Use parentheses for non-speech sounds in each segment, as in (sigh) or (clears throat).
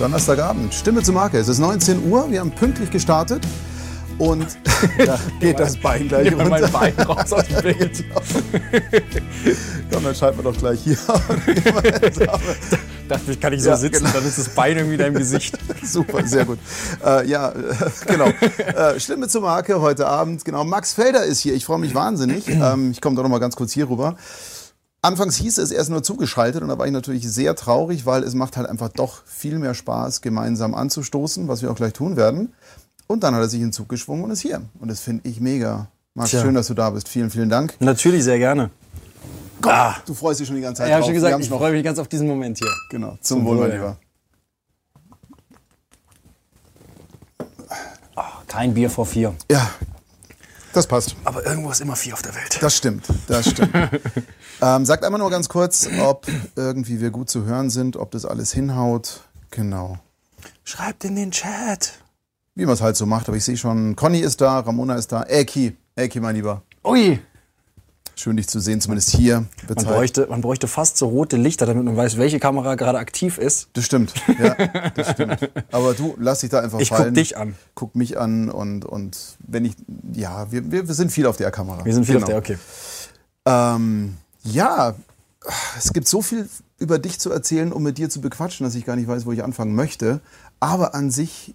Donnerstagabend, Stimme zur Marke. Es ist 19 Uhr, wir haben pünktlich gestartet. Und (laughs) da geht das Bein gleich Nimm mal mein Bein raus aus dem (laughs) Bild. Komm, dann schalten wir doch gleich hier. Dachte ich, kann ich so Ja, sitzen, genau. dann ist das Bein irgendwie in deinem Gesicht. (laughs) Super, sehr gut. Äh, ja, äh, genau. Äh, Stimme zur Marke heute Abend. Genau, Max Felder ist hier. Ich freue mich wahnsinnig. Ähm, ich komme doch noch mal ganz kurz hier rüber. Anfangs hieß es, er ist nur zugeschaltet und da war ich natürlich sehr traurig, weil es macht halt einfach doch viel mehr Spaß, gemeinsam anzustoßen, was wir auch gleich tun werden. Und dann hat er sich in den Zug geschwungen und ist hier. Und das finde ich mega. Max, Tja. schön, dass du da bist. Vielen, vielen Dank. Natürlich, sehr gerne. Ah, Du freust dich schon die ganze Zeit ich habe schon gesagt, ich freue mich ganz auf diesen Moment hier. Genau, zum, Zum Wohl, mein ja. Lieber. Kein Bier vor vier. Ja, das passt. Aber irgendwo ist immer vier auf der Welt. Das stimmt, das stimmt. (laughs) ähm, sagt einmal nur ganz kurz, ob irgendwie wir gut zu hören sind, ob das alles hinhaut. Genau. Schreibt in den Chat. Wie man es halt so macht. Aber ich sehe schon, Conny ist da, Ramona ist da. Eki, Eki, mein Lieber. Ui, Schön, dich zu sehen, zumindest hier. Man bräuchte, man bräuchte fast so rote Lichter, damit man weiß, welche Kamera gerade aktiv ist. Das stimmt, ja, das stimmt. Aber du, lass dich da einfach Ich fallen. guck dich an. Guck mich an und, und wenn ich, ja, wir, wir, wir sind viel auf der Kamera. Wir sind viel Genau. auf der, okay. Ähm, ja, es gibt so viel über dich zu erzählen, um mit dir zu bequatschen, dass ich gar nicht weiß, wo ich anfangen möchte. Aber an sich,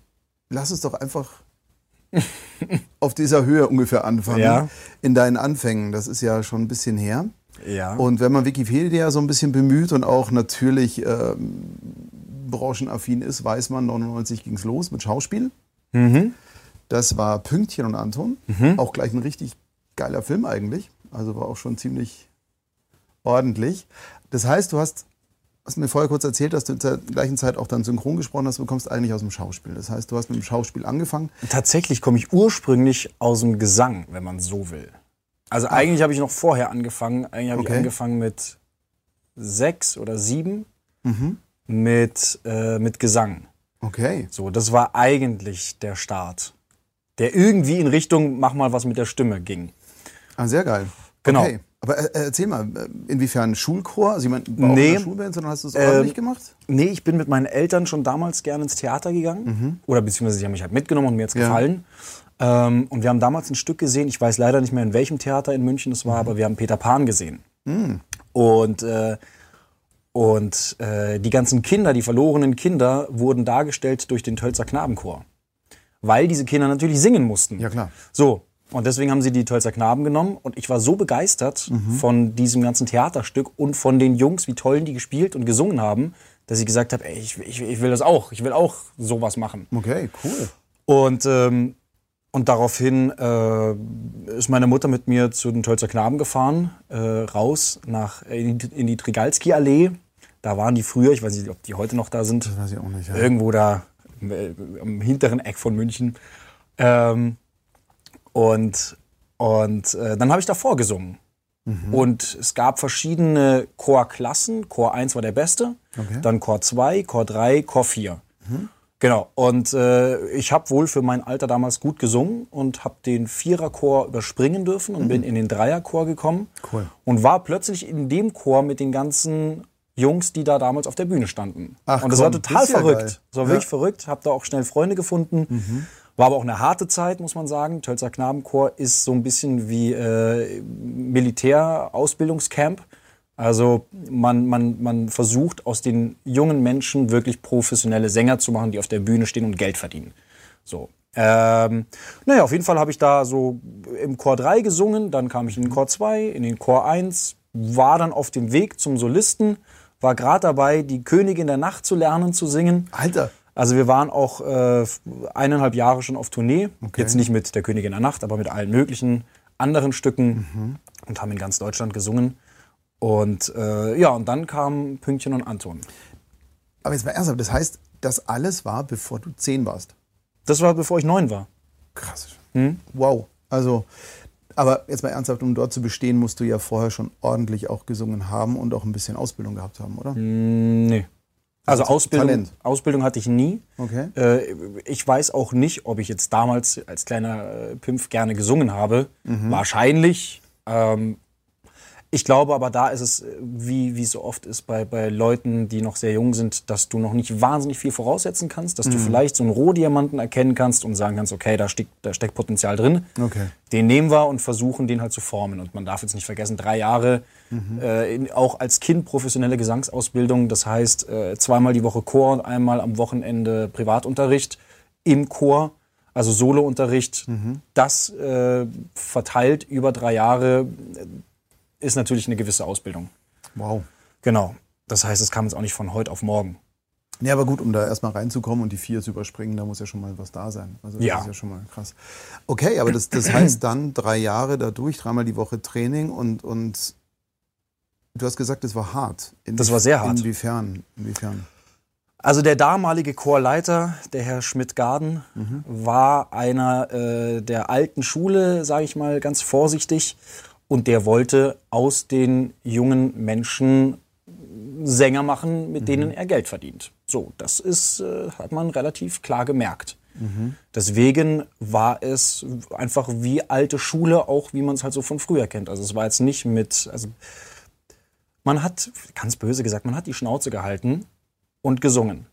lass uns doch einfach (laughs) auf dieser Höhe ungefähr anfangen. Ja. In deinen Anfängen. Das ist ja schon ein bisschen her. Ja. Und wenn man Wikipedia so ein bisschen bemüht und auch natürlich ähm, branchenaffin ist, weiß man, 99 ging es los mit Schauspiel. mhm. Das war Pünktchen und Anton. Auch gleich ein richtig geiler Film eigentlich. Also war auch schon ziemlich ordentlich. Das heißt, du hast, hast mir vorher kurz erzählt, dass du zur gleichen Zeit auch dann synchron gesprochen hast. Du kommst eigentlich aus dem Schauspiel. Das heißt, du hast mit dem Schauspiel angefangen. Tatsächlich komme ich ursprünglich aus dem Gesang, wenn man so will. Also eigentlich habe ich noch vorher angefangen. Eigentlich habe Okay. ich angefangen mit sechs oder sieben Mhm. mit, äh, mit Gesang. Okay. So, das war eigentlich der Start. Der irgendwie in Richtung mach mal was mit der Stimme ging. Ah, sehr geil. Genau. Okay. Aber äh, erzähl mal, äh, inwiefern Schulchor? Also jemand war auch Nee. in der Schulband, sondern hast du es Ähm, ordentlich gemacht? Nee, ich bin mit meinen Eltern schon damals gerne ins Theater gegangen. Oder beziehungsweise sie haben mich halt mitgenommen und mir jetzt Mhm. Ja. gefallen. Ähm, und wir haben damals ein Stück gesehen, ich weiß leider nicht mehr in welchem Theater in München es Mhm. war, aber wir haben Peter Pan gesehen. Und, äh, und äh, die ganzen Kinder, die verlorenen Kinder, wurden dargestellt durch den Tölzer Knabenchor. Weil diese Kinder natürlich singen mussten. Ja, klar. So, und deswegen haben sie die Tölzer Knaben genommen und ich war so begeistert Mhm. von diesem ganzen Theaterstück und von den Jungs, wie toll die gespielt und gesungen haben, dass ich gesagt habe, ey, ich, ich, ich will das auch, ich will auch sowas machen. Okay, cool. Und, ähm, und daraufhin äh, ist meine Mutter mit mir zu den Tölzer Knaben gefahren, äh, raus nach, in die, in die Trigalski-Allee. Da waren die früher, ich weiß nicht, ob die heute noch da sind, Das weiß ich auch nicht. Ja. irgendwo da äh, am hinteren Eck von München. Ähm, und und äh, dann habe ich davor gesungen. Und es gab verschiedene Chorklassen. Chor 1 war der beste, Okay. dann Chor 2, Chor 3, Chor 4. Genau. Und äh, ich habe wohl für mein Alter damals gut gesungen und habe den Viererchor überspringen dürfen und bin in den Dreierchor gekommen. Cool. Und war plötzlich in dem Chor mit den ganzen Jungs, die da damals auf der Bühne standen. Ach und das komm, war total ja verrückt. geil. Das war Ja. wirklich verrückt. Hab da auch schnell Freunde gefunden. War aber auch eine harte Zeit, muss man sagen. Tölzer Knabenchor ist so ein bisschen wie äh, Militär-Ausbildungscamp. Also man, man, man versucht aus den jungen Menschen wirklich professionelle Sänger zu machen, die auf der Bühne stehen und Geld verdienen. So. Ähm, naja, auf jeden Fall habe ich da so im Chor 3 gesungen, dann kam ich in den Chor 2, in den Chor 1, war dann auf dem Weg zum Solisten, war gerade dabei, die Königin der Nacht zu lernen zu singen. Alter. Also wir waren auch äh, eineinhalb Jahre schon auf Tournee. Okay. Jetzt nicht mit der Königin der Nacht, aber mit allen möglichen anderen Stücken und haben in ganz Deutschland gesungen. Und äh, ja, und dann kamen Pünktchen und Anton. Aber jetzt mal ernsthaft, das heißt, das alles war, bevor du zehn warst. Das war bevor ich neun war. Krass. Hm? Wow. Also, aber jetzt mal ernsthaft, um dort zu bestehen, musst du ja vorher schon ordentlich auch gesungen haben und auch ein bisschen Ausbildung gehabt haben, oder? Nee. Also Also Ausbildung, Talent. Ausbildung hatte ich nie. Okay. Äh, ich weiß auch nicht, ob ich jetzt damals als kleiner äh, Pimpf gerne gesungen habe. Mhm. Wahrscheinlich. Ähm, Ich glaube aber, da ist es, wie, wie es so oft ist bei, bei Leuten, die noch sehr jung sind, dass du noch nicht wahnsinnig viel voraussetzen kannst, dass du vielleicht so einen Rohdiamanten erkennen kannst und sagen kannst, okay, da steckt, da steckt Potenzial drin. Okay. Den nehmen wir und versuchen, den halt zu formen. Und man darf jetzt nicht vergessen, drei Jahre äh, in, auch als Kind professionelle Gesangsausbildung. Das heißt, äh, zweimal die Woche Chor und einmal am Wochenende Privatunterricht im Chor. Also Solounterricht, das äh, verteilt über drei Jahre äh, ist natürlich eine gewisse Ausbildung. Wow. Genau. Das heißt, es kam jetzt auch nicht von heute auf morgen. Ja, aber gut, um da erstmal reinzukommen und die vier zu überspringen, da muss ja schon mal was da sein. Also das Ja. ist ja schon mal krass. Okay, aber das, das heißt dann drei Jahre dadurch, dreimal die Woche Training und, und du hast gesagt, das war hart. In, Das war sehr hart. Inwiefern? Inwiefern? Also der damalige Chorleiter, der Herr Schmidt-Garden, Mhm. war einer äh, der alten Schule, sage ich mal ganz vorsichtig. Und der wollte aus den jungen Menschen Sänger machen, mit denen er Geld verdient. So, das ist, äh, hat man relativ klar gemerkt. Deswegen war es einfach wie alte Schule, auch wie man es halt so von früher kennt. Also es war jetzt nicht mit, also man hat, ganz böse gesagt, man hat die Schnauze gehalten und gesungen,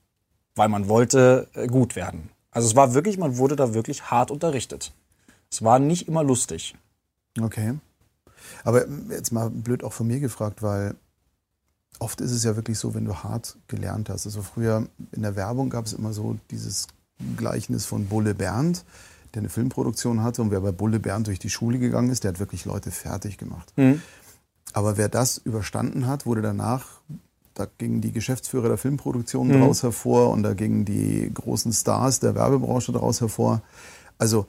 weil man wollte äh, gut werden. Also es war wirklich, man wurde da wirklich hart unterrichtet. Es war nicht immer lustig. Okay. Aber jetzt mal blöd auch von mir gefragt, weil oft ist es ja wirklich so, wenn du hart gelernt hast. Also früher in der Werbung gab es immer so dieses Gleichnis von Bulle Bernd, der eine Filmproduktion hatte und wer bei Bulle Bernd durch die Schule gegangen ist, der hat wirklich Leute fertig gemacht. Aber wer das überstanden hat, wurde danach, da gingen die Geschäftsführer der Filmproduktion draus hervor und da gingen die großen Stars der Werbebranche draus hervor. Also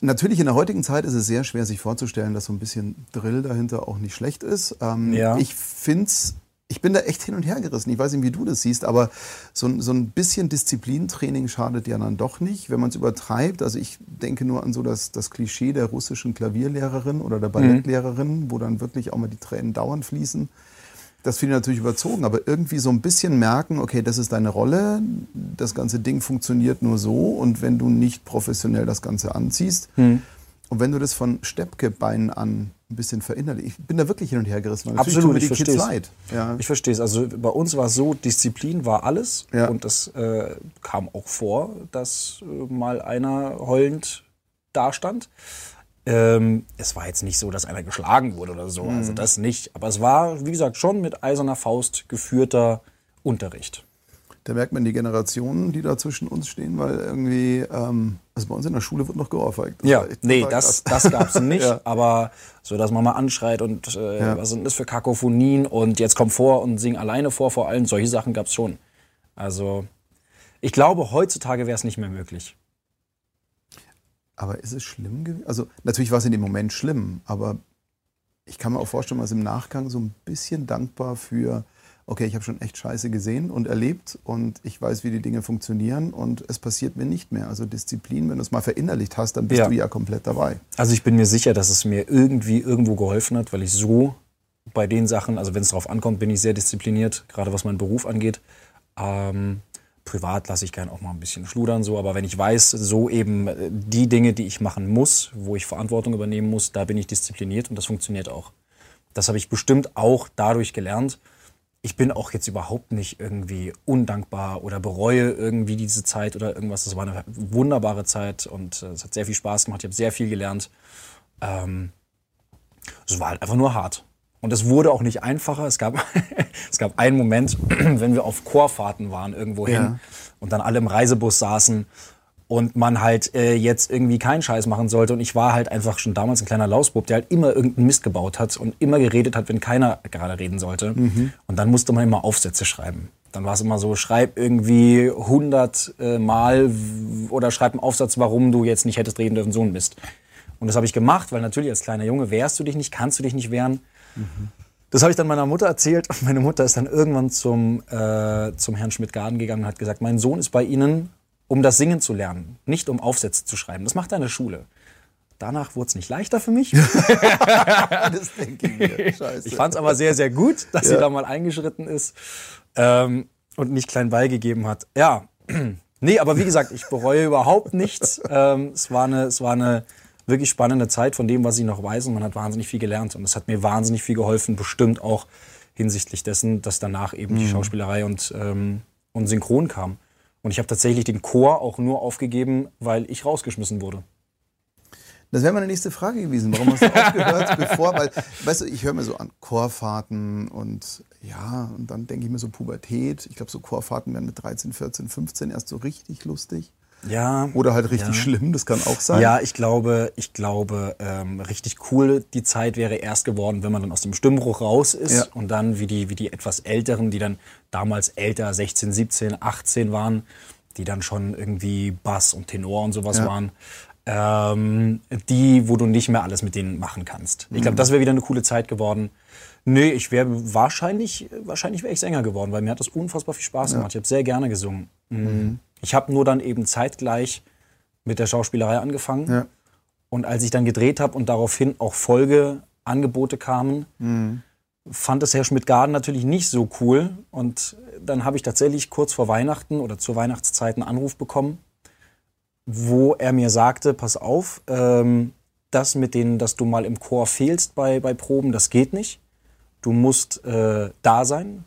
Natürlich in der heutigen Zeit ist es sehr schwer, sich vorzustellen, dass so ein bisschen Drill dahinter auch nicht schlecht ist. Ähm, Ja. Ich find's, ich bin da echt hin und her gerissen. Ich weiß nicht, wie du das siehst, aber so, ein- so ein bisschen Disziplintraining schadet ja dann doch nicht, wenn man es übertreibt. Also ich denke nur an so das, das Klischee der russischen Klavierlehrerin oder der Ballettlehrerin, wo dann wirklich auch mal die Tränen dauernd fließen. Das finde ich natürlich überzogen, aber irgendwie so ein bisschen merken, okay, das ist deine Rolle, das ganze Ding funktioniert nur so und wenn du nicht professionell das Ganze anziehst und wenn du das von Steppke-Beinen an ein bisschen verinnerlichst, ich bin da wirklich hin und her gerissen, weil natürlich Absolut, ich versteh's. leid. Ja. Ich verstehe es. Also bei uns war es so, Disziplin war alles. Ja. Und das äh, kam auch vor, dass äh, mal einer heulend dastand. Ähm, es war jetzt nicht so, dass einer geschlagen wurde oder so. Also das nicht. Aber es war, wie gesagt, schon mit eiserner Faust geführter Unterricht. Da merkt man die Generationen, die da zwischen uns stehen, weil irgendwie, ähm, also bei uns in der Schule wird noch geohrfeigt. Das Ja, nee, das, das gab's (laughs) nicht. Ja. Aber so, dass man mal anschreit und äh, Ja. was sind das für Kakophonien und jetzt komm vor und sing alleine vor, vor allem solche Sachen gab's schon. Also ich glaube, heutzutage wäre es nicht mehr möglich. Aber ist es schlimm gewesen? Also natürlich war es in dem Moment schlimm, aber ich kann mir auch vorstellen, man ist im Nachgang so ein bisschen dankbar für, okay, ich habe schon echt Scheiße gesehen und erlebt und ich weiß, wie die Dinge funktionieren und es passiert mir nicht mehr. Also Disziplin, wenn du es mal verinnerlicht hast, dann bist Ja. du ja komplett dabei. Also ich bin mir sicher, dass es mir irgendwie irgendwo geholfen hat, weil ich so bei den Sachen, also wenn es drauf ankommt, bin ich sehr diszipliniert, gerade was meinen Beruf angeht. Ähm, privat lasse ich gern auch mal ein bisschen schludern so, aber wenn ich weiß, so eben äh, die Dinge, die ich machen muss, wo ich Verantwortung übernehmen muss, da bin ich diszipliniert und das funktioniert auch. Das habe ich bestimmt auch dadurch gelernt. Ich bin auch jetzt überhaupt nicht irgendwie undankbar oder bereue irgendwie diese Zeit oder irgendwas. Das war eine wunderbare Zeit und äh, es hat sehr viel Spaß gemacht. Ich habe sehr viel gelernt. Ähm, es war halt einfach nur hart. Und es wurde auch nicht einfacher. Es gab, (laughs) es gab einen Moment, (clears throat) wenn wir auf Chorfahrten waren irgendwo hin Ja. und dann alle im Reisebus saßen und man halt äh, jetzt irgendwie keinen Scheiß machen sollte. Und ich war halt einfach schon damals ein kleiner Lausbub, der halt immer irgendeinen Mist gebaut hat und immer geredet hat, wenn keiner gerade reden sollte. Und dann musste man immer Aufsätze schreiben. Dann war es immer so, schreib irgendwie 100 äh, Mal oder schreib einen Aufsatz, warum du jetzt nicht hättest reden dürfen, so ein Mist. Und das habe ich gemacht, weil natürlich als kleiner Junge wehrst du dich nicht, kannst du dich nicht wehren. Das habe ich dann meiner Mutter erzählt. Und meine Mutter ist dann irgendwann zum, äh, zum Herrn Schmidt-Garden gegangen und hat gesagt, mein Sohn ist bei Ihnen, um das Singen zu lernen, nicht um Aufsätze zu schreiben. Das macht er in der Schule. Danach wurde es nicht leichter für mich. (laughs) das denke ich mir. Scheiße. Ich fand es aber sehr, sehr gut, dass sie Ja. da mal eingeschritten ist ähm, und nicht klein beigegeben hat. Ja, (clears throat) nee, aber wie gesagt, ich bereue überhaupt nichts. Ähm, es, war eine, es war eine wirklich spannende Zeit von dem, was ich noch weiß und man hat wahnsinnig viel gelernt und es hat mir wahnsinnig viel geholfen, bestimmt auch hinsichtlich dessen, dass danach eben mhm. die Schauspielerei und, ähm, und Synchron kam. Und ich habe tatsächlich den Chor auch nur aufgegeben, weil ich rausgeschmissen wurde. Das wäre meine nächste Frage gewesen. Warum hast du aufgehört, (laughs) bevor? Weil, weißt du, ich höre mir so an Chorfahrten und ja, und dann denke ich mir so Pubertät. Ich glaube, so Chorfahrten werden mit 13, 14, 15 erst so richtig lustig. Ja. Oder halt richtig ja. schlimm, das kann auch sein. Ja, ich glaube, ich glaube, ähm, richtig cool die Zeit wäre erst geworden, wenn man dann aus dem Stimmbruch raus ist ja. und dann wie die, wie die etwas Älteren, die dann damals älter, 16, 17, 18 waren, die dann schon irgendwie Bass und Tenor und sowas ja. waren, ähm, die, wo du nicht mehr alles mit denen machen kannst. Ich glaube, mhm. das wäre wieder eine coole Zeit geworden. Nee, ich wäre wahrscheinlich, wahrscheinlich wäre ich Sänger geworden, weil mir hat das unfassbar viel Spaß gemacht. Ich habe sehr gerne gesungen. Mhm. Ich habe nur dann eben zeitgleich mit der Schauspielerei angefangen. Ja. Und als ich dann gedreht habe und daraufhin auch Folgeangebote kamen, mhm. fand das Herr Schmidt-Garden natürlich nicht so cool. Und dann habe ich tatsächlich kurz vor Weihnachten oder zur Weihnachtszeit einen Anruf bekommen, wo er mir sagte, pass auf, ähm, das mit denen, dass du mal im Chor fehlst bei, bei Proben, das geht nicht. Du musst äh, da sein,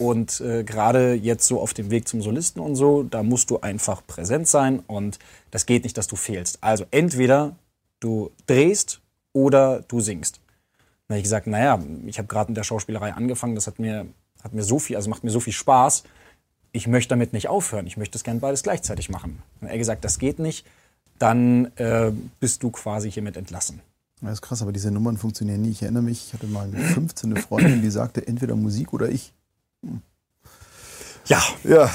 und äh, gerade jetzt so auf dem Weg zum Solisten und so, da musst du einfach präsent sein und das geht nicht, dass du fehlst. Also entweder du drehst oder du singst. Dann habe ich gesagt, naja, ich habe gerade mit der Schauspielerei angefangen, das hat mir, hat mir so viel, also macht mir so viel Spaß. Ich möchte damit nicht aufhören. Ich möchte es gerne beides gleichzeitig machen. Dann hat er gesagt, das geht nicht. Dann äh, bist du quasi hiermit entlassen. Das ist krass, aber diese Nummern funktionieren nie. Ich erinnere mich, ich hatte mal eine 15. Freundin, die sagte, entweder Musik oder ich. Ja. Ja.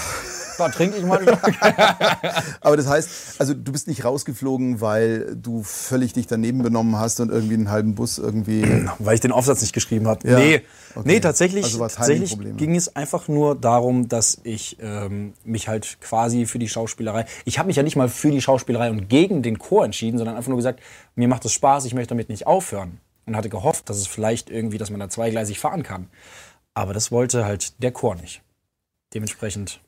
Da trinke ich mal. (laughs) Aber das heißt, also du bist nicht rausgeflogen, weil du völlig dich daneben benommen hast und irgendwie einen halben Bus irgendwie. (clears throat) Weil ich den Aufsatz nicht geschrieben habe. Ja. Nee, okay. nee, tatsächlich, also tatsächlich ging es einfach nur darum, dass ich ähm, mich halt quasi für die Schauspielerei. Ich habe mich ja nicht mal für die Schauspielerei und gegen den Chor entschieden, sondern einfach nur gesagt, mir macht es Spaß, ich möchte damit nicht aufhören. Und hatte gehofft, dass es vielleicht irgendwie, dass man da zweigleisig fahren kann. Aber das wollte halt der Chor nicht. Dementsprechend.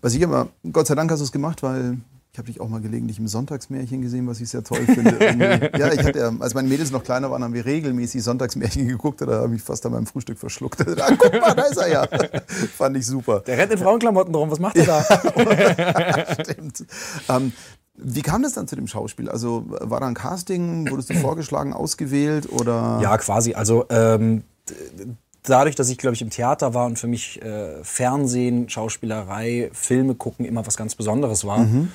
Was ich immer, Gott sei Dank hast du es gemacht, weil ich habe dich auch mal gelegentlich im Sonntagsmärchen gesehen, was ich sehr toll finde. (laughs) ja, ich hatte ja, als meine Mädels noch kleiner waren, haben wir regelmäßig Sonntagsmärchen geguckt. Da habe ich fast an meinem Frühstück verschluckt. (laughs) ah, guck mal, da ist er ja. (laughs) Fand ich super. Der rennt in Frauenklamotten rum. Was macht er da? Stimmt. Ähm, wie kam das dann zu dem Schauspiel? Also war da ein Casting? Wurdest du vorgeschlagen, ausgewählt oder? Ja, quasi. Also ähm, dadurch, dass ich, glaube ich, im Theater war und für mich äh, Fernsehen, Schauspielerei, Filme gucken immer was ganz Besonderes war. Mhm.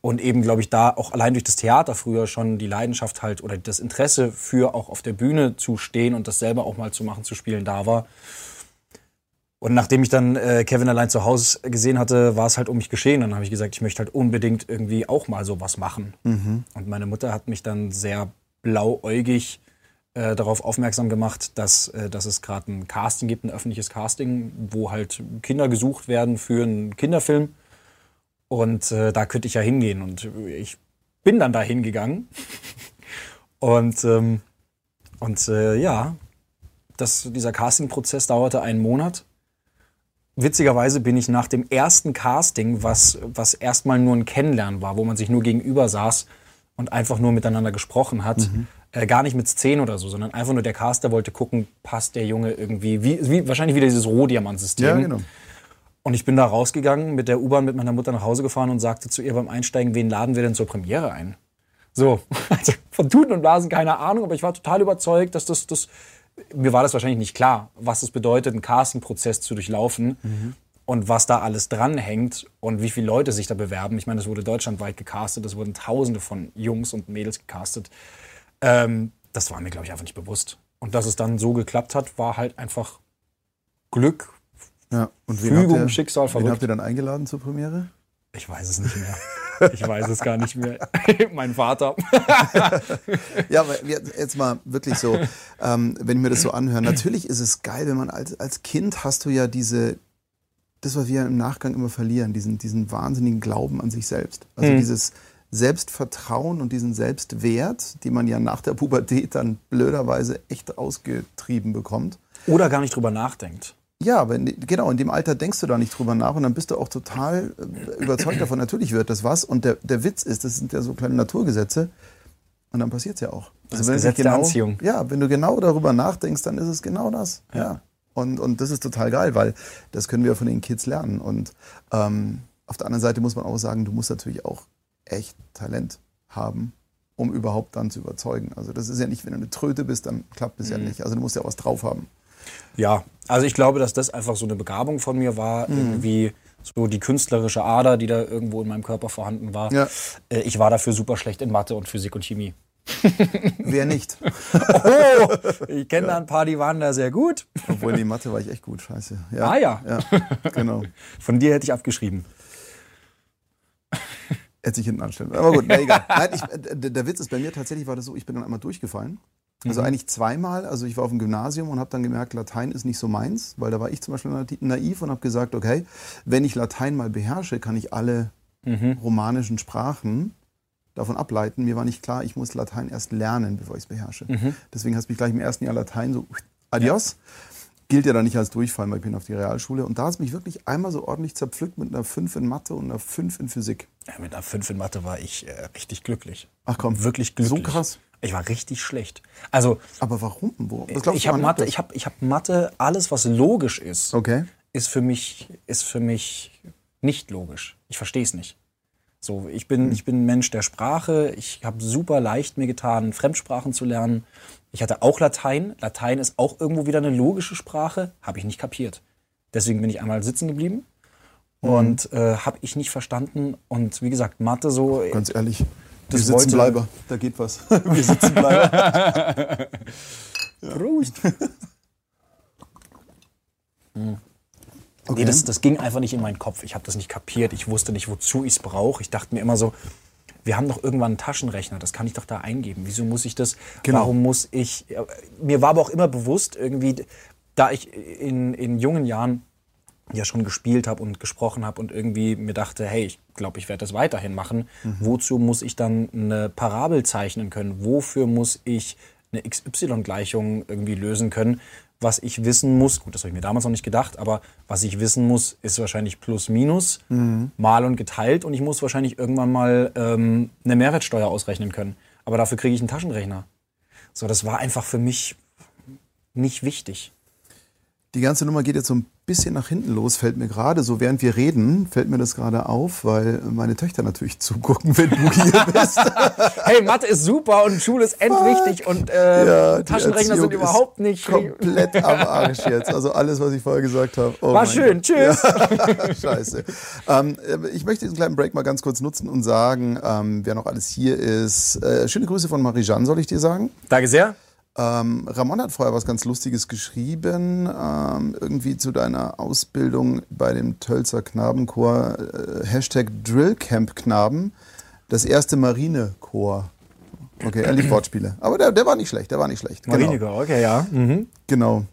Und eben, glaube ich, da auch allein durch das Theater früher schon die Leidenschaft halt oder das Interesse für auch auf der Bühne zu stehen und das selber auch mal zu machen, zu spielen da war. Und nachdem ich dann äh, Kevin allein zu Hause gesehen hatte, war es halt um mich geschehen. Dann habe ich gesagt, ich möchte halt unbedingt irgendwie auch mal sowas machen. Mhm. Und meine Mutter hat mich dann sehr blauäugig äh, darauf aufmerksam gemacht, dass, äh, dass es gerade ein Casting gibt, ein öffentliches Casting, wo halt Kinder gesucht werden für einen Kinderfilm. Und äh, da könnte ich ja hingehen. Und ich bin dann da hingegangen. (laughs) und ähm, und äh, ja, das, dieser Casting-Prozess dauerte einen Monat. Witzigerweise bin ich nach dem ersten Casting, was, was erstmal nur ein Kennenlernen war, wo man sich nur gegenüber saß und einfach nur miteinander gesprochen hat, mhm äh, gar nicht mit Szenen oder so, sondern einfach nur der Caster wollte gucken, passt der Junge irgendwie, wie, wie wahrscheinlich wieder dieses Rohdiamant-System. Ja, genau. Und ich bin da rausgegangen, mit der U-Bahn mit meiner Mutter nach Hause gefahren und sagte zu ihr beim Einsteigen, wen laden wir denn zur Premiere ein? So, (laughs) also von Tuten und Blasen keine Ahnung, aber ich war total überzeugt, dass das, das mir war das wahrscheinlich nicht klar, was es bedeutet, einen Casting-Prozess zu durchlaufen mhm. und was da alles dranhängt und wie viele Leute sich da bewerben. Ich meine, es wurde deutschlandweit gecastet, es wurden Tausende von Jungs und Mädels gecastet. Ähm, das war mir, glaube ich, einfach nicht bewusst. Und dass es dann so geklappt hat, war halt einfach Glück, ja, und Fügung, ihr, Schicksal, verrückt. Wen habt ihr dann eingeladen zur Premiere? Ich weiß es nicht mehr. Ich weiß es gar nicht mehr. (laughs) mein Vater. ja, aber jetzt mal wirklich so, ähm, wenn ich mir das so anhöre, natürlich ist es geil, wenn man als, als Kind hast du ja diese, das, was wir im Nachgang immer verlieren, diesen, diesen wahnsinnigen Glauben an sich selbst. Also mhm. dieses, Selbstvertrauen und diesen Selbstwert, den man ja nach der Pubertät dann blöderweise echt ausgetrieben bekommt. Oder gar nicht drüber nachdenkt. Ja, aber in, genau, in dem Alter denkst du da nicht drüber nach und dann bist du auch total äh, überzeugt davon, natürlich wird das was. Und der, der Witz ist, das sind ja so kleine Naturgesetze, Und dann passiert es ja auch. Das ist wenn Gesetz du der genau, Anziehung. Ja, wenn du genau darüber nachdenkst, dann ist es genau das. Ja. Und, und das ist total geil, weil das können wir von den Kids lernen. Und ähm, auf der anderen Seite muss man auch sagen, du musst natürlich auch echt Talent haben, um überhaupt dann zu überzeugen. Also das ist ja nicht, wenn du eine Tröte bist, dann klappt es ja Mhm. nicht. Also du musst ja was drauf haben. Ja, also ich glaube, dass das einfach so eine Begabung von mir war, Mhm. irgendwie so die künstlerische Ader, die da irgendwo in meinem Körper vorhanden war. Ja. Äh, Ich war dafür super schlecht in Mathe und Physik und Chemie. (laughs) Wer nicht? (laughs) Oh, ich kenne da ein paar, die waren da sehr gut. Obwohl, die Mathe war ich echt gut, scheiße. Ja, Ah, ja. Ja, genau. (laughs) Von dir hätte ich abgeschrieben. Hätte sich hinten anstellen. Aber gut, na egal. (laughs) Nein, ich, äh, der Witz ist, bei mir tatsächlich war das so, ich bin dann einmal durchgefallen. Also Mhm. eigentlich zweimal. Also ich war auf dem Gymnasium und habe dann gemerkt, Latein ist nicht so meins, weil da war ich zum Beispiel naiv und habe gesagt, okay, wenn ich Latein mal beherrsche, kann ich alle Mhm. romanischen Sprachen davon ableiten. Mir war nicht klar, ich muss Latein erst lernen, bevor ich es beherrsche. Mhm. Deswegen hast du mich gleich im ersten Jahr Latein so, adios. Gilt ja dann nicht als Durchfall, weil ich bin auf die Realschule. Und da hat es mich wirklich einmal so ordentlich zerpflückt mit einer 5 in Mathe und einer 5 in Physik. Ja, mit einer 5 in Mathe war ich äh, richtig glücklich. Ach komm, Wirklich glücklich. So krass. Ich war richtig schlecht. Also, Aber warum? Wo? Ich habe Mathe, ich habe ich hab Mathe, alles was logisch ist? Okay. ist für mich, ist für mich nicht logisch. Ich verstehe es nicht. So, ich bin, Hm. ich bin ein Mensch der Sprache. Ich habe super leicht mir getan, Fremdsprachen zu lernen. Ich hatte auch Latein. Latein ist auch irgendwo wieder eine logische Sprache. Habe ich nicht kapiert. Deswegen bin ich einmal sitzen geblieben Hm. und äh, habe ich nicht verstanden. Und wie gesagt, Mathe so. Ganz ehrlich. Wir Das sitzen Bleiber. Da geht was. (laughs) Wir sitzen Bleiber. (laughs) Prost. Okay. Nee, das, das ging einfach nicht in meinen Kopf. Ich habe das nicht kapiert. Ich wusste nicht, wozu ich es brauche. Ich dachte mir immer so, wir haben doch irgendwann einen Taschenrechner, das kann ich doch da eingeben. Wieso muss ich das? Genau. Warum muss ich? ja, Mir war aber auch immer bewusst, irgendwie, da ich in, in jungen Jahren ja schon gespielt habe und gesprochen habe und irgendwie mir dachte, hey, ich glaube, ich werde das weiterhin machen. Wozu muss ich dann eine Parabel zeichnen können? Wofür muss ich eine XY-Gleichung irgendwie lösen können? Was ich wissen muss, gut, das habe ich mir damals noch nicht gedacht, aber was ich wissen muss, ist wahrscheinlich plus minus, mal und geteilt und ich muss wahrscheinlich irgendwann mal ähm, eine Mehrwertsteuer ausrechnen können. Aber dafür kriege ich einen Taschenrechner. So, das war einfach für mich nicht wichtig. Die ganze Nummer geht jetzt so ein bisschen nach hinten los, fällt mir gerade. So während wir reden, fällt mir das gerade auf, weil meine Töchter natürlich (laughs) zugucken, wenn du hier bist. (laughs) hey, Mathe ist super und Schule ist endwichtig und äh, Ja, Taschenrechner sind überhaupt nicht. komplett (laughs) am Arsch jetzt. Also alles, was ich vorher gesagt habe. Oh War schön, Gott. tschüss. Ja, scheiße. Ähm, ich möchte diesen kleinen Break mal ganz kurz nutzen und sagen, ähm, wer noch alles hier ist. Äh, schöne Grüße von Marie-Jeanne, soll ich dir sagen? Danke sehr. Ähm, Ramon hat vorher was ganz Lustiges geschrieben, ähm, irgendwie zu deiner Ausbildung bei dem Tölzer Knabenchor, äh, Hashtag Drillcamp Knaben, das erste Marinekorps. Okay, er liebt Wortspiele. Aber der, der war nicht schlecht, der war nicht schlecht. Genau. Marinekorps, okay, ja. Mhm. Genau.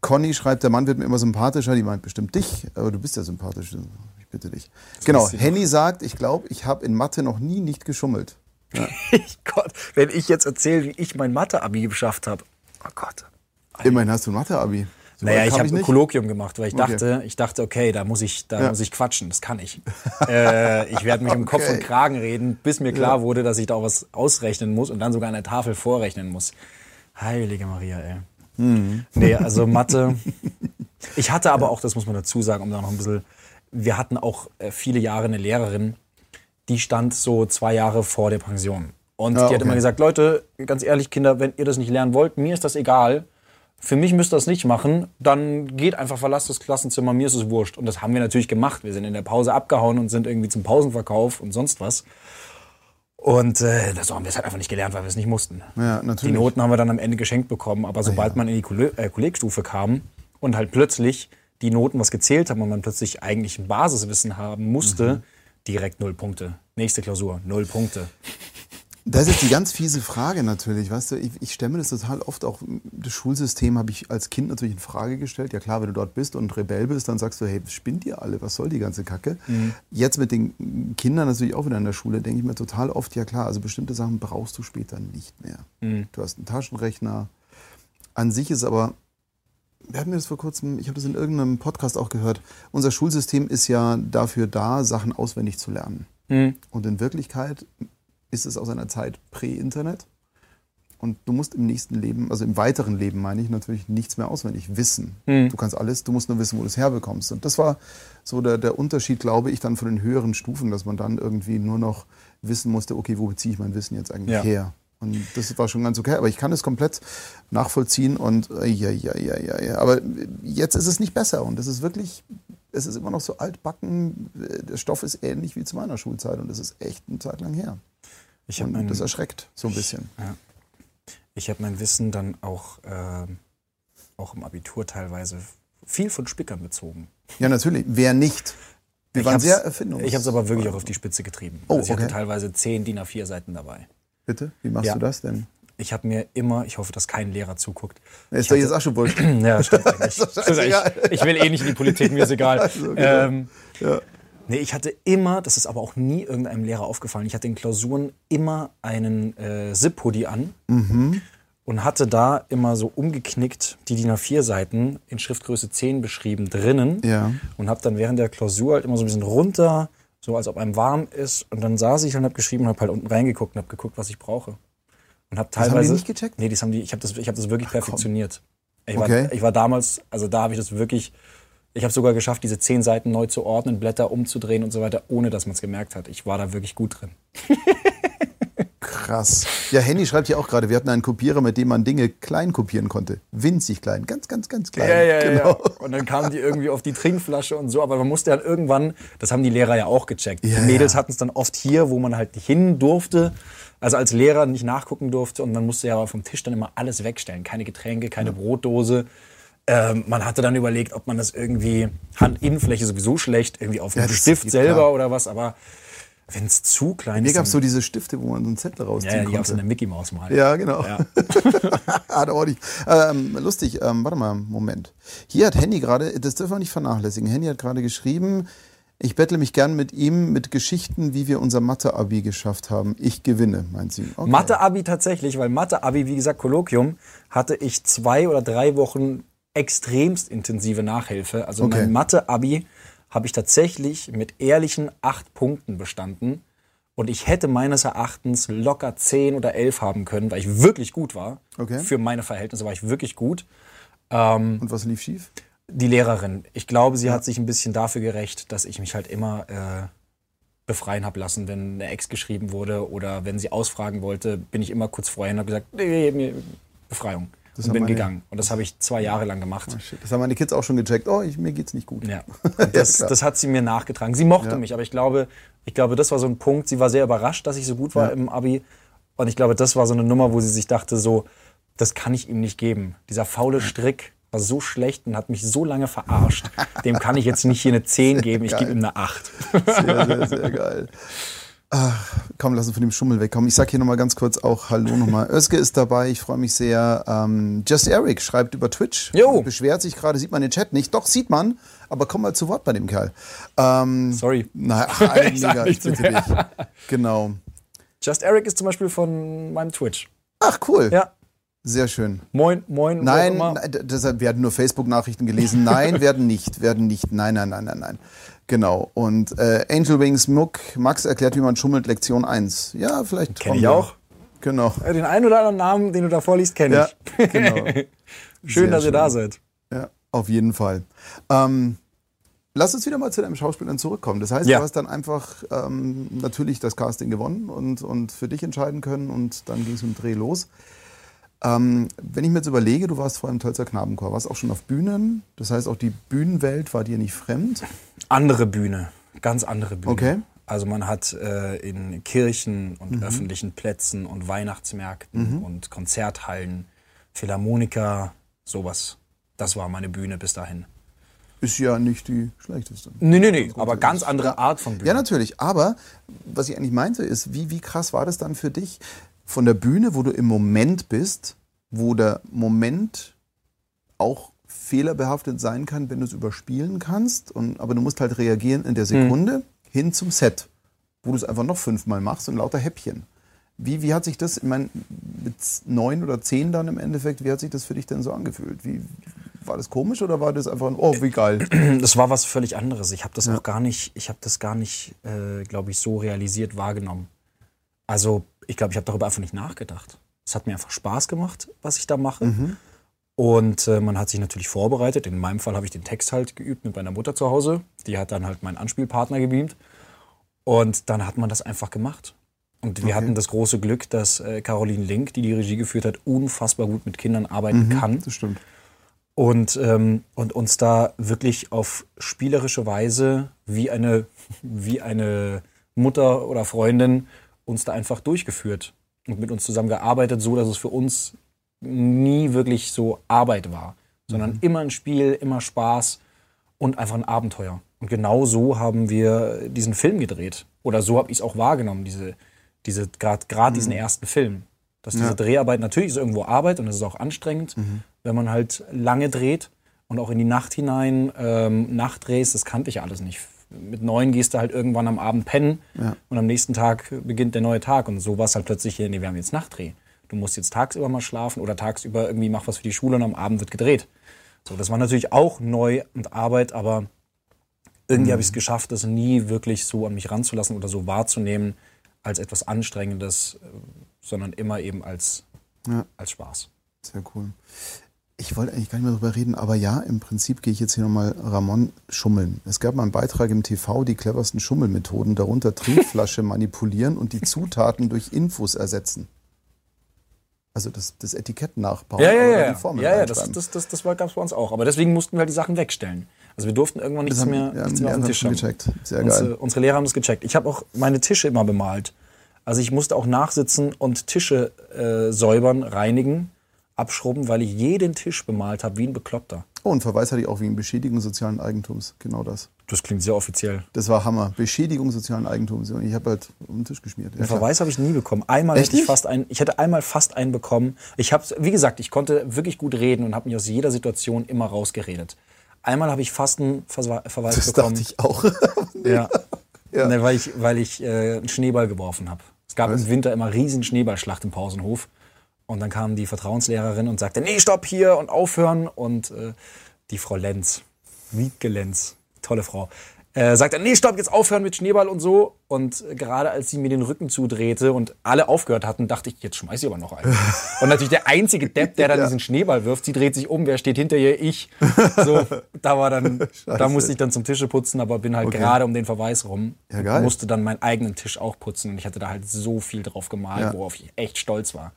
Conny schreibt, der Mann wird mir immer sympathischer. Die meint bestimmt dich, aber du bist ja sympathisch. Ich bitte dich. Genau. ihr doch. Henny sagt, ich glaube, ich habe in Mathe noch nie nicht geschummelt. (laughs) Gott, wenn ich jetzt erzähle, wie ich mein Mathe-Abi geschafft habe. Oh Gott. Immerhin hast du ein Mathe-Abi. So Naja, ich habe ein. Kolloquium gemacht, weil ich Okay. dachte, ich dachte, okay, da muss ich, da Ja. muss ich quatschen, das kann ich. (laughs) äh, ich werde mich um Kopf Okay. und Kragen reden, bis mir klar wurde, dass ich da auch was ausrechnen muss und dann sogar an der Tafel vorrechnen muss. Heilige Maria, ey. Mhm. Nee, also Mathe. (laughs) Ich hatte aber auch, das muss man dazu sagen, um da noch ein bisschen, wir hatten auch äh, viele Jahre eine Lehrerin, die stand so zwei Jahre vor der Pension. Und Ah, die hat immer gesagt, Leute, ganz ehrlich, Kinder, wenn ihr das nicht lernen wollt, mir ist das egal. Für mich müsst ihr das nicht machen, dann geht einfach, verlasst das Klassenzimmer, mir ist es wurscht. Und das haben wir natürlich gemacht. Wir sind in der Pause abgehauen und sind irgendwie zum Pausenverkauf und sonst was. Und äh, das haben wir es halt einfach nicht gelernt, weil wir es nicht mussten. Ja, Die natürlich. Noten haben wir dann am Ende geschenkt bekommen, aber sobald man in die Kolle- äh, Kollegstufe kam und halt plötzlich die Noten was gezählt haben und man plötzlich eigentlich ein Basiswissen haben musste, direkt null Punkte. Nächste Klausur, null Punkte. Das ist jetzt die ganz fiese Frage natürlich, weißt du, ich, ich stelle mir das total oft auch, das Schulsystem habe ich als Kind natürlich in Frage gestellt. Ja klar, wenn du dort bist und Rebell bist, dann sagst du, hey, spinnt ihr alle, was soll die ganze Kacke? Jetzt mit den Kindern natürlich auch wieder in der Schule, denke ich mir total oft, ja klar, also bestimmte Sachen brauchst du später nicht mehr. Du hast einen Taschenrechner. An sich ist aber, wir hatten das vor kurzem, ich habe das in irgendeinem Podcast auch gehört, unser Schulsystem ist ja dafür da, Sachen auswendig zu lernen. Und in Wirklichkeit ist es aus einer Zeit prä-Internet. Und du musst im nächsten Leben, also im weiteren Leben meine ich, natürlich nichts mehr auswendig wissen. Hm. Du kannst alles, du musst nur wissen, wo du es herbekommst. Und das war so der, der Unterschied, glaube ich, dann von den höheren Stufen, dass man dann irgendwie nur noch wissen musste, okay, wo beziehe ich mein Wissen jetzt eigentlich Ja. her? Und das war schon ganz okay. Aber ich kann es komplett nachvollziehen und äh, ja, ja, ja, ja, ja. Aber jetzt ist es nicht besser und es ist wirklich, es ist immer noch so altbacken. Der Stoff ist ähnlich wie zu meiner Schulzeit und es ist echt eine Zeit lang her. Ich habe Und mein, das erschreckt so ein bisschen. ich hab mein Wissen dann auch, ähm, auch im Abitur teilweise viel von Spickern bezogen. Ja, natürlich. Wer nicht? Wir Ich waren sehr erfindungs. Ich habe es aber wirklich auch auf die Spitze getrieben. Oh, also ich hatte okay. teilweise 10 DIN A4 Seiten dabei. Bitte? Wie machst Ja. du das denn? Ich habe mir immer, ich hoffe, dass kein Lehrer zuguckt. Ist Ich doch jetzt auch schon wurscht. (clears throat) Ja, stimmt eigentlich. (laughs) Eigentlich. Ich will eh nicht in die Politik, mir ist egal. (laughs) genau. ähm, Ja. nee, ich hatte immer, das ist aber auch nie irgendeinem Lehrer aufgefallen, ich hatte in Klausuren immer einen äh, Zip-Hoodie an Mhm. und hatte da immer so umgeknickt die DIN A4-Seiten in Schriftgröße 10 beschrieben drinnen Ja. und habe dann während der Klausur halt immer so ein bisschen runter, so als ob einem warm ist und dann saß ich und habe geschrieben und habe halt unten reingeguckt und habe geguckt, was ich brauche. Und habe haben die teilweise nicht gecheckt? Nee, das haben die, ich habe das ich habe das wirklich perfektioniert. Ich war, Okay. ich war damals, also da habe ich das wirklich ich habe sogar geschafft, diese zehn Seiten neu zu ordnen, Blätter umzudrehen und so weiter, ohne dass man es gemerkt hat. Ich war da wirklich gut drin. (laughs) Krass. Ja, Henny schreibt hier auch gerade, wir hatten einen Kopierer, mit dem man Dinge klein kopieren konnte. Winzig klein, ganz, ganz, ganz klein. genau. Und dann kamen die irgendwie auf die Trinkflasche und so, aber man musste dann irgendwann, das haben die Lehrer ja auch gecheckt. Ja, die Mädels ja. hatten es dann oft hier, wo man halt nicht hin durfte, also als Lehrer nicht nachgucken durfte und man musste ja vom Tisch dann immer alles wegstellen. Keine Getränke, keine Brotdose. Ähm, man hatte dann überlegt, ob man das irgendwie, Handinnenfläche sowieso schlecht, irgendwie auf dem Ja, das Stift selber klar. oder was, aber wenn es zu klein Mir ist, gab es so diese Stifte, wo man so einen Zettel rausziehen ja, ja, konnte. der Mickey Maus mal. Ja, genau. Ja. ah, da war ich. Ähm, lustig, ähm, warte mal, Moment. Hier hat Henny gerade, das dürfen wir nicht vernachlässigen, Henny hat gerade geschrieben, ich bettle mich gern mit ihm mit Geschichten, wie wir unser Mathe-Abi geschafft haben. Ich gewinne, meint sie. Okay. Mathe-Abi tatsächlich, weil Mathe-Abi, wie gesagt, Kolloquium, hatte ich zwei oder drei Wochen extremst intensive Nachhilfe. Also Okay. mein Mathe-Abi habe ich tatsächlich mit ehrlichen acht Punkten bestanden. Und ich hätte meines Erachtens locker zehn oder elf haben können, weil ich wirklich gut war. Okay. Für meine Verhältnisse war ich wirklich gut. Und was lief schief? Die Lehrerin, ich glaube, sie hat sich ein bisschen dafür gerecht, dass ich mich halt immer äh, befreien habe lassen, wenn eine Ex geschrieben wurde oder wenn sie ausfragen wollte, bin ich immer kurz vorher und habe gesagt, nee, nee, Befreiung. Das und bin meine- gegangen. Und das habe ich zwei Jahre lang gemacht. Shit, Das haben meine Kids auch schon gecheckt. Oh, ich, mir geht's nicht gut. Ja. (laughs) Das, klar. das hat sie mir nachgetragen. Sie mochte Ja. mich, aber ich glaube, ich glaube, das war so ein Punkt. Sie war sehr überrascht, dass ich so gut war Ja. im Abi. Und ich glaube, das war so eine Nummer, wo sie sich dachte, so, das kann ich ihm nicht geben. Dieser faule Strick war so schlecht und hat mich so lange verarscht. Dem kann ich jetzt nicht hier eine 10 (laughs) geben, ich gebe ihm eine 8. Sehr, sehr, sehr geil. (laughs) Ach, komm, lass uns von dem Schummel wegkommen. Ich sag hier nochmal ganz kurz auch Hallo nochmal. (laughs) Özge ist dabei, ich freue mich sehr. Ähm, Just Eric schreibt über Twitch. Jo. Beschwert sich gerade, sieht man den Chat nicht. Doch, sieht man, aber komm mal zu Wort bei dem Kerl. Ähm, Sorry. Na, ach, (laughs) ein Ich mega, nichts bitte mehr. nicht. Genau. Just Eric ist zum Beispiel von meinem Twitch. Ach, cool. Ja. Sehr schön. Moin, moin. Nein, nein, d- deshalb werden nur Facebook-Nachrichten gelesen. (laughs) Nein, werden nicht, werden nicht. Nein, nein, nein, nein, nein. Genau. Und äh, Angel Wings Muck, Max erklärt, wie man schummelt, Lektion 1. Ja, vielleicht. Kenn kommen ich wir. auch. Genau. Äh, Den einen oder anderen Namen, den du da vorliest, kenne Ja, ich. (laughs) genau. (laughs) Schön, Sehr dass ihr da schön. seid. Ja, auf jeden Fall. Ähm, lass uns wieder mal zu deinem Schauspielern zurückkommen. Das heißt, Ja. du hast dann einfach ähm, natürlich das Casting gewonnen und, und für dich entscheiden können und dann ging es mit dem Dreh los. Ähm, wenn ich mir jetzt überlege, du warst vorher im Tölzer Knabenchor, warst auch schon auf Bühnen, das heißt auch die Bühnenwelt war dir nicht fremd. Andere Bühne, ganz andere Bühne. Okay. Also man hat äh, in Kirchen und Mhm. öffentlichen Plätzen und Weihnachtsmärkten und Konzerthallen, Philharmoniker, sowas. Das war meine Bühne bis dahin. Ist ja nicht die schlechteste. Nee, nee, nee, aber ganz andere Art von Bühne. Ja, natürlich. Aber was ich eigentlich meinte, ist, wie, wie krass war das dann für dich von der Bühne, wo du im Moment bist, wo der Moment auch fehlerbehaftet sein kann, wenn du es überspielen kannst, und, aber du musst halt reagieren in der Sekunde hin zum Set, wo du es einfach noch fünfmal machst und lauter Häppchen. Wie, wie hat sich das, ich meine, mit neun oder zehn dann im Endeffekt, wie hat sich das für dich denn so angefühlt? Wie, war das komisch oder war das einfach ein, oh, wie geil? (clears throat) Das war was völlig anderes. Ich habe das auch gar nicht, ich habe das gar nicht, äh, glaube ich, so realisiert wahrgenommen. Also ich glaube, ich habe darüber einfach nicht nachgedacht. Es hat mir einfach Spaß gemacht, was ich da mache. Und äh, man hat sich natürlich vorbereitet. In meinem Fall habe ich den Text halt geübt mit meiner Mutter zu Hause. Die hat dann halt meinen Anspielpartner gebeamt. Und dann hat man das einfach gemacht. Und wir hatten das große Glück, dass äh, Caroline Link, die die Regie geführt hat, unfassbar gut mit Kindern arbeiten kann Das stimmt. und, ähm, und uns da wirklich auf spielerische Weise wie eine, (laughs) wie eine Mutter oder Freundin uns da einfach durchgeführt und mit uns zusammen gearbeitet, so dass es für uns nie wirklich so Arbeit war, sondern immer ein Spiel, immer Spaß und einfach ein Abenteuer. Und genau so haben wir diesen Film gedreht. Oder so habe ich es auch wahrgenommen, diese, diese, gerade diesen ersten Film. Dass diese Dreharbeit, natürlich ist irgendwo Arbeit und es ist auch anstrengend, wenn man halt lange dreht und auch in die Nacht hinein ähm, Nachtdrehs, das kannte ich alles nicht. Mit neun gehst du halt irgendwann am Abend pennen und am nächsten Tag beginnt der neue Tag. Und so war es halt plötzlich hier, nee, wir haben jetzt Nachtdreh. Du musst jetzt tagsüber mal schlafen oder tagsüber irgendwie mach was für die Schule und am Abend wird gedreht. So, das war natürlich auch neu und Arbeit, aber irgendwie habe ich es geschafft, das nie wirklich so an mich ranzulassen oder so wahrzunehmen als etwas Anstrengendes, äh, sondern immer eben als, Ja. als Spaß. Sehr cool. Ich wollte eigentlich gar nicht mehr drüber reden, aber ja, im Prinzip gehe ich jetzt hier nochmal Ramon schummeln. Es gab mal einen Beitrag im TV, die cleversten Schummelmethoden, darunter Trinkflasche (laughs) manipulieren und die Zutaten durch Infos ersetzen. Also das, das Etikett nachbauen. Ja, ja, ja. die Formel ja, ja das, das, das, das war gab es bei uns auch. Aber deswegen mussten wir halt die Sachen wegstellen. Also wir durften irgendwann nichts haben- mehr, ja, nichts mehr auf haben dem Tisch haben. gecheckt. Sehr unsere, geil. unsere Lehrer haben das gecheckt. Ich habe auch meine Tische immer bemalt. Also ich musste auch nachsitzen und Tische äh, säubern, reinigen, abschrubben, weil ich jeden Tisch bemalt habe wie ein Bekloppter. Oh, und Verweis hatte ich auch wegen Beschädigung sozialen Eigentums. Genau das. Das klingt sehr offiziell. Das war Hammer. Beschädigung sozialen Eigentums. Und ich habe halt um den Tisch geschmiert. Ja, klar. Verweis habe ich nie bekommen. Einmal Echt hätte ich fast einen, ich hätte einmal fast einen bekommen. Ich habe, wie gesagt, ich konnte wirklich gut reden und habe mich aus jeder Situation immer rausgeredet. Einmal habe ich fast einen Verwa- Verweis Das bekommen. dachte ich auch. (laughs) Ja. Ja. Ne, weil ich, weil ich äh, einen Schneeball geworfen habe. Es gab im Winter immer riesen Schneeballschlacht im Pausenhof. Und dann kam die Vertrauenslehrerin und sagte, nee, stopp hier und aufhören. Und äh, die Frau Lenz, Wiebke Lenz, tolle Frau, äh, sagte, nee, stopp, jetzt aufhören mit Schneeball und so. Und gerade als sie mir den Rücken zudrehte und alle aufgehört hatten, dachte ich, jetzt schmeiß ich aber noch einen. (laughs) und natürlich der einzige Depp, der dann diesen Schneeball wirft, sie dreht sich um, wer steht hinter ihr? Ich. So, (laughs) da war dann, da musste ich dann zum Tische putzen, aber bin halt gerade um den Verweis rum. Ja, geil. Und musste dann meinen eigenen Tisch auch putzen. Und ich hatte da halt so viel drauf gemalt, Ja. worauf ich echt stolz war.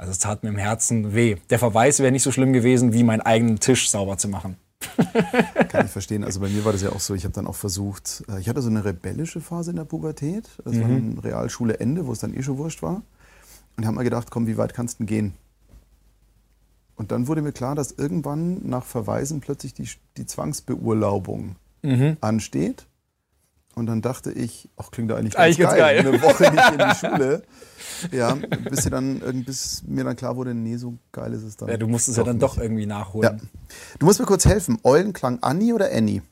Also es tat mir im Herzen weh. Der Verweis wäre nicht so schlimm gewesen, wie meinen eigenen Tisch sauber zu machen. (laughs) Kann ich verstehen. Also bei mir war das ja auch so, ich habe dann auch versucht, äh, ich hatte so eine rebellische Phase in der Pubertät. Das war Mhm. ein Realschule-Ende, wo es dann eh schon wurscht war. Und habe mal gedacht, komm, wie weit kannst du denn gehen? Und dann wurde mir klar, dass irgendwann nach Verweisen plötzlich die, die Zwangsbeurlaubung Mhm. ansteht. Und dann dachte ich, ach, klingt da eigentlich, Eigentlich ganz geil. Eine Woche nicht in die (laughs) Schule. Ja, bis, sie dann, bis mir dann klar wurde, nee, so geil ist es dann. Ja, du musst es ja dann nicht. doch irgendwie nachholen. Ja. Du musst mir kurz helfen. Eulenklang Anni oder Annie?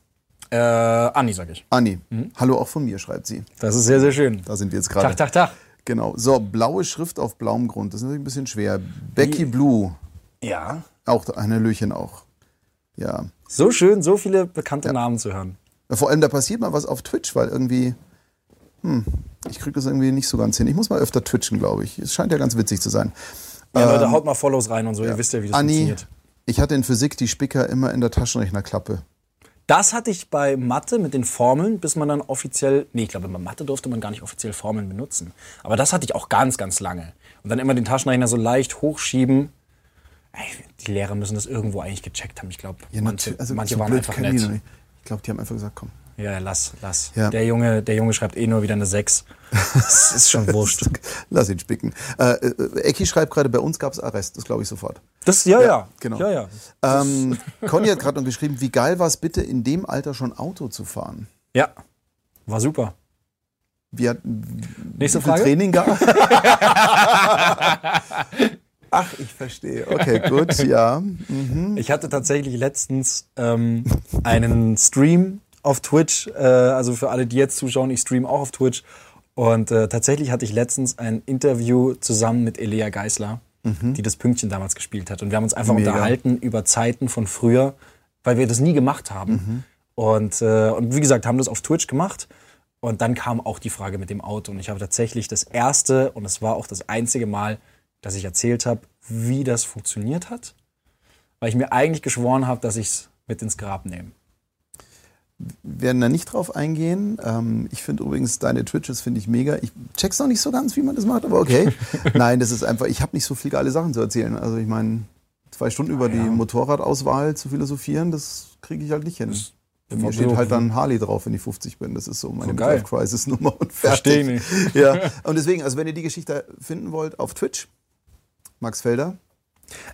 Äh, Anni, sag ich. Anni. Mhm. Hallo auch von mir, schreibt sie. Das ist sehr, sehr schön. Da sind wir jetzt gerade. Tag, Tag, Tag. Genau. So, blaue Schrift auf blauem Grund. Das ist natürlich ein bisschen schwer. Becky Blue. Ja. Auch ein Hallöchen auch. Ja. So schön, so viele bekannte Namen zu hören. Vor allem, da passiert mal was auf Twitch, weil irgendwie. Hm, ich kriege das irgendwie nicht so ganz hin. Ich muss mal öfter twitchen, glaube ich. Es scheint ja ganz witzig zu sein. Ja, Leute, haut mal Follows rein und so, ihr wisst ja, wie das Ähm, Anni, funktioniert. ich hatte in Physik die Spicker immer in der Taschenrechnerklappe. Das hatte ich bei Mathe mit den Formeln, bis man dann offiziell, nee, ich glaube, bei Mathe durfte man gar nicht offiziell Formeln benutzen. Aber das hatte ich auch ganz, ganz lange. Und dann immer den Taschenrechner so leicht hochschieben. Ey, die Lehrer müssen das irgendwo eigentlich gecheckt haben. Ich glaube, Ja, manche. Also, manche so waren einfach nett. Glaube, die haben einfach gesagt, komm. Ja, lass, lass. Ja. Der, Junge, der Junge schreibt eh nur wieder eine 6. Das ist schon (laughs) wurscht. Lass ihn spicken. Äh, äh, Ecki schreibt gerade, bei uns gab es Arrest. Das glaube ich sofort. Das, ja, ja. genau. Ja, ja. Ähm, Conny hat gerade noch geschrieben, wie geil war es bitte, in dem Alter schon Auto zu fahren? Ja. War super. Wie hat Nächste Frage. Training gab? (laughs) Ach, ich verstehe. Okay, gut, ja. Ich hatte tatsächlich letztens ähm, einen Stream auf Twitch. Äh, also für alle, die jetzt zuschauen, ich stream auch auf Twitch. Und äh, tatsächlich hatte ich letztens ein Interview zusammen mit Elea Geisler, die das Pünktchen damals gespielt hat. Und wir haben uns einfach Mega. unterhalten über Zeiten von früher, weil wir das nie gemacht haben. Und, äh, und wie gesagt, haben das auf Twitch gemacht. Und dann kam auch die Frage mit dem Auto. Und ich habe tatsächlich das erste und es war auch das einzige Mal, dass ich erzählt habe, wie das funktioniert hat. Weil ich mir eigentlich geschworen habe, dass ich es mit ins Grab nehme. Wir werden da nicht drauf eingehen. Ähm, ich finde übrigens deine Twitches finde ich mega. Ich check's noch nicht so ganz, wie man das macht, aber okay. (laughs) Nein, das ist einfach, ich habe nicht so viel geile Sachen zu erzählen. Also ich meine, zwei Stunden über Ah, ja. die Motorradauswahl zu philosophieren, das kriege ich halt nicht hin. Bei mir steht halt dann Harley drauf, wenn ich 50 bin. Das ist so meine So. Crisis-Nummer und fertig. nicht. Ja, (laughs) und deswegen, also wenn ihr die Geschichte finden wollt, auf Twitch, Max Felder,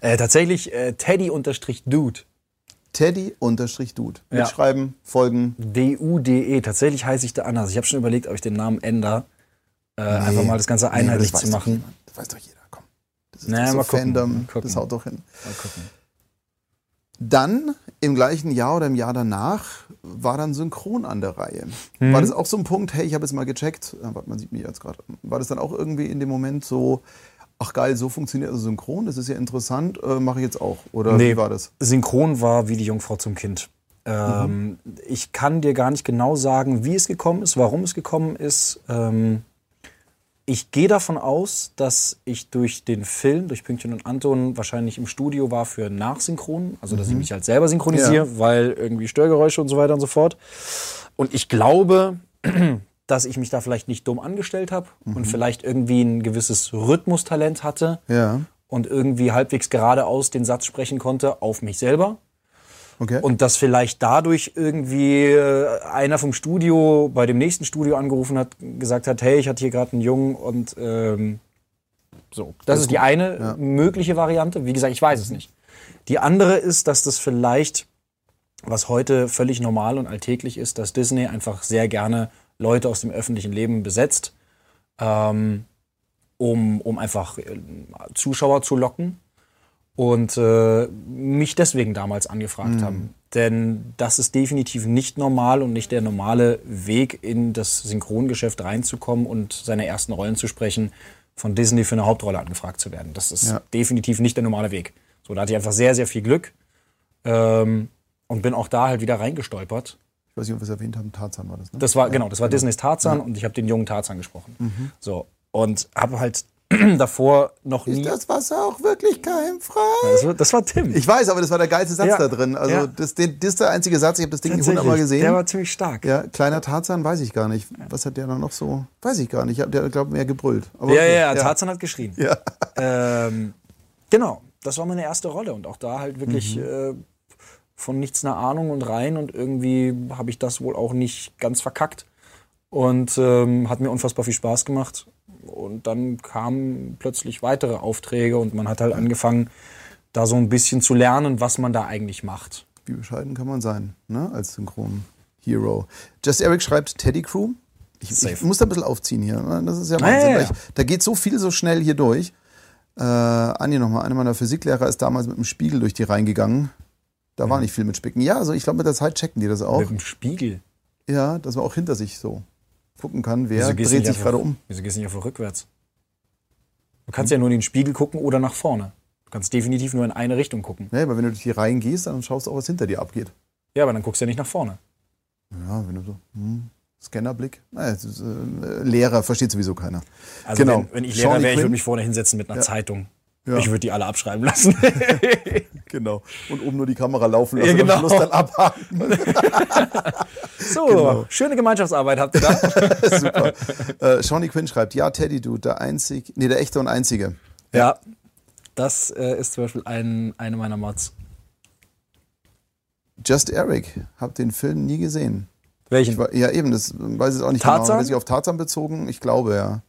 Äh, tatsächlich äh, Teddy-Dude. Teddy-Dude. Ja. Mitschreiben, folgen. D-U-D-E. Tatsächlich heiße ich da anders. Ich habe schon überlegt, ob ich den Namen ändere. Äh, Einfach mal das Ganze Nee, einheitlich das zu machen. Das weiß doch jeder, komm. Das ist Naja, doch so Fandom, das haut doch hin. Mal gucken. Dann im gleichen Jahr oder im Jahr danach war dann Synchron an der Reihe. Mhm. War das auch so ein Punkt, hey, ich habe jetzt mal gecheckt, äh, warte, man sieht mich jetzt gerade, war das dann auch irgendwie in dem Moment so, ach geil, so funktioniert also Synchron, das ist ja interessant, äh, mache ich jetzt auch? Oder Nee. wie war das? Synchron war wie die Jungfrau zum Kind. Ähm, Ich kann dir gar nicht genau sagen, wie es gekommen ist, warum es gekommen ist. Ähm, ich gehe davon aus, dass ich durch den Film, durch Pünktchen und Anton, wahrscheinlich im Studio war für Nachsynchron. Also, dass ich mich halt selber synchronisiere, weil irgendwie Störgeräusche und so weiter und so fort. Und ich glaube, dass ich mich da vielleicht nicht dumm angestellt habe und vielleicht irgendwie ein gewisses Rhythmustalent hatte Ja, und irgendwie halbwegs geradeaus den Satz sprechen konnte auf mich selber. okay. Und dass vielleicht dadurch irgendwie äh, einer vom Studio bei dem nächsten Studio angerufen hat, gesagt hat, hey, ich hatte hier gerade einen Jungen und ähm, so. Das ist die eine mögliche Variante. Wie gesagt, ich weiß es nicht. Die andere ist, dass das vielleicht, was heute völlig normal und alltäglich ist, dass Disney einfach sehr gerne Leute aus dem öffentlichen Leben besetzt, ähm, um, um einfach äh, Zuschauer zu locken und äh, mich deswegen damals angefragt haben. Denn das ist definitiv nicht normal und nicht der normale Weg, in das Synchrongeschäft reinzukommen und seine ersten Rollen zu sprechen, von Disney für eine Hauptrolle angefragt zu werden. Das ist Ja. definitiv nicht der normale Weg. So, da hatte ich einfach sehr, sehr viel Glück ähm, und bin auch da halt wieder reingestolpert. Ich weiß nicht, ob wir es erwähnt haben, Tarzan war das, ne? Das war genau, das war Disneys Tarzan und ich habe den jungen Tarzan gesprochen. So und habe halt (clears throat) davor noch nie. Ist das Wasser auch wirklich keimfrei? Das war, das war Tim. Ich weiß, aber das war der geilste Satz Ja, da drin. Also ja. das, das ist der einzige Satz, ich habe das Ding hundertmal gesehen. Der war ziemlich stark. Ja, kleiner Tarzan weiß ich gar nicht. Was hat der dann noch so? Weiß ich gar nicht. Der hat, glaube mehr gebrüllt. Aber Ja, okay, ja, ja, Tarzan hat geschrien. Ja. Ähm, genau, das war meine erste Rolle und auch da halt wirklich äh, von nichts eine Ahnung und rein und irgendwie habe ich das wohl auch nicht ganz verkackt und ähm, hat mir unfassbar viel Spaß gemacht und dann kamen plötzlich weitere Aufträge und man hat halt angefangen, da so ein bisschen zu lernen, was man da eigentlich macht. Wie bescheiden kann man sein, ne? als Synchron-Hero. Just Eric schreibt Teddy Crew. Ich, ich muss da ein bisschen aufziehen hier. ne? Das ist ja Wahnsinn. ja, ja. Ich, da geht so viel so schnell hier durch. Äh, Anja nochmal, einer meiner Physiklehrer ist damals mit dem Spiegel durch die Reihen Da war nicht viel mit Spicken. Ja, also ich glaube, mit der Zeit checken die das auch. Mit dem Spiegel. Ja, dass man auch hinter sich so gucken kann, wer dreht sich einfach- gerade um. Wieso gehst du nicht einfach rückwärts? Du kannst ja nur in den Spiegel gucken oder nach vorne. Du kannst definitiv nur in eine Richtung gucken. Ja, aber wenn du durch die Reihen gehst, dann schaust du auch, was hinter dir abgeht. Ja, aber dann guckst du ja nicht nach vorne. Ja, wenn du so, hm, Scannerblick. Naja, ist, äh, Lehrer versteht sowieso keiner. Also Genau. wenn, wenn ich Lehrer wäre, ich würde mich vorne hinsetzen mit einer Zeitung. Ja. Ich würde die alle abschreiben lassen. (laughs) Genau. Und oben nur die Kamera laufen lassen Ja, genau. und am Schluss dann abhaken. (laughs) so, Genau. schöne Gemeinschaftsarbeit habt ihr da. (laughs) Super. Äh, Shawnee Quinn schreibt, ja, Teddy Dude, der einzig, nee, der echte und einzige. ja, das äh, ist zum Beispiel ein, eine meiner Mods. Just Eric, hab den Film nie gesehen. Welchen? War, ja, eben, das weiß ich auch nicht Tarzan? genau. Hat sich auf Tarzan bezogen? Ich glaube, ja.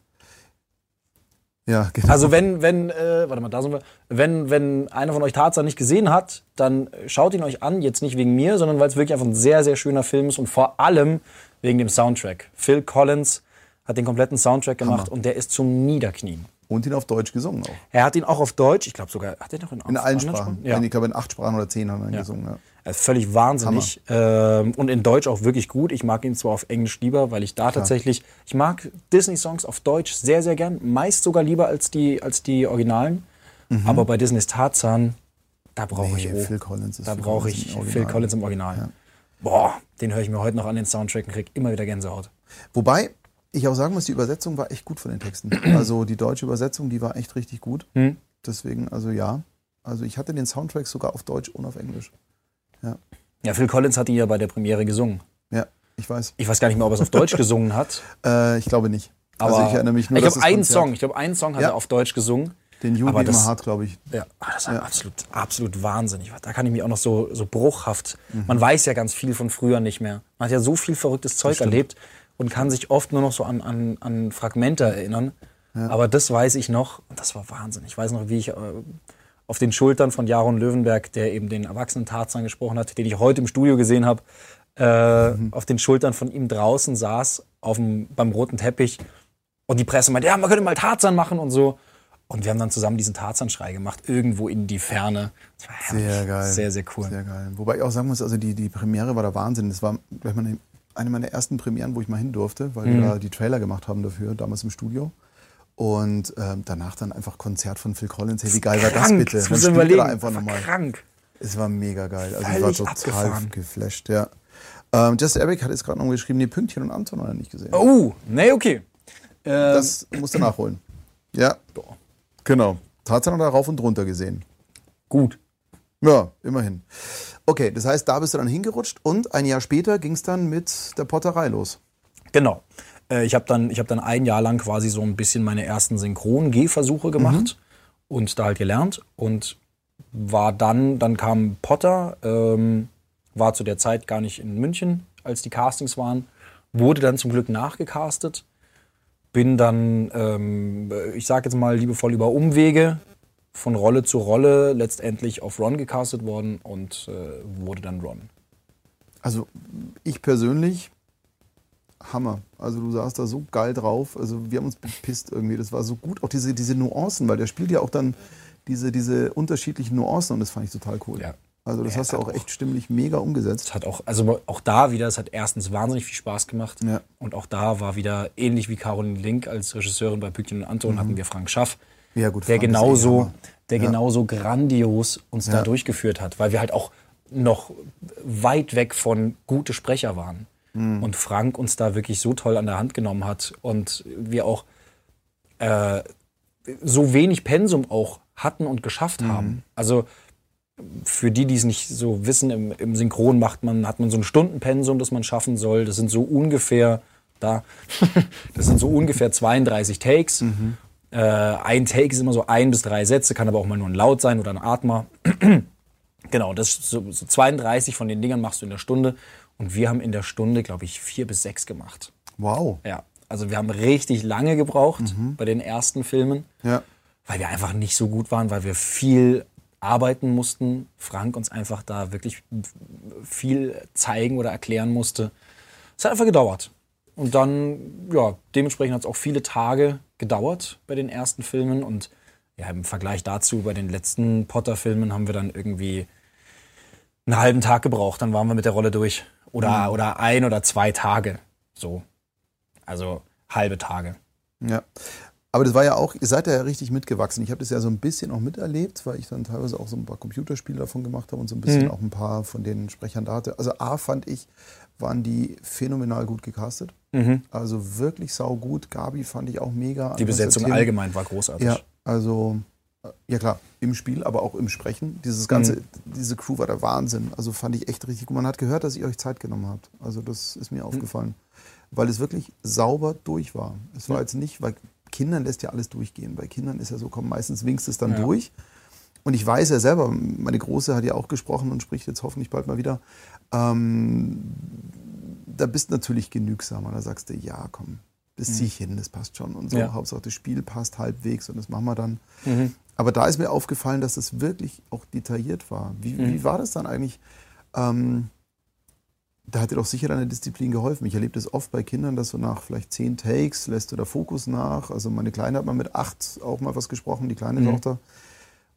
Ja, genau. Also wenn, wenn, äh, warte mal, da sind wir. Wenn, wenn einer von euch Tarzan nicht gesehen hat, dann schaut ihn euch an, jetzt nicht wegen mir, sondern weil es wirklich einfach ein sehr, sehr schöner Film ist und vor allem wegen dem Soundtrack. Phil Collins hat den kompletten Soundtrack gemacht und der ist zum Niederknien. Und ihn auf Deutsch gesungen auch. Er hat ihn auch auf Deutsch, ich glaube sogar, hat er noch in, In allen anderen Sprachen. Ja. Ich glaube, in acht Sprachen oder zehn hat er ihn gesungen. Ja. Ist völlig wahnsinnig. Ähm, und in Deutsch auch wirklich gut. Ich mag ihn zwar auf Englisch lieber, weil ich da tatsächlich, ich mag Disney-Songs auf Deutsch sehr, sehr gern. Meist sogar lieber als die, als die Originalen. Aber bei Disneys Tarzan, da brauche ich Mhm. Nee, oh, Phil Collins ist Da brauche ich Phil. Collins im Original. Boah, den höre ich mir heute noch an den Soundtrack und krieg immer wieder Gänsehaut. Wobei ich auch sagen muss, die Übersetzung war echt gut von den Texten. (clears throat) Also die deutsche Übersetzung, die war echt richtig gut. Hm. Deswegen, also ja. Also ich hatte den Soundtrack sogar auf Deutsch und auf Englisch. Ja, Ja, Phil Collins hat ihn ja bei der Premiere gesungen. ja ich weiß. Ich weiß gar nicht mehr, ob er es auf Deutsch (laughs) gesungen hat. Äh, ich glaube nicht. Aber also ich erinnere mich nur, ich glaube, einen Konzert- Song. Ich glaube, einen Song hat Ja. er auf Deutsch gesungen. Den Juli das- immer hart, glaube ich. Ja, ah, das war absolut, absolut wahnsinnig. Da kann ich mich auch noch so, so bruchhaft. Man weiß ja ganz viel von früher nicht mehr. Man hat ja so viel verrücktes Zeug erlebt und kann sich oft nur noch so an, an, an Fragmente erinnern. Aber das weiß ich noch. Und das war Wahnsinn. Ich weiß noch, wie ich äh, auf den Schultern von Jaron Löwenberg, der eben den erwachsenen Tarzan gesprochen hat, den ich heute im Studio gesehen habe, äh, auf den Schultern von ihm draußen saß, auf dem, beim roten Teppich. Und die Presse meinte, ja, man könnte mal Tarzan machen und so. Und wir haben dann zusammen diesen Tarzan-Schrei gemacht, irgendwo in die Ferne. Das war herrlich. Sehr geil. Sehr, sehr cool. Sehr geil. Wobei ich auch sagen muss, also die, die Premiere war der Wahnsinn. Das war gleich meine, eine meiner ersten Premieren, wo ich mal hin durfte, weil Mhm. wir da die Trailer gemacht haben dafür, damals im Studio. Und ähm, danach dann einfach Konzert von Phil Collins. Hey, wie geil war das bitte? Das Man spielt überlegen. da einfach nochmal. krank. Es war mega geil. Also ich war total abgefahren. geflasht, ja. Ähm, Just Eric hat jetzt gerade noch geschrieben, nee, Pünktchen und Anton hat er nicht gesehen. Oh, nee, okay. Ähm, Das musst du nachholen. Ja, boah, genau. Hat er rauf und runter gesehen. gut. Ja, immerhin. Okay, das heißt, da bist du dann hingerutscht und ein Jahr später ging es dann mit der Potterei los. Genau. Äh, Ich habe dann, ich hab dann ein Jahr lang quasi so ein bisschen meine ersten Synchron-Gehversuche gemacht und da halt gelernt. Und war dann, dann kam Potter, ähm, war zu der Zeit gar nicht in München, als die Castings waren, wurde dann zum Glück nachgecastet. Bin dann, ähm, ich sage jetzt mal liebevoll über Umwege, von Rolle zu Rolle letztendlich auf Ron gecastet worden und äh, wurde dann Ron. Also ich persönlich, Hammer. Also du saßt da so geil drauf. Also wir haben uns bepisst irgendwie. Das war so gut. Auch diese, diese Nuancen, weil der spielt ja auch dann diese, diese unterschiedlichen Nuancen und das fand ich total cool. Ja. Also das Ja, hast du auch auch. echt stimmlich mega umgesetzt. Es hat auch, also auch da wieder, es hat erstens wahnsinnig viel Spaß gemacht. Ja. Und auch da war wieder ähnlich wie Caroline Link als Regisseurin bei Pückchen und Anton hatten wir Frank Schaff, Mhm. Ja, gut, der Frank eh genauso, der genauso grandios uns da durchgeführt hat, weil wir halt auch noch weit weg von gute Sprecher waren. Mhm. Und Frank uns da wirklich so toll an der Hand genommen hat und wir auch äh, so wenig Pensum auch hatten und geschafft Mhm. haben. Also für die, die es nicht so wissen, im, im Synchron macht man, hat man so ein Stundenpensum, das man schaffen soll. Das sind so ungefähr, da, (laughs) das sind so ungefähr 32 Takes. Äh, ein Take ist immer so ein bis drei Sätze, kann aber auch mal nur ein Laut sein oder ein Atmer. (clears throat) genau, das so, so 32 von den Dingern machst du in der Stunde. Und wir haben in der Stunde, glaube ich, vier bis sechs gemacht. Wow. Ja, also wir haben richtig lange gebraucht bei den ersten Filmen Ja. weil wir einfach nicht so gut waren, weil wir viel arbeiten mussten. Frank uns einfach da wirklich viel zeigen oder erklären musste. Es hat einfach gedauert. Und dann, ja, dementsprechend hat es auch viele Tage gedauert bei den ersten Filmen. Und ja, im Vergleich dazu, bei den letzten Potter-Filmen haben wir dann irgendwie einen halben Tag gebraucht. Dann waren wir mit der Rolle durch. Oder, oder ein oder zwei Tage. So. Also halbe Tage. Ja. Aber das war ja auch, ihr seid ja richtig mitgewachsen. Ich habe das ja so ein bisschen auch miterlebt, weil ich dann teilweise auch so ein paar Computerspiele davon gemacht habe und so ein bisschen Mhm. auch ein paar von den Sprechern da hatte. Also A fand ich, waren die phänomenal gut gecastet. Also wirklich saugut. Gabi fand ich auch mega. Mhm. Die Besetzung allgemein war großartig. Ja, also ja klar, im Spiel, aber auch im Sprechen. Dieses ganze, Mhm. diese Crew war der Wahnsinn. Also fand ich echt richtig gut. Man hat gehört, dass ihr euch Zeit genommen habt. Also das ist mir Mhm. aufgefallen. Weil es wirklich sauber durch war. Es war jetzt nicht, weil Kindern lässt ja alles durchgehen. Bei Kindern ist ja so, komm, meistens winkst es dann Ja. durch. Und ich weiß ja selber, meine Große hat ja auch gesprochen und spricht jetzt hoffentlich bald mal wieder. Ähm, da bist du natürlich genügsamer. Da sagst du, ja, komm, das zieh ich hin, das passt schon. Und so, Mhm. Ja. Hauptsache das Spiel passt halbwegs und das machen wir dann. Mhm. Aber da ist mir aufgefallen, dass es wirklich auch detailliert war. Wie, Mhm. wie war das dann eigentlich? Ähm, da hat dir doch sicher deine Disziplin geholfen. Ich erlebe das oft bei Kindern, dass so nach vielleicht zehn Takes lässt du der Fokus nach. Also meine Kleine hat mal mit acht auch mal was gesprochen, die kleine Mhm. Tochter.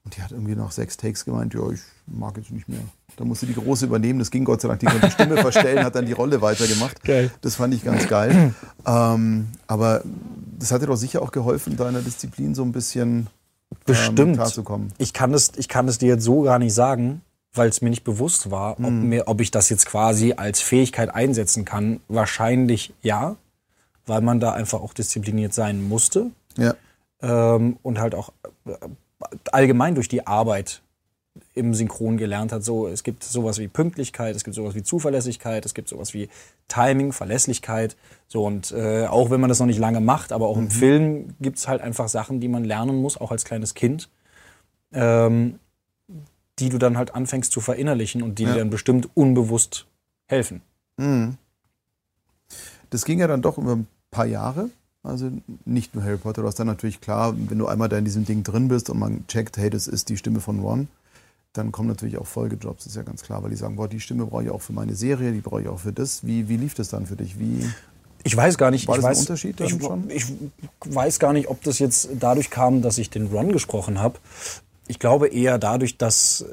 Und die hat irgendwie nach sechs Takes gemeint, ja, ich mag jetzt nicht mehr. Da musste die Große übernehmen. Das ging Gott sei Dank. Die konnte die Stimme verstellen, hat dann die Rolle weitergemacht. Geil. Das fand ich ganz geil. (clears throat) ähm, aber das hat dir doch sicher auch geholfen, deiner Disziplin so ein bisschen Bestimmt. klarzukommen. Ich kann es, ich kann es dir jetzt so gar nicht sagen, weil es mir nicht bewusst war, ob, Mhm. mir, ob ich das jetzt quasi als Fähigkeit einsetzen kann. Wahrscheinlich ja. weil man da einfach auch diszipliniert sein musste Ja. ähm, und halt auch äh, allgemein durch die Arbeit im Synchron gelernt hat. So, es gibt sowas wie Pünktlichkeit, es gibt sowas wie Zuverlässigkeit, es gibt sowas wie Timing, Verlässlichkeit. So und äh, auch wenn man das noch nicht lange macht, aber auch im Film gibt's halt einfach Sachen, die man lernen muss, auch als kleines Kind, ähm, die du dann halt anfängst zu verinnerlichen und die Ja. dir dann bestimmt unbewusst helfen. Mhm. Das ging ja dann doch über ein paar Jahre. Also nicht nur Harry Potter, du hast dann natürlich klar, wenn du einmal da in diesem Ding drin bist und man checkt, hey, das ist die Stimme von Ron, dann kommen natürlich auch Folgejobs, ist ja ganz klar, weil die sagen, boah, die Stimme brauche ich auch für meine Serie, die brauche ich auch für das. Wie, wie lief das dann für dich? Wie, Ich weiß gar nicht. War ich das ein weiß, Unterschied dann ich, schon? Ich weiß gar nicht, ob das jetzt dadurch kam, dass ich den Ron gesprochen habe. Ich glaube eher dadurch, dass,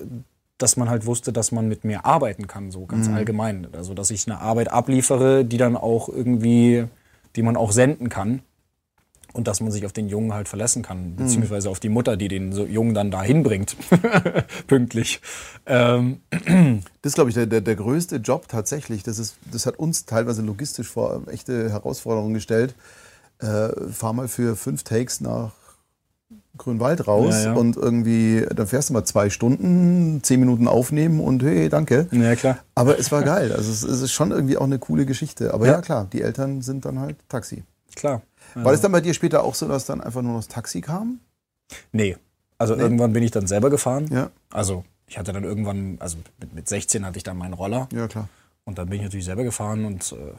dass man halt wusste, dass man mit mir arbeiten kann, so Mhm. ganz allgemein. Also, dass ich eine Arbeit abliefere, die dann auch irgendwie, die man auch senden kann. Und dass man sich auf den Jungen halt verlassen kann, Mhm. beziehungsweise auf die Mutter, die den so Jungen dann da hinbringt. (laughs) Pünktlich. Ähm, (clears throat) Das ist, glaube ich, der, der, der größte Job tatsächlich. Das, ist, das hat uns teilweise logistisch vor echte Herausforderungen gestellt. Äh, fahr mal für fünf Takes nach Grünwald raus Ja, ja. und irgendwie, dann fährst du mal zwei Stunden, zehn Minuten aufnehmen und hey, danke. ja, klar. Aber es war geil. Also es, es ist schon irgendwie auch eine coole Geschichte. Aber ja, Ja. klar, die Eltern sind dann halt Taxi. Klar. War das dann bei dir später auch so, dass dann einfach nur noch das Taxi kam? Nee. Also irgendwann bin ich dann selber gefahren. Ja, Also ich hatte dann irgendwann, also mit, mit 16 hatte ich dann meinen Roller ja klar. und dann bin ich natürlich selber gefahren und äh,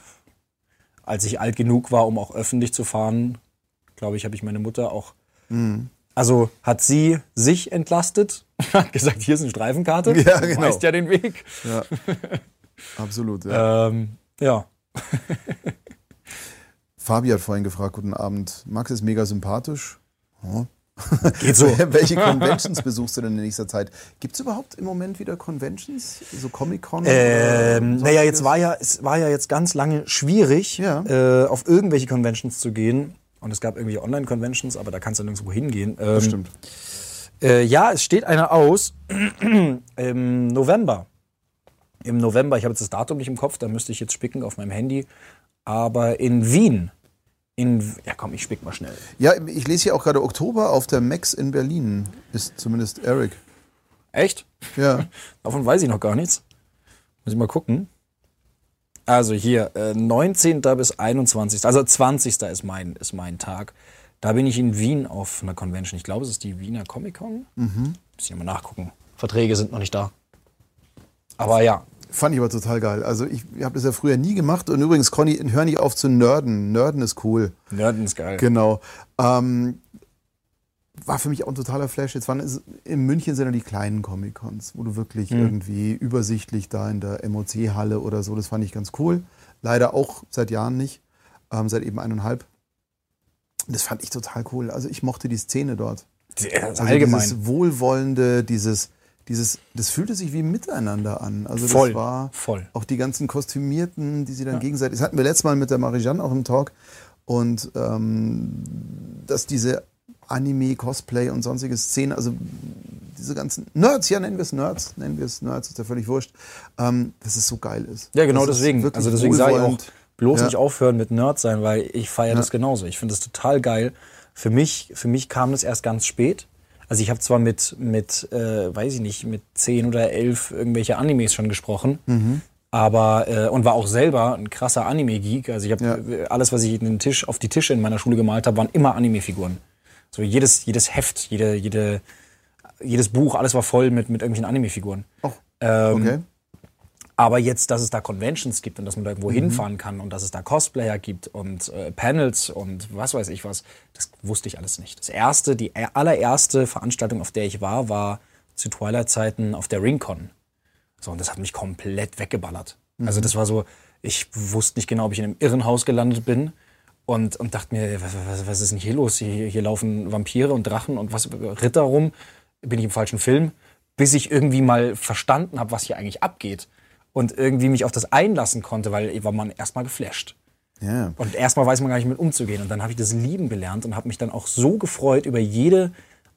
als ich alt genug war, um auch öffentlich zu fahren, glaube ich, habe ich meine Mutter auch, Mhm. also hat sie sich entlastet, (laughs) hat gesagt, hier ist eine Streifenkarte, Ja, du genau. weißt ja den Weg. Ja. Absolut. Ja. (laughs) Ähm, ja, Fabi hat vorhin gefragt, guten Abend. Max ist mega sympathisch. Ja. geht so. (laughs) Welche Conventions besuchst du denn in nächster Zeit? Gibt es überhaupt im Moment wieder Conventions? So Comic-Con? Ähm, naja, jetzt war ja, es war ja jetzt ganz lange schwierig, Ja. äh, auf irgendwelche Conventions zu gehen. Und es gab irgendwie Online-Conventions, aber da kannst du nirgendwo hingehen. Ähm, Das stimmt. Äh, ja, es steht eine aus (clears throat) im November. Im November, ich habe jetzt das Datum nicht im Kopf, da müsste ich jetzt spicken auf meinem Handy. Aber in Wien. In, ja komm, ich spick mal schnell. Ja, ich lese hier auch gerade Oktober auf der Max in Berlin. Ist zumindest Eric. Echt? Ja. (laughs) Davon weiß ich noch gar nichts. Muss ich mal gucken. Also hier, äh, 19. bis 21. Also 20. ist mein, ist mein Tag. Da bin ich in Wien auf einer Convention. Ich glaube, es ist die Wiener Comic Con. Mhm. Muss ich mal nachgucken. Verträge sind noch nicht da. Aber ja, Fand ich aber total geil. Also ich habe das ja früher nie gemacht. Und übrigens, Conny, hör nicht auf zu nerden. Nerden ist cool. Nerden ist geil. Genau. Ähm, war für mich auch ein totaler Flash. Jetzt waren es, in München sind ja die kleinen Comic-Cons, wo du wirklich irgendwie übersichtlich da in der MOC-Halle oder so, das fand ich ganz cool. Leider auch seit Jahren nicht, ähm, seit eben eineinhalb. Das fand ich total cool. Also ich mochte die Szene dort. Also allgemein. Dieses Wohlwollende, dieses, dieses, das fühlte sich wie miteinander an. Also Voll, das war voll. auch die ganzen Kostümierten, die sie dann gegenseitig. Das hatten wir letztes Mal mit der Marijanne auch im Talk. Und ähm, dass diese Anime, Cosplay und sonstige Szenen, also diese ganzen Nerds, ja, nennen wir es Nerds, nennen wir es Nerds, ist ja völlig wurscht, ähm, dass es so geil ist. Ja, genau Das ist deswegen. Also deswegen sage ich auch, bloß Ja. nicht aufhören mit Nerd sein, weil ich feiere das genauso. Ich finde das total geil. Für mich, für mich kam das erst ganz spät. Also ich habe zwar mit, mit äh, weiß ich nicht, mit zehn oder elf irgendwelche Animes schon gesprochen, Mhm. aber äh, und war auch selber ein krasser Anime-Geek. Also ich habe Ja. äh, alles, was ich in den Tisch, auf die Tische in meiner Schule gemalt habe, waren immer Anime-Figuren. So jedes, jedes Heft, jede, jede, jedes Buch, alles war voll mit, mit irgendwelchen Anime-Figuren. Oh, Ähm, okay. Aber jetzt, dass es da Conventions gibt und dass man da irgendwo hinfahren kann und dass es da Cosplayer gibt und äh, Panels und was weiß ich was, das wusste ich alles nicht. Das erste, die allererste Veranstaltung, auf der ich war, war zu Twilight-Zeiten auf der Ringcon. So, und das hat mich komplett weggeballert. Also das war so, ich wusste nicht genau, ob ich in einem Irrenhaus gelandet bin und, und dachte mir, was, was, was ist denn hier los? Hier, hier laufen Vampire und Drachen und was Ritter rum. Bin ich im falschen Film? Bis ich irgendwie mal verstanden habe, was hier eigentlich abgeht und irgendwie mich auf das einlassen konnte, weil war man erstmal geflasht. Ja. Und erstmal weiß man gar nicht mit umzugehen. Und dann habe ich das lieben gelernt und habe mich dann auch so gefreut über jede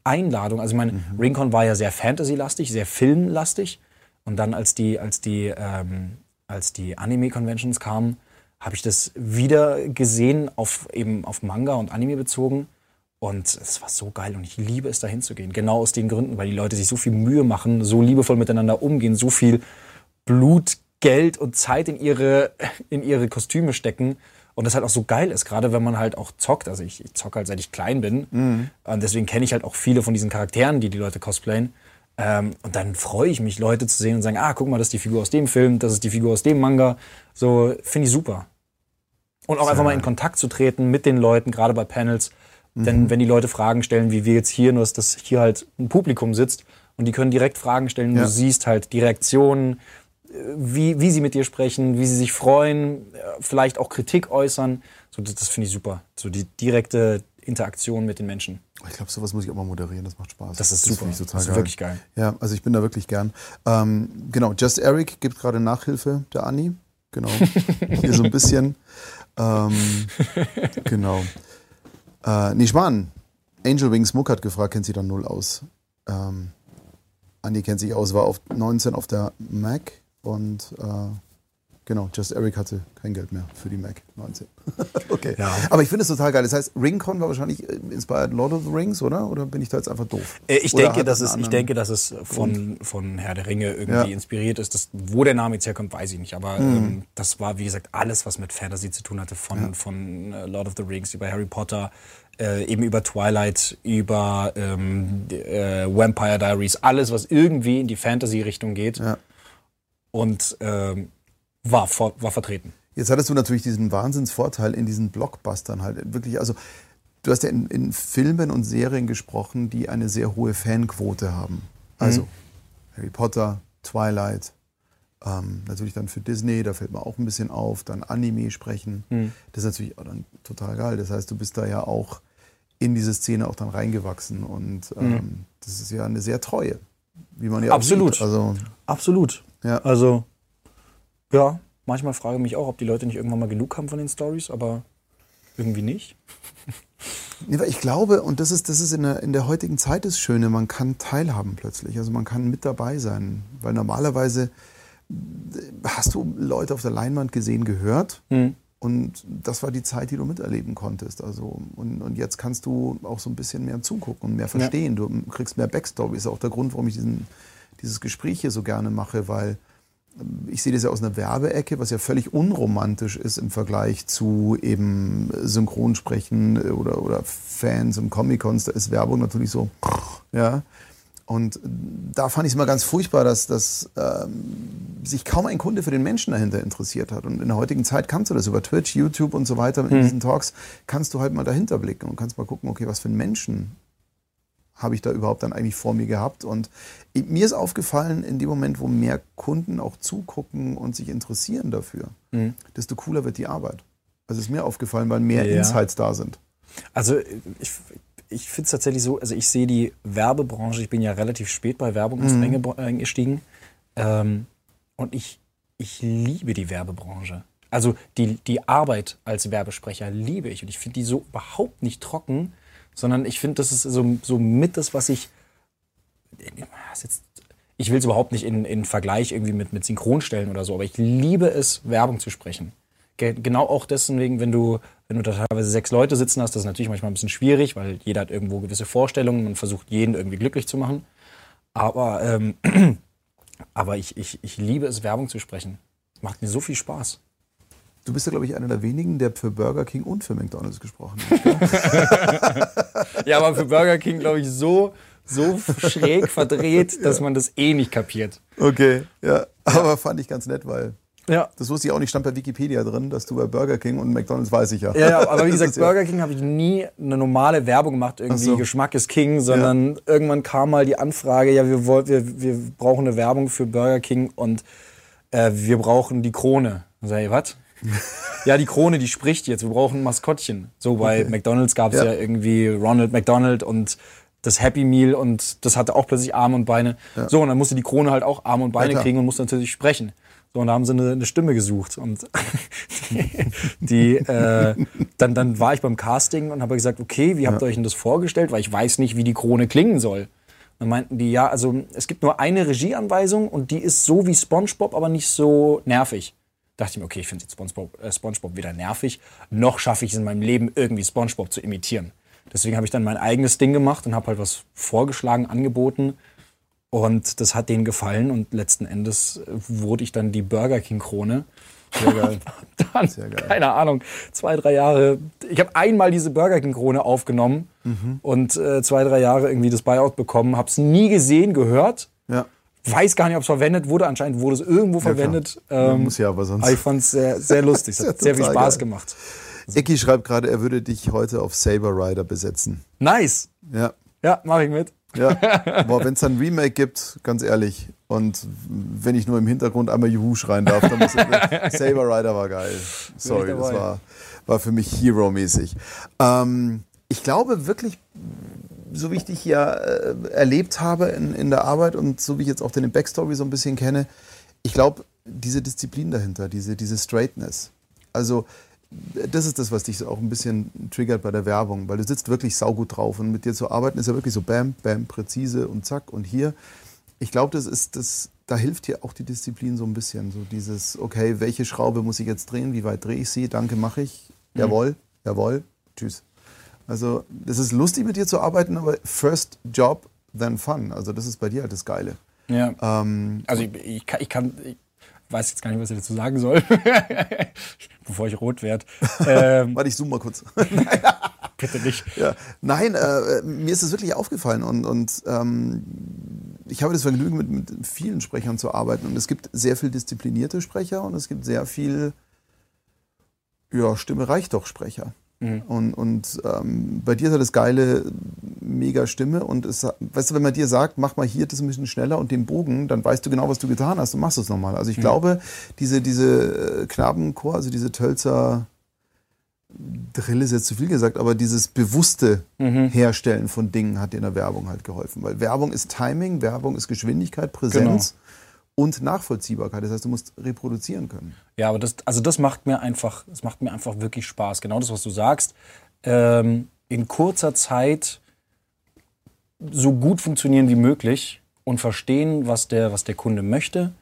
Einladung. Also ich meine, Ringcon war ja sehr Fantasy-lastig, sehr filmlastig. Und dann, als die, als die, ähm, als die Anime-Conventions kamen, habe ich das wieder gesehen, auf eben auf Manga und Anime bezogen. Und es war so geil und ich liebe es, da hinzugehen. Genau aus den Gründen, weil die Leute sich so viel Mühe machen, so liebevoll miteinander umgehen, so viel Blut, Geld und Zeit in ihre, in ihre Kostüme stecken. Und das halt auch so geil ist, gerade wenn man halt auch zockt. Also ich, ich zocke halt seit ich klein bin. Mhm. Und deswegen kenne ich halt auch viele von diesen Charakteren, die die Leute cosplayen. Ähm, und dann freue ich mich, Leute zu sehen und sagen, ah, guck mal, das ist die Figur aus dem Film, das ist die Figur aus dem Manga. So, finde ich super. Und auch Sehr einfach mal in Kontakt zu treten mit den Leuten, gerade bei Panels. Mhm. Denn wenn die Leute Fragen stellen, wie wir jetzt hier, nur dass hier halt ein Publikum sitzt und die können direkt Fragen stellen, ja. du siehst halt die Reaktionen, wie, wie sie mit dir sprechen, wie sie sich freuen, vielleicht auch Kritik äußern. So, das, das finde ich super. So die direkte Interaktion mit den Menschen. Ich glaube, sowas muss ich auch mal moderieren, das macht Spaß. Das ist super. Das, das ist geil. wirklich geil. Ja, also ich bin da wirklich gern. Ähm, genau, Just Eric gibt gerade Nachhilfe der Anni. Genau. (laughs) Hier so ein bisschen. Ähm, genau. Äh, nee, Schwan. Angel Wings Muck hat gefragt, kennt sie dann null aus? Ähm, Andi kennt sich aus, war auf 19 auf der Mac und äh, Genau, Just Eric hatte kein Geld mehr für die Mac 19. (laughs) okay. Ja. Aber ich finde es total geil. Das heißt, Ringcon war wahrscheinlich äh, inspired Lord of the Rings, oder? Oder bin ich da jetzt einfach doof? Äh, ich, denke, dass es, ich denke, dass es von, von Herr der Ringe irgendwie ja. inspiriert ist. Das, wo der Name jetzt herkommt, weiß ich nicht. Aber mhm. ähm, das war, wie gesagt, alles, was mit Fantasy zu tun hatte. Von, ja. von äh, Lord of the Rings über Harry Potter, äh, eben über Twilight, über ähm, äh, Vampire Diaries. Alles, was irgendwie in die Fantasy-Richtung geht. Und ähm, war, vor, war vertreten. Jetzt hattest du natürlich diesen Wahnsinnsvorteil in diesen Blockbustern halt. Wirklich, also du hast ja in, in Filmen und Serien gesprochen, die eine sehr hohe Fanquote haben. Also mhm. Harry Potter, Twilight, ähm, natürlich dann für Disney, da fällt mir auch ein bisschen auf, dann Anime sprechen. Mhm. Das ist natürlich auch dann total geil. Das heißt, du bist da ja auch in diese Szene auch dann reingewachsen und ähm, mhm. das ist ja eine sehr treue, wie man ja Absolut. sieht. Also, Absolut. Ja. Also ja, manchmal frage ich mich auch, ob die Leute nicht irgendwann mal genug haben von den Stories, aber irgendwie nicht. Ich glaube, und das ist, das ist in der, in der heutigen Zeit das Schöne, man kann teilhaben plötzlich. Also man kann mit dabei sein. Weil normalerweise hast du Leute auf der Leinwand gesehen, gehört. Mhm. Und das war die Zeit, die du miterleben konntest. Also, und, und jetzt kannst du auch so ein bisschen mehr zugucken und mehr verstehen. Ja. Du kriegst mehr Backstory. Ist auch der Grund, warum ich diesen, dieses Gespräch hier so gerne mache, weil ich sehe das ja aus einer Werbeecke, was ja völlig unromantisch ist im Vergleich zu eben Synchronsprechen oder, oder Fans im Comic-Cons. Da ist Werbung natürlich so, ja. Und da fand ich es mal ganz furchtbar, dass, dass ähm, sich kaum ein Kunde für den Menschen dahinter interessiert hat. Und in der heutigen Zeit kannst du das über Twitch, YouTube und so weiter, in hm. diesen Talks, kannst du halt mal dahinter blicken und kannst mal gucken, okay, was für ein Menschen habe ich da überhaupt dann eigentlich vor mir gehabt? Und mir ist aufgefallen, in dem Moment, wo mehr Kunden auch zugucken und sich interessieren dafür, mhm. desto cooler wird die Arbeit. Also ist mir aufgefallen, weil mehr ja. Insights da sind. Also ich, ich finde es tatsächlich so, also ich sehe die Werbebranche, ich bin ja relativ spät bei Werbung mhm. eingestiegen ähm, und ich, ich liebe die Werbebranche. Also die, die Arbeit als Werbesprecher liebe ich und ich finde die so überhaupt nicht trocken sondern ich finde, das ist so, so mit das, was ich. Ich will es überhaupt nicht in, in Vergleich irgendwie mit, mit Synchron stellen oder so, aber ich liebe es, Werbung zu sprechen. Genau auch deswegen, wenn du, wenn du da teilweise sechs Leute sitzen hast, das ist natürlich manchmal ein bisschen schwierig, weil jeder hat irgendwo gewisse Vorstellungen und versucht, jeden irgendwie glücklich zu machen. Aber, ähm, (clears throat) aber ich, ich, ich liebe es, Werbung zu sprechen. Macht mir so viel Spaß. Du bist ja, glaube ich, einer der wenigen, der für Burger King und für McDonalds gesprochen hat. (laughs) ja, aber für Burger King, glaube ich, so, so schräg verdreht, (laughs) dass man das eh nicht kapiert. Okay, ja. Aber fand ich ganz nett, weil ja. Das wusste ich auch nicht, stand bei Wikipedia drin, dass du bei Burger King und McDonalds weiß ich ja. Ja, aber wie (laughs) gesagt, Burger King habe ich nie eine normale Werbung gemacht, irgendwie so. Geschmack ist King, sondern ja. irgendwann kam mal die Anfrage, ja, wir, wollt, wir, wir brauchen eine Werbung für Burger King und äh, wir brauchen die Krone. Sag ich, was? (laughs) ja, die Krone, die spricht jetzt. Wir brauchen ein Maskottchen. So bei okay. McDonalds gab es ja. ja. irgendwie Ronald McDonald und das Happy Meal und das hatte auch plötzlich Arme und Beine. Ja. So, und dann musste die Krone halt auch Arme und Beine ja, kriegen und musste natürlich sprechen. So, und da haben sie eine, eine Stimme gesucht. Und (laughs) die, äh, dann, dann war ich beim Casting und habe gesagt, okay, wie habt ihr euch denn das vorgestellt? Weil ich weiß nicht, wie die Krone klingen soll. Dann meinten die, ja, also es gibt nur eine Regieanweisung und die ist so wie SpongeBob, aber nicht so nervig. dachte ich mir, okay, ich finde SpongeBob, äh, SpongeBob wieder nervig. Noch schaffe ich es in meinem Leben irgendwie SpongeBob zu imitieren. Deswegen habe ich dann mein eigenes Ding gemacht und habe halt was vorgeschlagen, angeboten. Und das hat denen gefallen und letzten Endes äh, wurde ich dann die Burger King Krone. Sehr geil. (laughs) dann, Sehr geil. keine Ahnung, zwei, drei Jahre. Ich habe einmal diese Burger King Krone aufgenommen und äh, zwei, drei Jahre irgendwie das Buyout bekommen. Habe es nie gesehen, gehört. Ja. Weiß gar nicht, ob es verwendet wurde. Anscheinend wurde es irgendwo verwendet. Ja, Ähm, muss ja, aber sonst. aber ich fand es sehr, sehr lustig. (laughs) Es hat sehr viel Spaß geil. gemacht. Ecki schreibt gerade, er würde dich heute auf Saber Rider besetzen. Nice. Ja. Ja, mache ich mit. Ja, (laughs) boah, wenn es dann ein Remake gibt, ganz ehrlich, und wenn ich nur im Hintergrund einmal Juhu schreien darf, dann muss ich, (laughs) Saber Rider war geil. Sorry, das war, war für mich Hero-mäßig. Ähm, ich glaube wirklich, so wie ich dich ja äh, erlebt habe in, in der Arbeit und so wie ich jetzt auch deine Backstory so ein bisschen kenne, ich glaube, diese Disziplin dahinter, diese, diese Straightness, also das ist das, was dich so auch ein bisschen triggert bei der Werbung, weil du sitzt wirklich saugut drauf und mit dir zu arbeiten ist ja wirklich so bam, bam, präzise und zack und hier. Ich glaube, das ist das, da hilft dir auch die Disziplin so ein bisschen, so dieses, okay, welche Schraube muss ich jetzt drehen, wie weit drehe ich sie, danke, mache ich, jawohl, jawohl, tschüss. Also, das ist lustig mit dir zu arbeiten, aber first job, then fun. Also, das ist bei dir halt das Geile. Ja. Ähm, Also ich, ich, kann, ich kann, ich weiß jetzt gar nicht, was ich dazu sagen soll, (laughs) bevor ich rot werde. (laughs) Ähm, warte, ich zoome mal kurz. (laughs) bitte nicht. Ja, nein, äh, mir ist es wirklich aufgefallen und, und ähm, ich habe das Vergnügen, mit, mit vielen Sprechern zu arbeiten und es gibt sehr viel disziplinierte Sprecher und es gibt sehr viel, ja, Stimme reicht doch Sprecher. Und, und ähm, bei dir ist ja das geile, mega Stimme und es, weißt du, wenn man dir sagt, mach mal hier das ein bisschen schneller und den Bogen, dann weißt du genau, was du getan hast und machst es nochmal. Also ich glaube, diese, diese äh, Knabenchor, also diese Tölzer, Drill ist jetzt zu viel gesagt, aber dieses bewusste Herstellen von Dingen hat dir in der Werbung halt geholfen. Weil Werbung ist Timing, Werbung ist Geschwindigkeit, Präsenz und Nachvollziehbarkeit. Das heißt, du musst reproduzieren können. Ja, aber das, also das macht mir einfach, das macht mir einfach wirklich Spaß. Genau das, was du sagst. Ähm, in kurzer Zeit so gut funktionieren wie möglich und verstehen, was der, was der Kunde möchte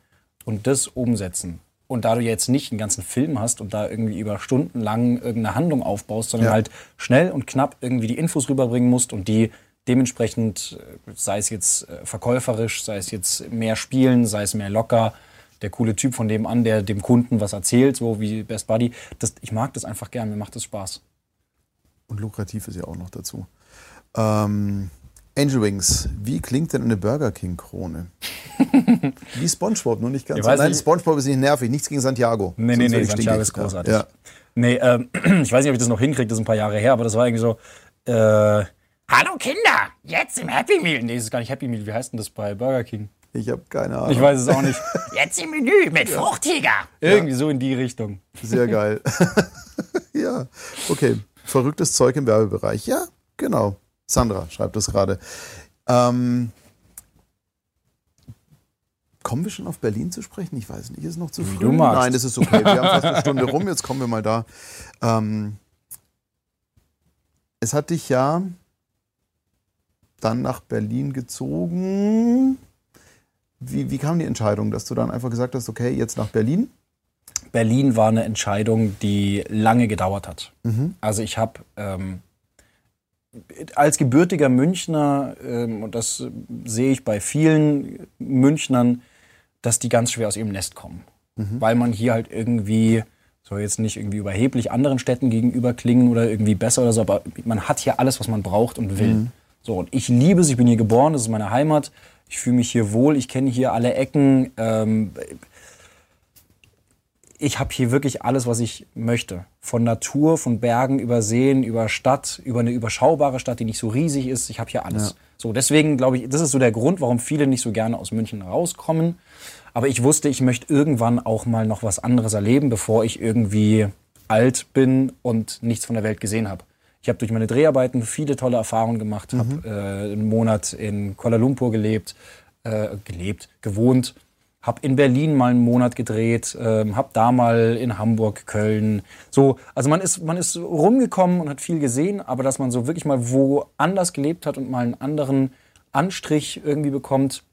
und das umsetzen. Und da du jetzt nicht einen ganzen Film hast und da irgendwie über Stunden lang irgendeine Handlung aufbaust, sondern Ja. halt schnell und knapp irgendwie die Infos rüberbringen musst und die dementsprechend, äh, sei es jetzt äh, verkäuferisch, sei es jetzt mehr spielen, sei es mehr locker, der coole Typ von dem an, der dem Kunden was erzählt, so wie Best Buddy. Das, ich mag das einfach gern, mir macht das Spaß. Und lukrativ ist ja auch noch dazu. Ähm, Angel Wings, wie klingt denn eine Burger King Krone? (laughs) wie SpongeBob, nur nicht ganz. Weiß Nein. SpongeBob ist nicht nervig, nichts gegen Santiago. Nee, nee, nee, Santiago ist großartig. Ja. Nee, ähm, (clears throat) ich weiß nicht, ob ich das noch hinkriege, das ist ein paar Jahre her, aber das war irgendwie so, äh, Hallo Kinder, jetzt im Happy Meal. Nee, das ist gar nicht Happy Meal, wie heißt denn das bei Burger King? Ich habe keine Ahnung. Ich weiß es auch nicht. (laughs) Jetzt im Menü mit Fruchtiger. Irgendwie so in die Richtung. Sehr geil. (laughs) ja, okay. Verrücktes Zeug im Werbebereich. Ja, genau. Sandra schreibt das gerade. Ähm, kommen wir schon auf Berlin zu sprechen? Ich weiß nicht, ist noch zu früh? du. Nein, das ist okay. Wir haben fast eine Stunde rum, jetzt kommen wir mal da. Ähm, es hat dich ja dann nach Berlin gezogen. Wie, wie kam die Entscheidung, dass du dann einfach gesagt hast, okay, jetzt nach Berlin? Berlin war eine Entscheidung, die lange gedauert hat. Also ich habe ähm, als gebürtiger Münchner, ähm, und das sehe ich bei vielen Münchnern, dass die ganz schwer aus ihrem Nest kommen. Weil man hier halt irgendwie, soll jetzt nicht irgendwie überheblich anderen Städten gegenüber klingen oder irgendwie besser oder so, aber man hat hier alles, was man braucht und will. So, und ich liebe es, ich bin hier geboren, das ist meine Heimat. Ich fühle mich hier wohl, ich kenne hier alle Ecken. Ähm, ich habe hier wirklich alles, was ich möchte. Von Natur, von Bergen, über Seen, über Stadt, über eine überschaubare Stadt, die nicht so riesig ist. Ich habe hier alles. So, deswegen glaube ich, das ist so der Grund, warum viele nicht so gerne aus München rauskommen. Aber ich wusste, ich möchte irgendwann auch mal noch was anderes erleben, bevor ich irgendwie alt bin und nichts von der Welt gesehen habe. Ich habe durch meine Dreharbeiten viele tolle Erfahrungen gemacht, habe äh, einen Monat in Kuala Lumpur gelebt, äh, gelebt, gewohnt, habe in Berlin mal einen Monat gedreht, ähm, habe da mal in Hamburg, Köln, so, also man ist man ist rumgekommen und hat viel gesehen, aber dass man so wirklich mal woanders gelebt hat und mal einen anderen Anstrich irgendwie bekommt,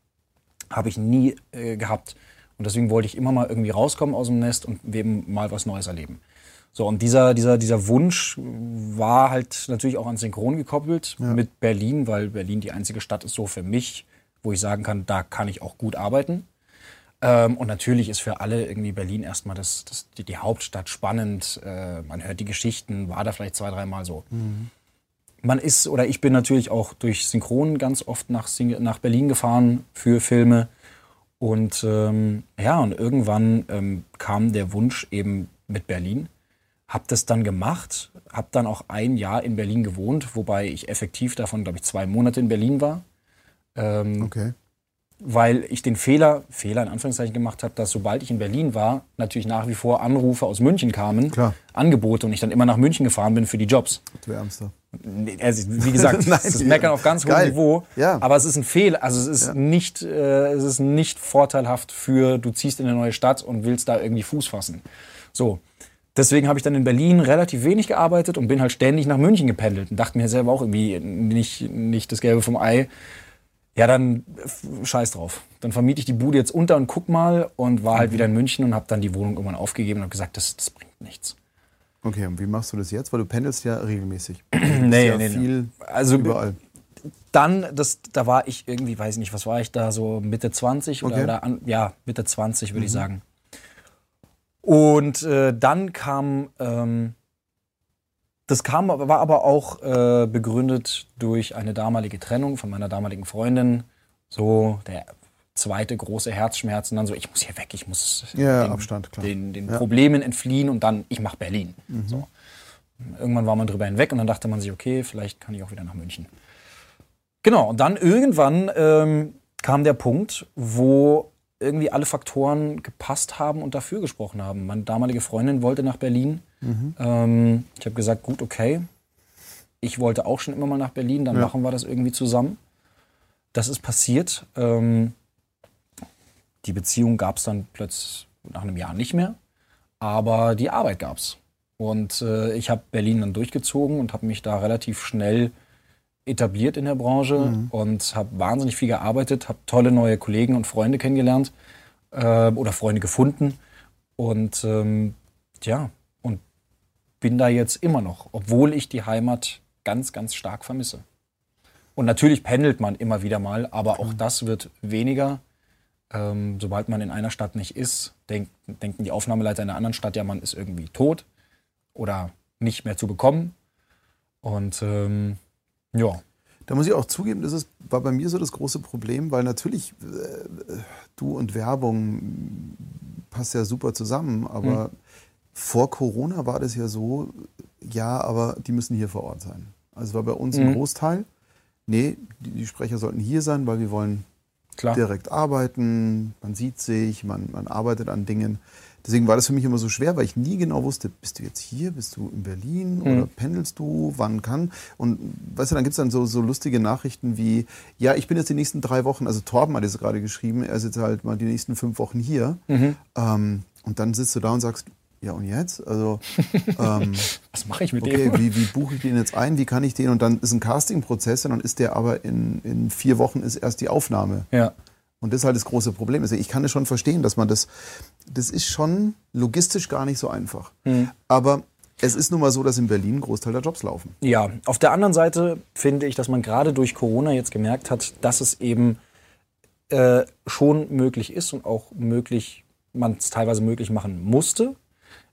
habe ich nie äh, gehabt. Und deswegen wollte ich immer mal irgendwie rauskommen aus dem Nest und eben mal was Neues erleben. So, und dieser, dieser, dieser Wunsch war halt natürlich auch an Synchron gekoppelt mit Berlin, weil Berlin die einzige Stadt ist so für mich, wo ich sagen kann, da kann ich auch gut arbeiten. Ähm, und natürlich ist für alle irgendwie Berlin erstmal das, das, die, die Hauptstadt spannend. Äh, man hört die Geschichten, war da vielleicht zwei, dreimal so. Man ist, oder ich bin natürlich auch durch Synchron ganz oft nach, nach Berlin gefahren für Filme. Und ähm, ja, und irgendwann ähm, kam der Wunsch eben mit Berlin. Hab das dann gemacht, hab dann auch ein Jahr in Berlin gewohnt, wobei ich effektiv davon, glaube ich, zwei Monate in Berlin war. Ähm, Okay. weil ich den Fehler, Fehler in Anführungszeichen gemacht habe, dass sobald ich in Berlin war, natürlich nach wie vor Anrufe aus München kamen, Klar. Angebote und ich dann immer nach München gefahren bin für die Jobs. Du Ärmster. Also, wie gesagt, (laughs) Nein, das Meckern auf ganz hohem. Niveau, Ja. aber es ist ein Fehler, also es ist, Ja. nicht, äh, es ist nicht vorteilhaft für, du ziehst in eine neue Stadt und willst da irgendwie Fuß fassen. So. Deswegen habe ich dann in Berlin relativ wenig gearbeitet und bin halt ständig nach München gependelt und dachte mir selber auch irgendwie nicht, nicht das Gelbe vom Ei. Ja, dann scheiß drauf. Dann vermiete ich die Bude jetzt unter und guck mal und war Mhm. halt wieder in München und habe dann die Wohnung irgendwann aufgegeben und habe gesagt, das, das bringt nichts. Okay, und wie machst du das jetzt? Weil du pendelst ja regelmäßig. (clears throat) Nee, ja nee, nee. viel Also überall. dann, das, da war ich irgendwie, weiß ich nicht, was war ich da, so Mitte 20 oder, Okay. oder an, ja, Mitte 20 würde ich sagen. Und äh, dann kam, ähm, das kam, aber- war aber auch äh, begründet durch eine damalige Trennung von meiner damaligen Freundin. So der zweite große Herzschmerz und dann so, ich muss hier weg, ich muss Ja, den, Abstand, den, den Ja. Mhm. Problemen entfliehen und dann, ich mache Berlin. So. Irgendwann war man drüber hinweg und dann dachte man sich, okay, vielleicht kann ich auch wieder nach München. Genau, und dann irgendwann ähm, kam der Punkt, wo irgendwie alle Faktoren gepasst haben und dafür gesprochen haben. Meine damalige Freundin wollte nach Berlin. Ähm, ich habe gesagt, gut, okay. Ich wollte auch schon immer mal nach Berlin, dann Ja. machen wir das irgendwie zusammen. Das ist passiert. Ähm, die Beziehung gab es dann plötzlich nach einem Jahr nicht mehr, aber die Arbeit gab es. Und äh, ich habe Berlin dann durchgezogen und habe mich da relativ schnell etabliert in der Branche und habe wahnsinnig viel gearbeitet, habe tolle neue Kollegen und Freunde kennengelernt äh, oder Freunde gefunden und ähm, ja, und bin da jetzt immer noch, obwohl ich die Heimat ganz, ganz stark vermisse. Und natürlich pendelt man immer wieder mal, aber auch das wird weniger. Ähm, sobald man in einer Stadt nicht ist, denk, denken die Aufnahmeleiter in einer anderen Stadt, ja, man ist irgendwie tot oder nicht mehr zu bekommen. Und ähm, ja, Da muss ich auch zugeben, das ist, war bei mir so das große Problem, weil natürlich äh, du und Werbung passt ja super zusammen, aber vor Corona war das ja so, ja, aber die müssen hier vor Ort sein. Also war bei uns ein Mhm. Großteil, nee, die, die Sprecher sollten hier sein, weil wir wollen klar. direkt arbeiten, man sieht sich, man, man arbeitet an Dingen. Deswegen war das für mich immer so schwer, weil ich nie genau wusste, bist du jetzt hier, bist du in Berlin oder pendelst du, wann kann? Und weißt du, dann gibt es dann so, so lustige Nachrichten wie, ja, ich bin jetzt die nächsten drei Wochen, also Torben hat es gerade geschrieben, er ist jetzt halt mal die nächsten fünf Wochen hier. Ähm, und dann sitzt du da und sagst, ja und jetzt? Also, (laughs) ähm, Was mache ich mit okay, dem? wie, wie buche ich den jetzt ein, wie kann ich den? Und dann ist ein Castingprozess und dann ist der aber in, in vier Wochen ist erst die Aufnahme. Ja, Und das ist halt das große Problem. Also ich kann es schon verstehen, dass man das, das ist schon logistisch gar nicht so einfach. Aber es ist nun mal so, dass in Berlin ein Großteil der Jobs laufen. Ja, auf der anderen Seite finde ich, dass man gerade durch Corona jetzt gemerkt hat, dass es eben äh, schon möglich ist und auch möglich, man es teilweise möglich machen musste.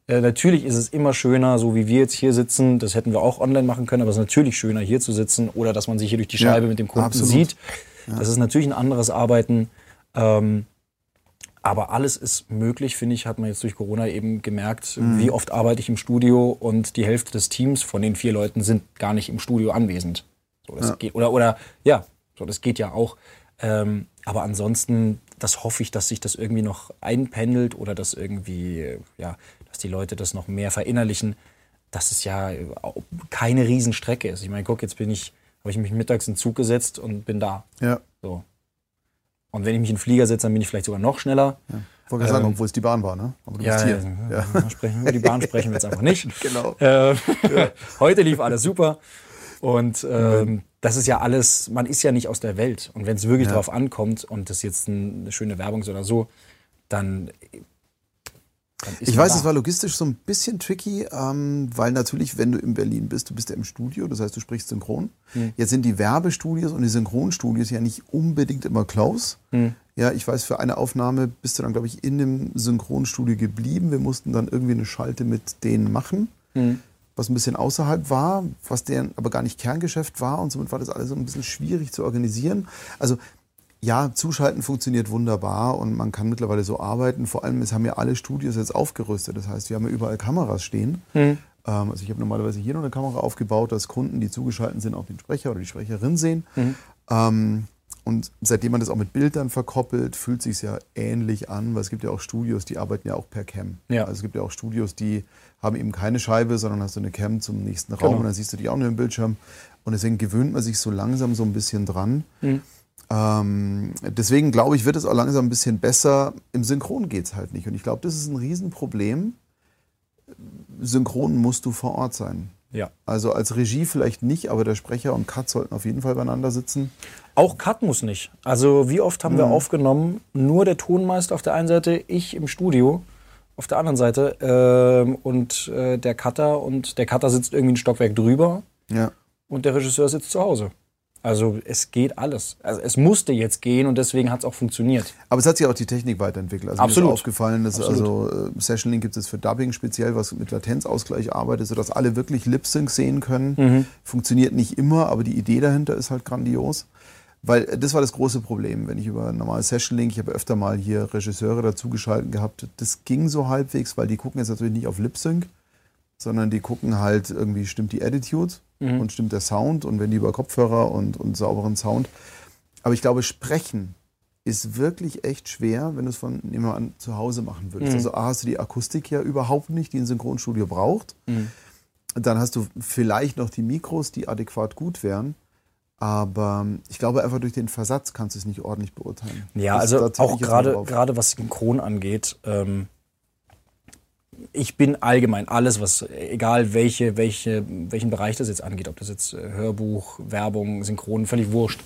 Äh, natürlich ist es immer schöner, so wie wir jetzt hier sitzen, das hätten wir auch online machen können, aber es ist natürlich schöner, hier zu sitzen oder dass man sich hier durch die Ja, Scheibe mit dem Kunden absolut. sieht. Das ist natürlich ein anderes Arbeiten. Ähm, aber alles ist möglich, finde ich, hat man jetzt durch Corona eben gemerkt, Mhm. wie oft arbeite ich im Studio und die Hälfte des Teams von den vier Leuten sind gar nicht im Studio anwesend. So, das Ja. geht, oder, oder, ja, so, das geht ja auch. Ähm, aber ansonsten, das hoffe ich, dass sich das irgendwie noch einpendelt oder dass irgendwie, ja, dass die Leute das noch mehr verinnerlichen, dass es ja keine Riesenstrecke ist. Ich meine, guck, jetzt bin ich, habe ich mich mittags in den Zug gesetzt und bin da. Ja. So. Und wenn ich mich in den Flieger setze, dann bin ich vielleicht sogar noch schneller. ja. Wollte gerade sagen, Ähm, obwohl es die Bahn war, ne? Aber du Ja, bist hier. ja, Ja. Sprechen, über die Bahn (laughs) sprechen wir jetzt einfach nicht. Genau. Äh, (laughs) heute lief alles super. Und ähm, das ist ja alles, man ist ja nicht aus der Welt. Und wenn es wirklich Ja. drauf ankommt und das jetzt ein- eine schöne Werbung ist oder so, dann. Ich weiß, da. es war logistisch so ein bisschen tricky, ähm, weil natürlich, wenn du in Berlin bist, du bist ja im Studio, das heißt, du sprichst synchron. Hm. Jetzt sind die Werbestudios und die Synchronstudios ja nicht unbedingt immer close. Hm. Ja, ich weiß, für eine Aufnahme bist du dann, glaube ich, in dem Synchronstudio geblieben. Wir mussten dann irgendwie eine Schalte mit denen machen, Hm. was ein bisschen außerhalb war, was deren aber gar nicht Kerngeschäft war und somit war das alles so ein bisschen schwierig zu organisieren. Also ja, Zuschalten funktioniert wunderbar und man kann mittlerweile so arbeiten. Vor allem, es haben ja alle Studios jetzt aufgerüstet. Das heißt, wir haben ja überall Kameras stehen. Ähm, also ich habe normalerweise hier noch eine Kamera aufgebaut, dass Kunden, die zugeschaltet sind, auch den Sprecher oder die Sprecherin sehen. Ähm, und seitdem man das auch mit Bildern verkoppelt, fühlt sich ja ähnlich an, weil es gibt ja auch Studios, die arbeiten ja auch per Cam. Ja. Also es gibt ja auch Studios, die haben eben keine Scheibe, sondern hast du eine Cam zum nächsten Raum Genau. und dann siehst du die auch nur im Bildschirm. Und deswegen gewöhnt man sich so langsam so ein bisschen dran. Ähm, deswegen glaube ich, wird es auch langsam ein bisschen besser. Im Synchron geht es halt nicht. Und ich glaube, das ist ein Riesenproblem. Synchron musst du vor Ort sein. Ja. Also als Regie vielleicht nicht, aber der Sprecher und Cut sollten auf jeden Fall beieinander sitzen. Auch Cut muss nicht. Also wie oft haben wir Mhm. aufgenommen, nur der Tonmeister auf der einen Seite, ich im Studio auf der anderen Seite ähm, und äh, der Cutter und der Cutter sitzt irgendwie ein Stockwerk drüber Ja. und der Regisseur sitzt zu Hause. Also es geht alles. Also es musste jetzt gehen und deswegen hat es auch funktioniert. Aber es hat sich auch die Technik weiterentwickelt. Also Absolut. mir ist aufgefallen, dass Absolut. also äh, Session Link gibt es für Dubbing speziell, was mit Latenzausgleich arbeitet, sodass alle wirklich Lip Sync sehen können. Mhm. Funktioniert nicht immer, aber die Idee dahinter ist halt grandios. Weil äh, das war das große Problem, wenn ich über normale Session Link, ich habe öfter mal hier Regisseure dazugeschaltet gehabt, das ging so halbwegs, weil die gucken jetzt natürlich nicht auf Lip Sync, sondern die gucken halt irgendwie, stimmt die Attitude und stimmt der Sound und wenn die über Kopfhörer und, und sauberen Sound. Aber ich glaube, sprechen ist wirklich echt schwer, wenn du es von nehmen wir an zu Hause machen würdest. Also A, hast du die Akustik ja überhaupt nicht, die ein Synchronstudio braucht. Dann hast du vielleicht noch die Mikros, die adäquat gut wären. Aber ich glaube einfach durch den Versatz kannst du es nicht ordentlich beurteilen. Ja, Das- also auch gerade gerade was Synchron angeht. Ähm, ich bin allgemein alles, was egal welche welche welchen Bereich das jetzt angeht, ob das jetzt äh, Hörbuch, Werbung, Synchron, völlig wurscht.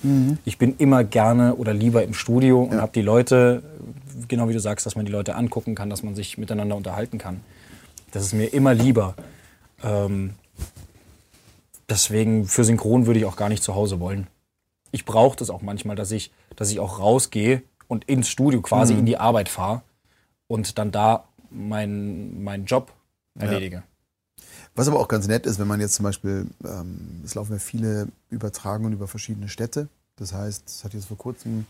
Ich bin immer gerne oder lieber im Studio und Ja. habe die Leute, genau wie du sagst, dass man die Leute angucken kann, dass man sich miteinander unterhalten kann. Das ist mir immer lieber. Ähm, deswegen für Synchron würde ich auch gar nicht zu Hause wollen. Ich brauche das auch manchmal, dass ich, dass ich auch rausgehe und ins Studio quasi in die Arbeit fahre und dann da meinen meinen Job erledige. Was aber auch ganz nett ist, wenn man jetzt zum Beispiel, ähm, es laufen ja viele Übertragungen über verschiedene Städte. Das heißt, es hat jetzt vor kurzem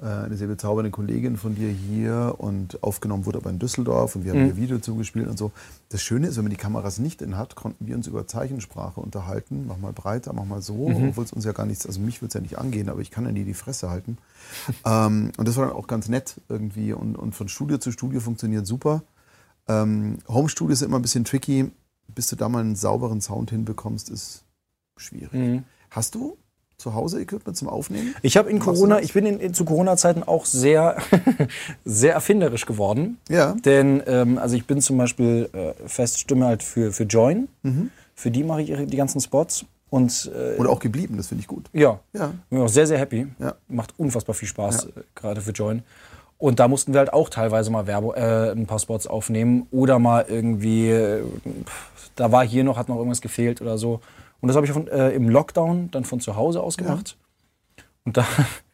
äh, eine sehr bezaubernde Kollegin von dir hier und aufgenommen wurde aber in Düsseldorf und wir haben ihr Video zugespielt und so. Das Schöne ist, wenn man die Kameras nicht in hat, konnten wir uns über Zeichensprache unterhalten. Mach mal breiter, mach mal so, obwohl es uns ja gar nichts, also mich wird es ja nicht angehen, aber ich kann ja nie die Fresse halten. (laughs) ähm, und das war dann auch ganz nett irgendwie und, und von Studio zu Studio funktioniert super. Ähm, Home Studio ist immer ein bisschen tricky. Bis du da mal einen sauberen Sound hinbekommst, ist schwierig. Mhm. Hast du zu Hause Equipment zum Aufnehmen? Ich habe in Corona, ich bin in, in, zu Corona-Zeiten auch sehr, (laughs) sehr erfinderisch geworden. Ja. Denn ähm, also ich bin zum Beispiel äh, Feststimme halt für, für Join. Für die mache ich ihre- die ganzen Spots. Und äh, Und auch geblieben, das finde ich gut. ja, Ja. bin auch sehr, sehr happy. Ja. Macht unfassbar viel Spaß, Ja. äh, gerade für Join. Und da mussten wir halt auch teilweise mal Werbung, äh, ein paar Spots aufnehmen oder mal irgendwie, äh, pff, da war hier noch, hat noch irgendwas gefehlt oder so. Und das habe ich von, äh, im Lockdown dann von zu Hause aus gemacht. Und da,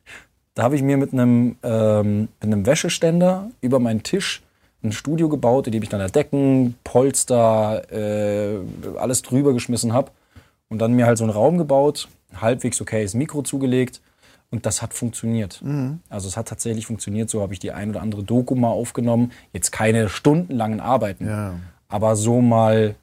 (laughs) da habe ich mir mit einem, ähm, mit einem Wäscheständer über meinen Tisch ein Studio gebaut, in dem ich dann da Decken, Polster, äh, alles drüber geschmissen habe. Und dann mir halt so einen Raum gebaut, halbwegs okayes Mikro zugelegt. Und das hat funktioniert. Mhm. Also es hat tatsächlich funktioniert. So habe ich die ein oder andere Doku mal aufgenommen. Jetzt keine stundenlangen Arbeiten, Ja. aber so mal,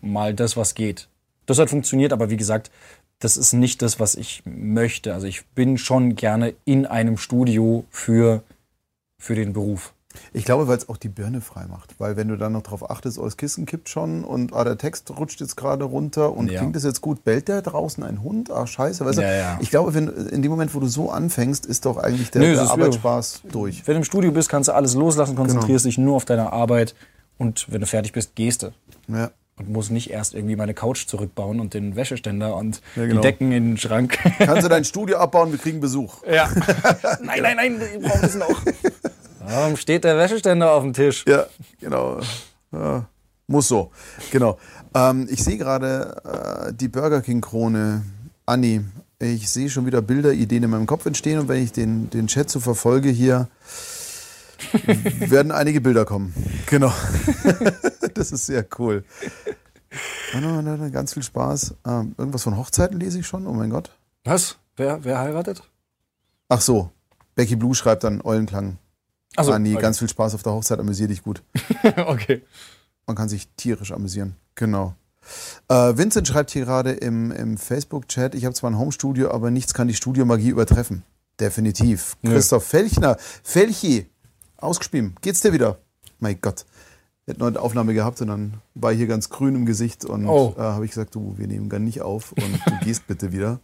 mal das, was geht. Das hat funktioniert, aber wie gesagt, das ist nicht das, was ich möchte. Also ich bin schon gerne in einem Studio für, für den Beruf. Ich glaube, weil es auch die Birne frei macht. Weil wenn du dann noch drauf achtest, oh, das Kissen kippt schon und ah, der Text rutscht jetzt gerade runter und Ja. klingt das jetzt gut? Bellt der draußen ein Hund? Ah, scheiße. Weißt du, Ja, ja. Ich glaube, wenn, in dem Moment, wo du so anfängst, ist doch eigentlich der, Nö, der Arbeitsspaß durch. Wenn du im Studio bist, kannst du alles loslassen, Genau. konzentrierst dich nur auf deine Arbeit und wenn du fertig bist, gehst du. Ja. Und musst nicht erst irgendwie meine Couch zurückbauen und den Wäscheständer und Ja, genau. die Decken in den Schrank. Kannst du dein Studio abbauen, wir kriegen Besuch. ja. (laughs) nein, nein, nein, wir brauchen das noch. (laughs) Warum steht der Wäscheständer auf dem Tisch? Ja, genau. Ja, muss so. Genau. Ähm, ich sehe gerade äh, die Burger King Krone. Anni, ich sehe schon wieder Bilder, Ideen in meinem Kopf entstehen und wenn ich den, den Chat so verfolge hier, werden einige Bilder kommen. Genau. (laughs) das ist sehr cool. Ganz viel Spaß. Ähm, irgendwas von Hochzeiten lese ich schon. Oh mein Gott. Was? Wer, wer heiratet? Ach so. Becky Blue schreibt dann Eulenklang. Ach so, Anni, okay. ganz viel Spaß auf der Hochzeit, amüsier dich gut. (laughs) okay. Man kann sich tierisch amüsieren. Genau. Äh, Vincent schreibt hier gerade im, im Facebook-Chat, ich habe zwar ein Homestudio, aber nichts kann die Studiomagie übertreffen. Definitiv. Nö. Christoph Felchner, Felchi, ausgespielt. Geht's dir wieder? Mein Gott. Wir hätten heute eine Aufnahme gehabt und dann war ich hier ganz grün im Gesicht und Oh. äh, habe ich gesagt, du, wir nehmen gar nicht auf und du gehst bitte wieder.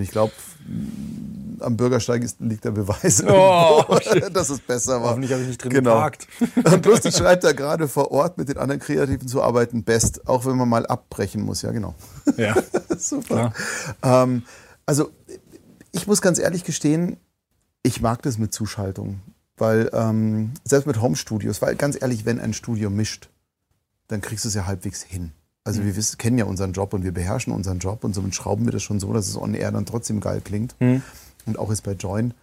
Und ich glaube, am Bürgersteig ist, liegt der Beweis, Oh, irgendwo, (laughs) dass es besser war. Hoffentlich habe ich nicht drin Genau. geparkt. (laughs) Und lustig schreibt er gerade vor Ort mit den anderen Kreativen zu arbeiten, best, auch wenn man mal abbrechen muss. Ja, genau. Ja. (laughs) Super. Ähm, also, ich muss ganz ehrlich gestehen, ich mag das mit Zuschaltung. Weil, ähm, selbst mit Home-Studios, weil ganz ehrlich, wenn ein Studio mischt, dann kriegst du es ja halbwegs hin. Also wir wissen, kennen ja unseren Job und wir beherrschen unseren Job und somit schrauben wir das schon so, dass es on air dann trotzdem geil klingt. Und auch jetzt bei Join.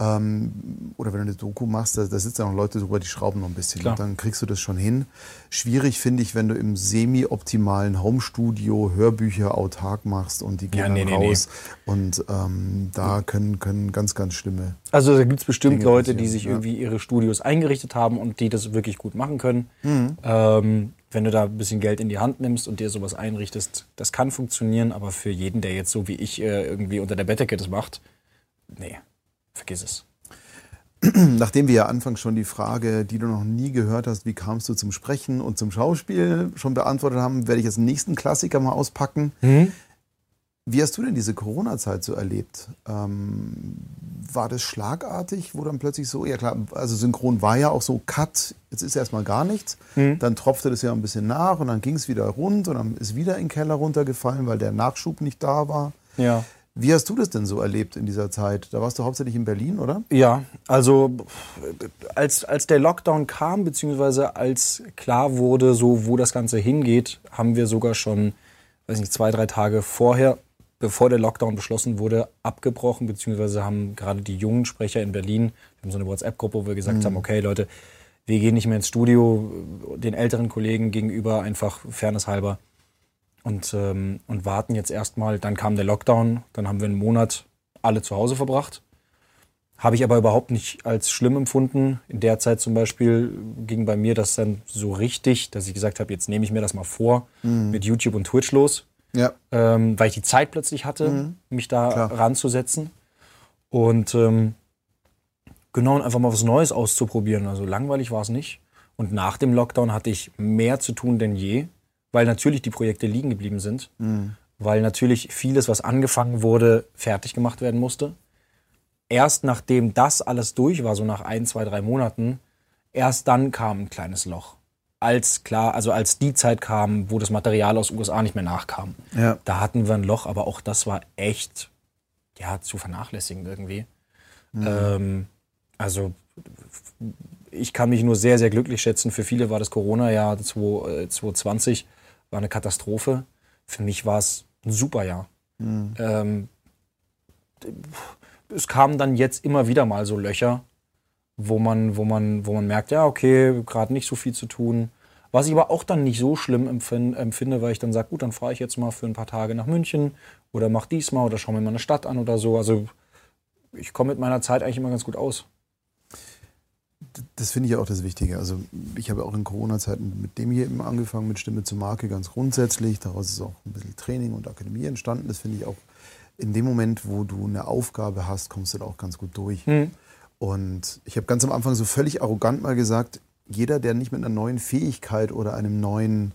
Ähm, oder wenn du eine Doku machst, da, da sitzen ja noch Leute drüber, die schrauben noch ein bisschen. Klar. Und dann kriegst du das schon hin. Schwierig finde ich, wenn du im semi-optimalen Home-Studio Hörbücher autark machst und die gehen Ja, dann nee, nee, nee. raus. Und ähm, da können, können ganz, ganz schlimme. Also da gibt es bestimmt Dinge Leute, die sich ja. irgendwie ihre Studios eingerichtet haben und die das wirklich gut machen können. Mhm. Ähm, wenn du da ein bisschen Geld in die Hand nimmst und dir sowas einrichtest, das kann funktionieren, aber für jeden, der jetzt so wie ich äh, irgendwie unter der Bettdecke das macht, nee, vergiss es. (clears throat) Nachdem wir ja anfangs schon die Frage, die du noch nie gehört hast, wie kamst du zum Sprechen und zum Schauspiel, schon beantwortet haben, werde ich jetzt den nächsten Klassiker mal auspacken. Wie hast du denn diese Corona-Zeit so erlebt? Ähm, war das schlagartig, wo dann plötzlich so, ja klar, also Synchron war ja auch so, Cut, jetzt ist erstmal gar nichts. Dann tropfte das ja ein bisschen nach und dann ging es wieder rund und dann ist wieder in den Keller runtergefallen, weil der Nachschub nicht da war. Ja. Wie hast du das denn so erlebt in dieser Zeit? Da warst du hauptsächlich in Berlin, oder? Ja, also als, als der Lockdown kam, beziehungsweise als klar wurde, so wo das Ganze hingeht, haben wir sogar schon, weiß nicht, zwei, drei Tage vorher, bevor der Lockdown beschlossen wurde, abgebrochen, beziehungsweise haben gerade die jungen Sprecher in Berlin, wir haben so eine WhatsApp-Gruppe, wo wir gesagt haben, okay Leute, wir gehen nicht mehr ins Studio, den älteren Kollegen gegenüber einfach Fairness halber und, ähm, und warten jetzt erstmal. Dann kam der Lockdown, dann haben wir einen Monat alle zu Hause verbracht. Habe ich aber überhaupt nicht als schlimm empfunden. In der Zeit zum Beispiel ging bei mir das dann so richtig, dass ich gesagt habe, jetzt nehme ich mir das mal vor, mit YouTube und Twitch los, Ja. ähm, weil ich die Zeit plötzlich hatte, mich da Klar. ranzusetzen. Und ähm, genau, und einfach mal was Neues auszuprobieren. Also langweilig war es nicht. Und nach dem Lockdown hatte ich mehr zu tun denn je, weil natürlich die Projekte liegen geblieben sind, weil natürlich vieles, was angefangen wurde, fertig gemacht werden musste. Erst nachdem das alles durch war, so nach ein, zwei, drei Monaten, erst dann kam ein kleines Loch. Als klar, also als die Zeit kam, wo das Material aus USA nicht mehr nachkam. Ja. Da hatten wir ein Loch, aber auch das war echt ja, zu vernachlässigen irgendwie. Ähm, also ich kann mich nur sehr, sehr glücklich schätzen. Für viele war das Corona-Jahr 2 äh, 2020 war eine Katastrophe. Für mich war es ein super Jahr. Ähm, es kamen dann jetzt immer wieder mal so Löcher, wo man, wo man, wo man merkt, ja, okay, gerade nicht so viel zu tun. Was ich aber auch dann nicht so schlimm empfin- empfinde, weil ich dann sage, gut, dann fahre ich jetzt mal für ein paar Tage nach München oder mach diesmal oder schau mir mal eine Stadt an oder so. Also ich komme mit meiner Zeit eigentlich immer ganz gut aus. Das finde ich ja auch das Wichtige. Also ich habe auch in Corona-Zeiten mit dem hier eben angefangen, mit Stimme zur Marke ganz grundsätzlich. Daraus ist auch ein bisschen Training und Akademie entstanden. Das finde ich auch in dem Moment, wo du eine Aufgabe hast, kommst du da auch ganz gut durch. Und ich habe ganz am Anfang so völlig arrogant mal gesagt, jeder, der nicht mit einer neuen Fähigkeit oder einem neuen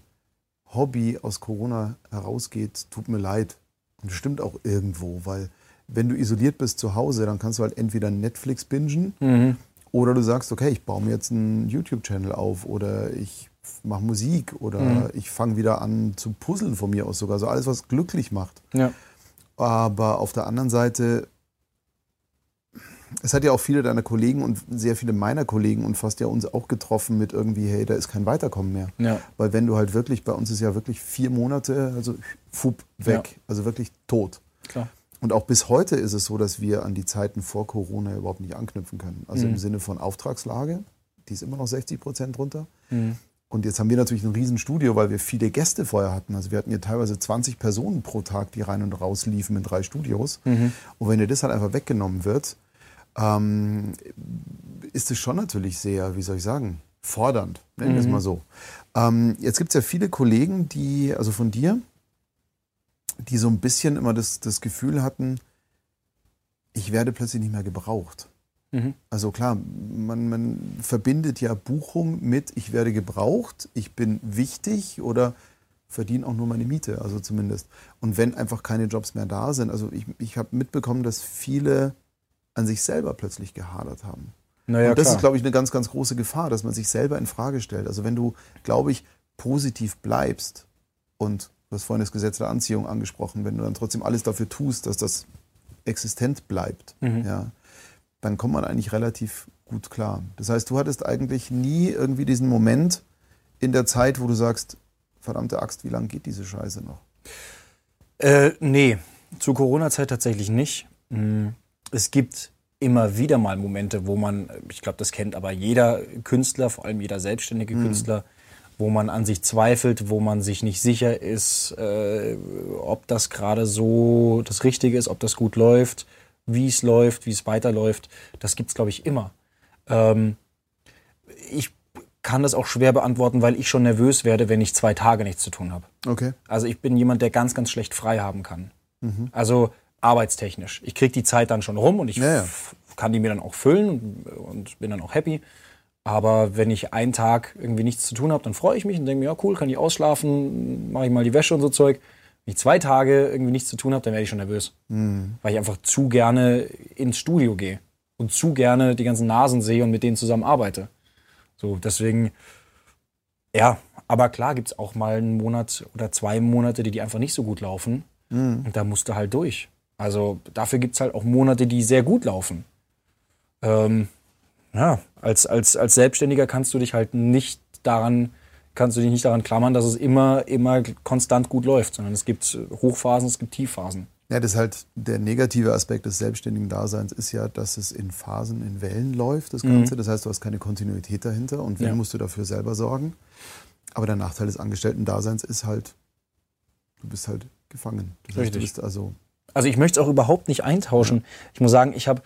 Hobby aus Corona herausgeht, tut mir leid. Und das stimmt auch irgendwo, weil wenn du isoliert bist zu Hause, dann kannst du halt entweder Netflix bingen oder du sagst, okay, ich baue mir jetzt einen YouTube-Channel auf oder ich mache Musik oder ich fange wieder an zu puzzeln von mir aus sogar. So alles, was glücklich macht. Ja. Aber auf der anderen Seite, es hat ja auch viele deiner Kollegen und sehr viele meiner Kollegen und fast ja uns auch getroffen mit irgendwie, hey, da ist kein Weiterkommen mehr. Ja. Weil wenn du halt wirklich, bei uns ist ja wirklich vier Monate, also fup, weg, Ja. also wirklich tot. Klar. Und auch bis heute ist es so, dass wir an die Zeiten vor Corona überhaupt nicht anknüpfen können. Also Mhm. im Sinne von Auftragslage, die ist immer noch 60 Prozent drunter. Mhm. Und jetzt haben wir natürlich ein Riesenstudio, weil wir viele Gäste vorher hatten. Also wir hatten hier teilweise 20 Personen pro Tag, die rein und raus liefen in drei Studios. Mhm. Und wenn dir das halt einfach weggenommen wird, ähm, ist es schon natürlich sehr, wie soll ich sagen, fordernd, nennen wir es mal so. Ähm, jetzt gibt es ja viele Kollegen, die, also von dir, die so ein bisschen immer das, das Gefühl hatten, ich werde plötzlich nicht mehr gebraucht. Mhm. Also klar, man, man verbindet ja Buchung mit, ich werde gebraucht, ich bin wichtig oder verdiene auch nur meine Miete, also zumindest. Und wenn einfach keine Jobs mehr da sind, also ich, ich habe mitbekommen, dass viele an sich selber plötzlich gehadert haben. Naja, und das klar. ist, glaube ich, eine ganz, ganz große Gefahr, dass man sich selber in Frage stellt. Also wenn du, glaube ich, positiv bleibst und du hast vorhin das Gesetz der Anziehung angesprochen, wenn du dann trotzdem alles dafür tust, dass das existent bleibt, Mhm. ja, dann kommt man eigentlich relativ gut klar. Das heißt, du hattest eigentlich nie irgendwie diesen Moment in der Zeit, wo du sagst, verdammte Axt, wie lange geht diese Scheiße noch? Äh, nee, zu Corona-Zeit tatsächlich nicht. Mm, Es gibt immer wieder mal Momente, wo man, ich glaube, das kennt aber jeder Künstler, vor allem jeder selbstständige Künstler, wo man an sich zweifelt, wo man sich nicht sicher ist, äh, ob das gerade so das Richtige ist, ob das gut läuft, wie es läuft, wie es weiterläuft. Das gibt's glaube ich, immer. Ähm, ich kann das auch schwer beantworten, weil ich schon nervös werde, wenn ich zwei Tage nichts zu tun habe. Okay. Also ich bin jemand, der ganz, ganz schlecht frei haben kann. Mhm. Also arbeitstechnisch. Ich kriege die Zeit dann schon rum und ich Ja, ja. f- kann die mir dann auch füllen und, bin dann auch happy. Aber wenn ich einen Tag irgendwie nichts zu tun habe, dann freue ich mich und denke mir, ja cool, kann ich ausschlafen, mache ich mal die Wäsche und so Zeug. Wenn ich zwei Tage irgendwie nichts zu tun habe, dann werde ich schon nervös. Mhm. Weil ich einfach zu gerne ins Studio gehe und zu gerne die ganzen Nasen sehe und mit denen zusammen arbeite. So, deswegen, ja, aber klar gibt's auch mal einen Monat oder zwei Monate, die, die einfach nicht so gut laufen. Und da musst du halt durch. Also dafür gibt's halt auch Monate, die sehr gut laufen. Ähm, ja, als, als, als Selbstständiger kannst du dich halt nicht daran, kannst du dich nicht daran klammern, dass es immer, immer konstant gut läuft, sondern es gibt Hochphasen, es gibt Tiefphasen. Ja, das ist halt der negative Aspekt des selbstständigen Daseins ist ja, dass es in Phasen, in Wellen läuft, das Ganze. Das heißt, du hast keine Kontinuität dahinter und wenn Ja. musst du dafür selber sorgen. Aber der Nachteil des Angestellten-Daseins ist halt, du bist halt gefangen. Das heißt, du Richtig. bist also Also ich möchte es auch überhaupt nicht eintauschen. Ich muss sagen, ich habe,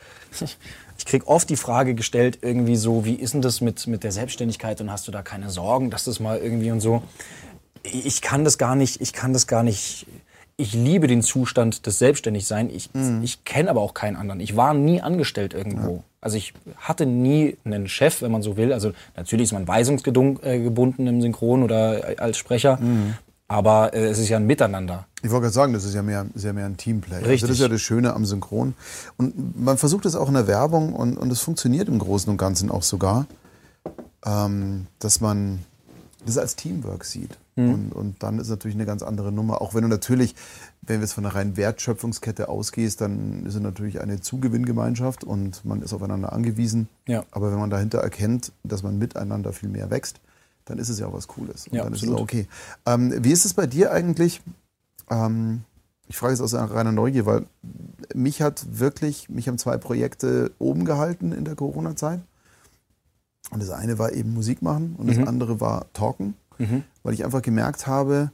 ich krieg oft die Frage gestellt, irgendwie so, wie ist denn das mit, mit der Selbstständigkeit und hast du da keine Sorgen, dass das mal irgendwie und so. Ich kann das gar nicht, ich kann das gar nicht. Ich liebe den Zustand des Selbstständigsein. Ich, ich kenne aber auch keinen anderen. Ich war nie angestellt irgendwo. Also ich hatte nie einen Chef, wenn man so will. Also natürlich ist man weisungsgebunden im Synchron oder als Sprecher. Aber äh, es ist ja ein Miteinander. Ich wollte gerade sagen, das ist ja mehr, ja mehr ein Teamplay. Also Richtig. das ist ja das Schöne am Synchron. Und man versucht es auch in der Werbung und, und es funktioniert im Großen und Ganzen auch sogar, ähm, dass man das als Teamwork sieht. Und, und dann ist natürlich eine ganz andere Nummer. Auch wenn du natürlich, wenn wir jetzt von einer reinen Wertschöpfungskette ausgehst, dann ist es natürlich eine Zugewinngemeinschaft und man ist aufeinander angewiesen. Ja. Aber wenn man dahinter erkennt, dass man miteinander viel mehr wächst, dann ist es ja auch was Cooles. Und Ja, dann ist absolut. es auch okay. Ähm, wie ist es bei dir eigentlich? Ähm, ich frage jetzt aus reiner Neugier, weil mich hat wirklich, mich haben zwei Projekte oben gehalten in der Corona-Zeit. Und das eine war eben Musik machen und das andere war Talken, weil ich einfach gemerkt habe,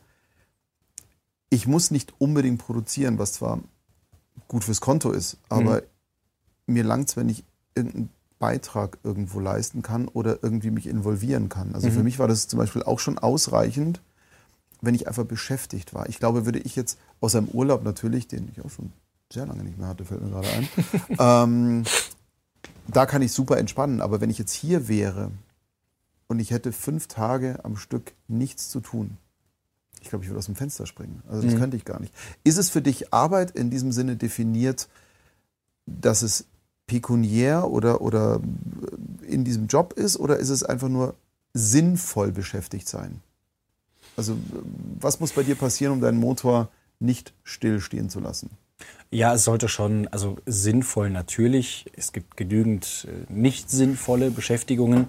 ich muss nicht unbedingt produzieren, was zwar gut fürs Konto ist, aber mir langt es, wenn ich irgendeinen Beitrag irgendwo leisten kann oder irgendwie mich involvieren kann. Also für mich war das zum Beispiel auch schon ausreichend, wenn ich einfach beschäftigt war. Ich glaube, würde ich jetzt aus einem Urlaub natürlich, den ich auch schon sehr lange nicht mehr hatte, fällt mir gerade ein, (laughs) ähm, da kann ich super entspannen. Aber wenn ich jetzt hier wäre und ich hätte fünf Tage am Stück nichts zu tun, ich glaube, ich würde aus dem Fenster springen. Also das könnte ich gar nicht. Ist es für dich Arbeit in diesem Sinne definiert, dass es pekuniär oder, oder in diesem Job ist oder ist es einfach nur sinnvoll beschäftigt sein? Also was muss bei dir passieren, um deinen Motor nicht stillstehen zu lassen? Ja, es sollte schon, also sinnvoll natürlich. Es gibt genügend äh, nicht sinnvolle Beschäftigungen.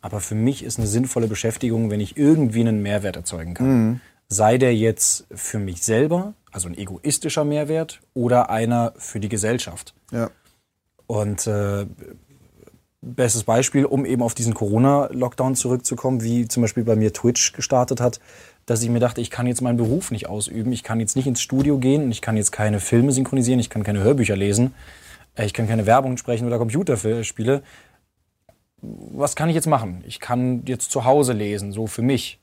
Aber für mich ist eine sinnvolle Beschäftigung, wenn ich irgendwie einen Mehrwert erzeugen kann. Sei der jetzt für mich selber, also ein egoistischer Mehrwert, oder einer für die Gesellschaft. Ja. Und äh, bestes Beispiel, um eben auf diesen Corona-Lockdown zurückzukommen, wie zum Beispiel bei mir Twitch gestartet hat, dass ich mir dachte, ich kann jetzt meinen Beruf nicht ausüben, ich kann jetzt nicht ins Studio gehen und ich kann jetzt keine Filme synchronisieren, ich kann keine Hörbücher lesen, äh, ich kann keine Werbung sprechen oder Computerspiele. Was kann ich jetzt machen? Ich kann jetzt zu Hause lesen, so für mich.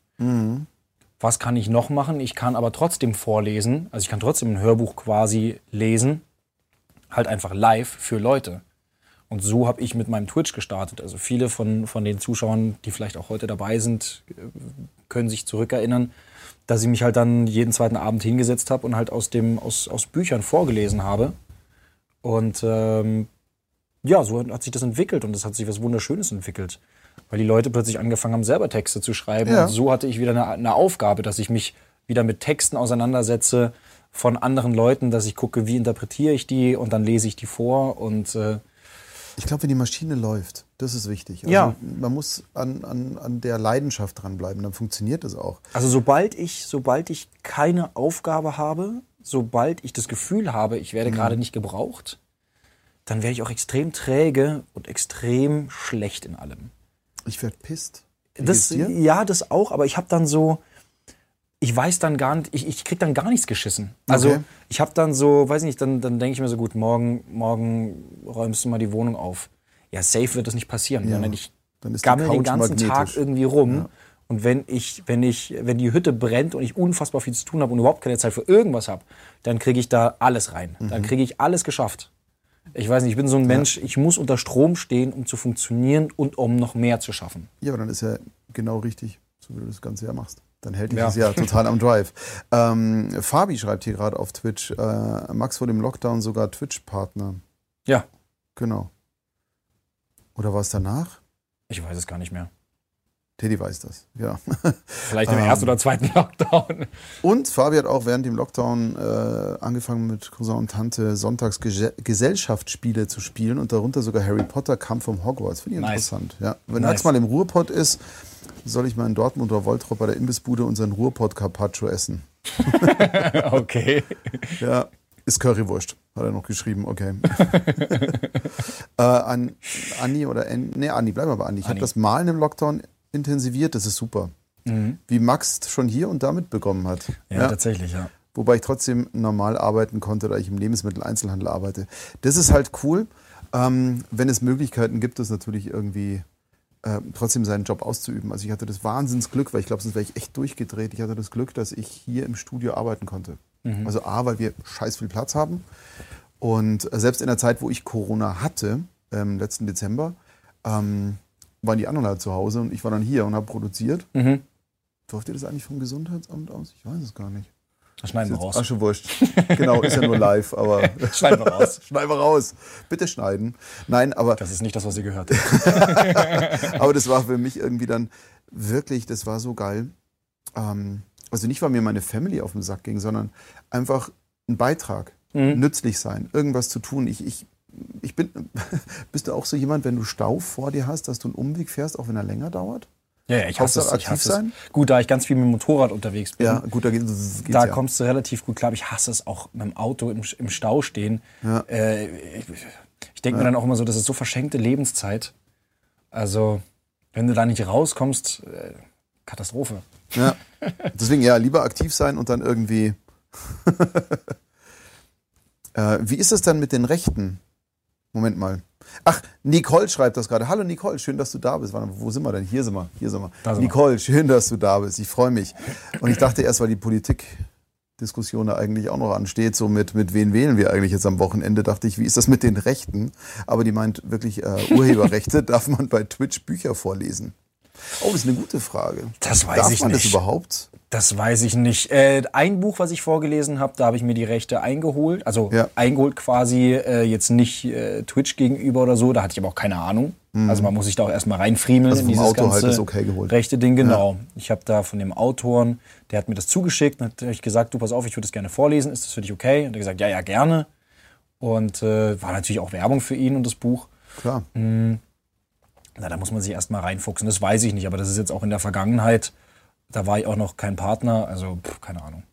Was kann ich noch machen? Ich kann aber trotzdem vorlesen, also ich kann trotzdem ein Hörbuch quasi lesen, halt einfach live für Leute. Und so habe ich mit meinem Twitch gestartet. Also viele von, von den Zuschauern, die vielleicht auch heute dabei sind, können sich zurückerinnern, dass ich mich halt dann jeden zweiten Abend hingesetzt habe und halt aus, dem, aus, aus Büchern vorgelesen habe. Und ähm, ja, so hat sich das entwickelt und es hat sich was Wunderschönes entwickelt. Weil die Leute plötzlich angefangen haben, selber Texte zu schreiben. Ja. Und so hatte ich wieder eine, eine Aufgabe, dass ich mich wieder mit Texten auseinandersetze von anderen Leuten, dass ich gucke, wie interpretiere ich die und dann lese ich die vor und äh, Ich glaube, wenn die Maschine läuft, das ist wichtig. Also Ja. Man muss an, an, an der Leidenschaft dranbleiben, dann funktioniert das auch. Also sobald ich, sobald ich keine Aufgabe habe, sobald ich das Gefühl habe, ich werde gerade nicht gebraucht, dann werde ich auch extrem träge und extrem schlecht in allem. Ich werde pisst. Wie Das, ja, das auch, aber ich habe dann so, ich weiß dann gar nicht, ich, ich krieg dann gar nichts geschissen. Also Okay. ich habe dann so, weiß nicht, dann, dann denke ich mir so, gut, morgen, morgen räumst du mal die Wohnung auf. Ja, safe wird das nicht passieren, ich Dann ist die gammel den ganzen Tag magnetisch. irgendwie rum. Und wenn ich, wenn ich, wenn die Hütte brennt und ich unfassbar viel zu tun habe und überhaupt keine Zeit für irgendwas habe, dann kriege ich da alles rein. Mhm. Dann kriege ich alles geschafft. Ich weiß nicht, ich bin so ein Mensch, ich muss unter Strom stehen, um zu funktionieren und um noch mehr zu schaffen. Ja, aber dann ist ja genau richtig, so wie du das Ganze ja machst. Dann hält dich Ja. das ja total am Drive. Ähm, Fabi schreibt hier gerade auf Twitch, äh, Max vor dem Lockdown sogar Twitch-Partner. Ja, Genau. Oder war es danach? ich weiß es gar nicht mehr. Teddy weiß das, ja. Vielleicht im Ähm. ersten oder zweiten Lockdown. Und Fabi hat auch während dem Lockdown äh, angefangen mit Cousin und Tante sonntags Gese Gesellschaftsspiele zu spielen und darunter sogar Harry Potter Kampf um Hogwarts. Finde ich Nice. interessant. Ja. Wenn Nice. Max mal im Ruhrpott ist, soll ich mal in Dortmund oder Woltrop bei der Imbissbude unseren Ruhrpott Carpaccio essen. (laughs) okay. Ja, ist Currywurst, hat er noch geschrieben, okay. (laughs) äh, an Anni oder An nee, Anni, bleib mal bei Anni. Ich habe das Malen im Lockdown intensiviert, das ist super. Wie Max schon hier und da mitbekommen hat. Ja, tatsächlich, ja. wobei ich trotzdem normal arbeiten konnte, da ich im Lebensmitteleinzelhandel arbeite. Das ist halt cool, ähm, wenn es Möglichkeiten gibt, das natürlich irgendwie äh, trotzdem seinen Job auszuüben. Also ich hatte das Wahnsinnsglück, weil ich glaube, sonst wäre ich echt durchgedreht. Ich hatte das Glück, dass ich hier im Studio arbeiten konnte. Also A, weil wir scheiß viel Platz haben und äh, selbst in der Zeit, wo ich Corona hatte, ähm, letzten Dezember, ähm, waren die anderen halt zu Hause und ich war dann hier und habe produziert. Mhm. Durfte ihr das eigentlich vom Gesundheitsamt aus? Ich weiß es gar nicht. Das schneiden wir raus. Aschewurst. genau, ist ja nur live, aber. (laughs) Schneiden wir raus. (laughs) Schneiden wir raus. Bitte schneiden. Nein, aber, Das ist nicht das, was ihr gehört habt. (laughs) aber das war für mich irgendwie dann wirklich, das war so geil. Ähm, also nicht, weil mir meine Family auf den Sack ging, sondern einfach ein Beitrag, Mhm. nützlich sein, irgendwas zu tun. Ich, ich, ich bin, bist du auch so jemand, wenn du Stau vor dir hast, dass du einen Umweg fährst, auch wenn er länger dauert? Ja, ja, ich hasse es. Ich aktiv hasse sein? es. Gut, da ich ganz viel mit dem Motorrad unterwegs bin, Ja, gut, da geht es. da kommst du relativ gut klar. Ich hasse es auch mit dem Auto im, im Stau stehen. Ja. Äh, ich ich denke mir dann auch immer so, das ist so verschenkte Lebenszeit. Also, wenn du da nicht rauskommst, äh, Katastrophe. Ja. (laughs) Deswegen ja, lieber aktiv sein und dann irgendwie. (laughs) äh, wie ist es dann mit den Rechten? Moment mal. Ach, Nicole schreibt das gerade. Hallo Nicole, schön, dass du da bist. Wo sind wir denn? Hier sind wir. Hier sind wir. Da sind wir. Nicole, schön, dass du da bist. Ich freue mich. Und ich dachte erst, weil die Politikdiskussion da eigentlich auch noch ansteht, so mit, mit wen wählen wir eigentlich jetzt am Wochenende, dachte ich, wie ist das mit den Rechten? Aber die meint wirklich, äh, Urheberrechte (laughs) darf man bei Twitch Bücher vorlesen. Oh, das ist eine gute Frage. Das weiß Darf ich man nicht. das überhaupt? Das weiß ich nicht. Äh, ein Buch, was ich vorgelesen habe, da habe ich mir die Rechte eingeholt. Also Ja. eingeholt quasi äh, jetzt nicht äh, Twitch gegenüber oder so. Da hatte ich aber auch keine Ahnung. Also man muss sich da auch erstmal reinfriemeln Mhm. Also in dieses Autor halt ganze das okay geholt. rechte Ding. Genau. Ich habe da von dem Autoren, der hat mir das zugeschickt. Dann habe ich gesagt, du pass auf, ich würde das gerne vorlesen. Ist das für dich okay? Und er hat gesagt, ja, ja, gerne. Und äh, war natürlich auch Werbung für ihn und das Buch. Klar. Na, da muss man sich erstmal reinfuchsen. Das weiß ich nicht, aber das ist jetzt auch in der Vergangenheit. Da war ich auch noch kein Partner, also pff, keine Ahnung.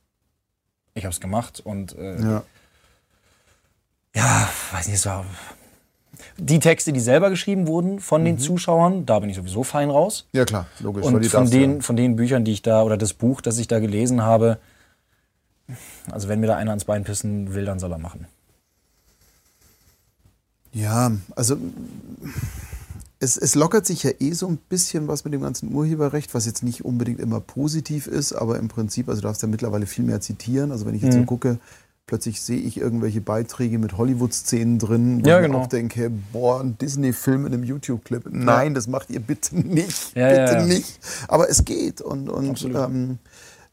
Ich habe es gemacht und äh, ja. Ja. weiß nicht, es war die Texte, die selber geschrieben wurden von den Zuschauern, da bin ich sowieso fein raus. ja, klar, logisch. Und von den, von den Büchern, die ich da, oder das Buch, das ich da gelesen habe, also wenn mir da einer ans Bein pissen will, dann soll er machen. Ja, also es, es lockert sich ja eh so ein bisschen was mit dem ganzen Urheberrecht, was jetzt nicht unbedingt immer positiv ist, aber im Prinzip, also du darfst ja mittlerweile viel mehr zitieren. Also wenn ich jetzt Mhm. so gucke, plötzlich sehe ich irgendwelche Beiträge mit Hollywood-Szenen drin, wo Ja, ich genau. auch denke, boah, ein Disney-Film in einem YouTube-Clip. Nein, das macht ihr bitte nicht. Ja, bitte ja, ja. nicht. Aber es geht. Und, und ähm,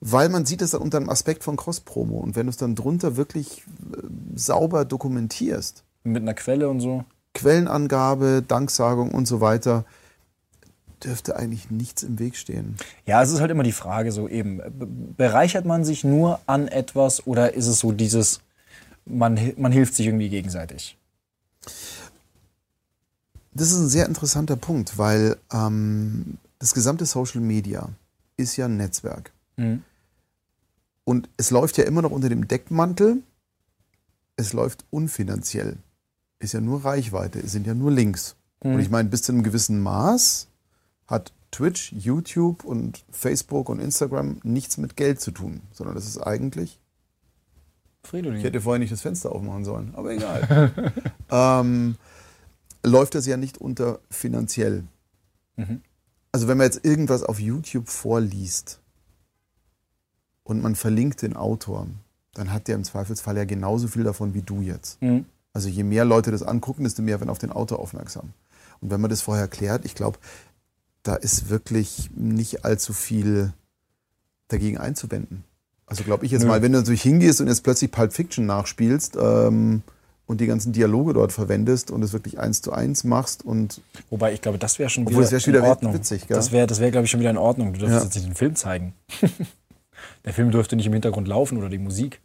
weil man sieht es dann unter dem Aspekt von Cross-Promo. Und wenn du es dann drunter wirklich äh, sauber dokumentierst, Mit einer Quelle und so. Quellenangabe, Danksagung und so weiter, dürfte eigentlich nichts im Weg stehen. Ja, es ist halt immer die Frage, so eben, be- bereichert man sich nur an etwas oder ist es so dieses, man, man hilft sich irgendwie gegenseitig? Das ist ein sehr interessanter Punkt, weil ähm, das gesamte Social Media ist ja ein Netzwerk. Mhm. Und es läuft ja immer noch unter dem Deckmantel, es läuft unfinanziell. Ist ja nur Reichweite, es sind ja nur Links. Und ich meine, bis zu einem gewissen Maß hat Twitch, YouTube und Facebook und Instagram nichts mit Geld zu tun, sondern das ist eigentlich Fridolin. Ich hätte vorher nicht das Fenster aufmachen sollen, aber egal. (laughs) ähm, läuft das ja nicht unter finanziell. Mhm. Also wenn man jetzt irgendwas auf YouTube vorliest und man verlinkt den Autor, dann hat der im Zweifelsfall ja genauso viel davon wie du jetzt. Mhm. Also je mehr Leute das angucken, desto mehr werden auf den Autor aufmerksam. Und wenn man das vorher klärt, ich glaube, da ist wirklich nicht allzu viel dagegen einzuwenden. Also glaube ich jetzt Nö. mal, wenn du natürlich hingehst und jetzt plötzlich Pulp Fiction nachspielst ähm, und die ganzen Dialoge dort verwendest und es wirklich eins zu eins machst und Wobei ich glaube, das wäre schon wieder, das wär schon wieder in Ordnung. witzig, gell? Das wäre, das wär, glaube ich, schon wieder in Ordnung. Du dürftest Ja. jetzt nicht den Film zeigen. (laughs) Der Film dürfte nicht im Hintergrund laufen oder die Musik.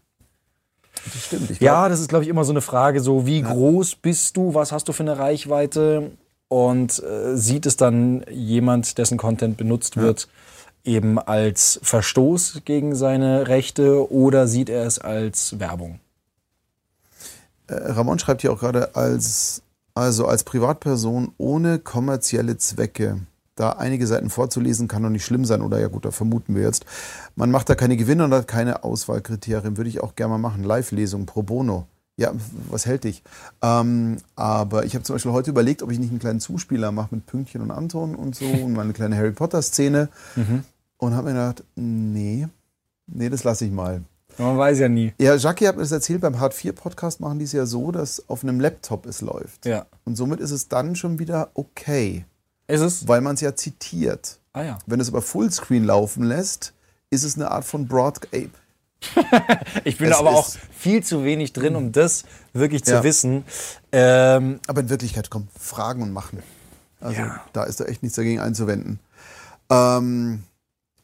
Das stimmt. Ich Ja, das ist, glaube ich, immer so eine Frage, so wie groß bist du, was hast du für eine Reichweite und äh, sieht es dann jemand, dessen Content benutzt wird, eben als Verstoß gegen seine Rechte oder sieht er es als Werbung? Äh, Ramon schreibt hier auch gerade als, also als Privatperson ohne kommerzielle Zwecke. Da einige Seiten vorzulesen kann doch nicht schlimm sein, oder ja gut, da vermuten wir jetzt. Man macht da keine Gewinne und hat keine Auswahlkriterien. Würde ich auch gerne mal machen. Live-Lesung pro bono. Ja, was hält dich? Ähm, aber ich habe zum Beispiel heute überlegt, ob ich nicht einen kleinen Zuspieler mache mit Pünktchen und Anton und so und mal eine kleine Harry Potter-Szene. Und habe mir gedacht, nee, nee, das lasse ich mal. Man weiß ja nie. Ja, Jackie hat mir das erzählt, beim Hard 4 Podcast machen die es ja so, dass auf einem Laptop es läuft. Ja. Und somit ist es dann schon wieder okay, Ist es? weil man es ja zitiert. Ah ja. Wenn es aber Fullscreen laufen lässt, ist es eine Art von Broad... Ey, (laughs) Ich bin Es da aber auch viel zu wenig drin, um das wirklich zu Ja. wissen. Ähm, aber in Wirklichkeit kommt Fragen und Machen. Also Ja. da ist da echt nichts dagegen einzuwenden. Ähm,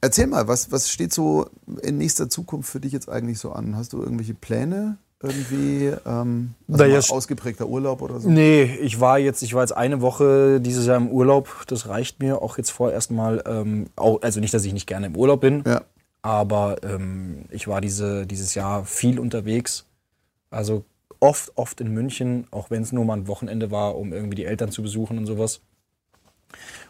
erzähl mal, was, was steht so in nächster Zukunft für dich jetzt eigentlich so an? Hast du irgendwelche Pläne? Irgendwie ähm, also ausgeprägter Urlaub oder so? Nee, ich war jetzt, ich war jetzt eine Woche dieses Jahr im Urlaub. Das reicht mir auch jetzt vorerst mal. Ähm, auch, also nicht, dass ich nicht gerne im Urlaub bin, Ja. aber ähm, ich war diese, dieses Jahr viel unterwegs. Also oft, oft in München, auch wenn es nur mal ein Wochenende war, um irgendwie die Eltern zu besuchen und sowas.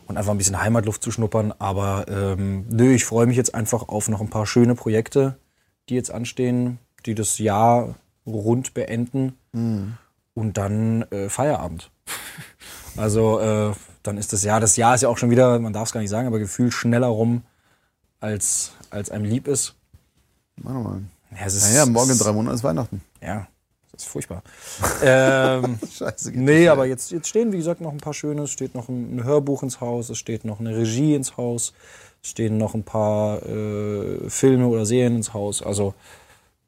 Und einfach ein bisschen Heimatluft zu schnuppern. Aber ähm, nö, ich freue mich jetzt einfach auf noch ein paar schöne Projekte, die jetzt anstehen, die das Jahr rund beenden. Und dann äh, Feierabend. (laughs) Also äh, dann ist das Jahr, das Jahr ist ja auch schon wieder, man darf es gar nicht sagen, aber gefühlt schneller rum, als, als einem lieb ist. Warte mal. Ja, ist, Naja, morgen in drei Monaten ist Weihnachten. Ja, Das ist furchtbar. ähm, (laughs) Scheiße. geht nee, aber jetzt, jetzt stehen, wie gesagt, noch ein paar schöne. Es steht noch ein, ein Hörbuch ins Haus, es steht noch eine Regie ins Haus, es stehen noch ein paar äh, Filme oder Serien ins Haus. Also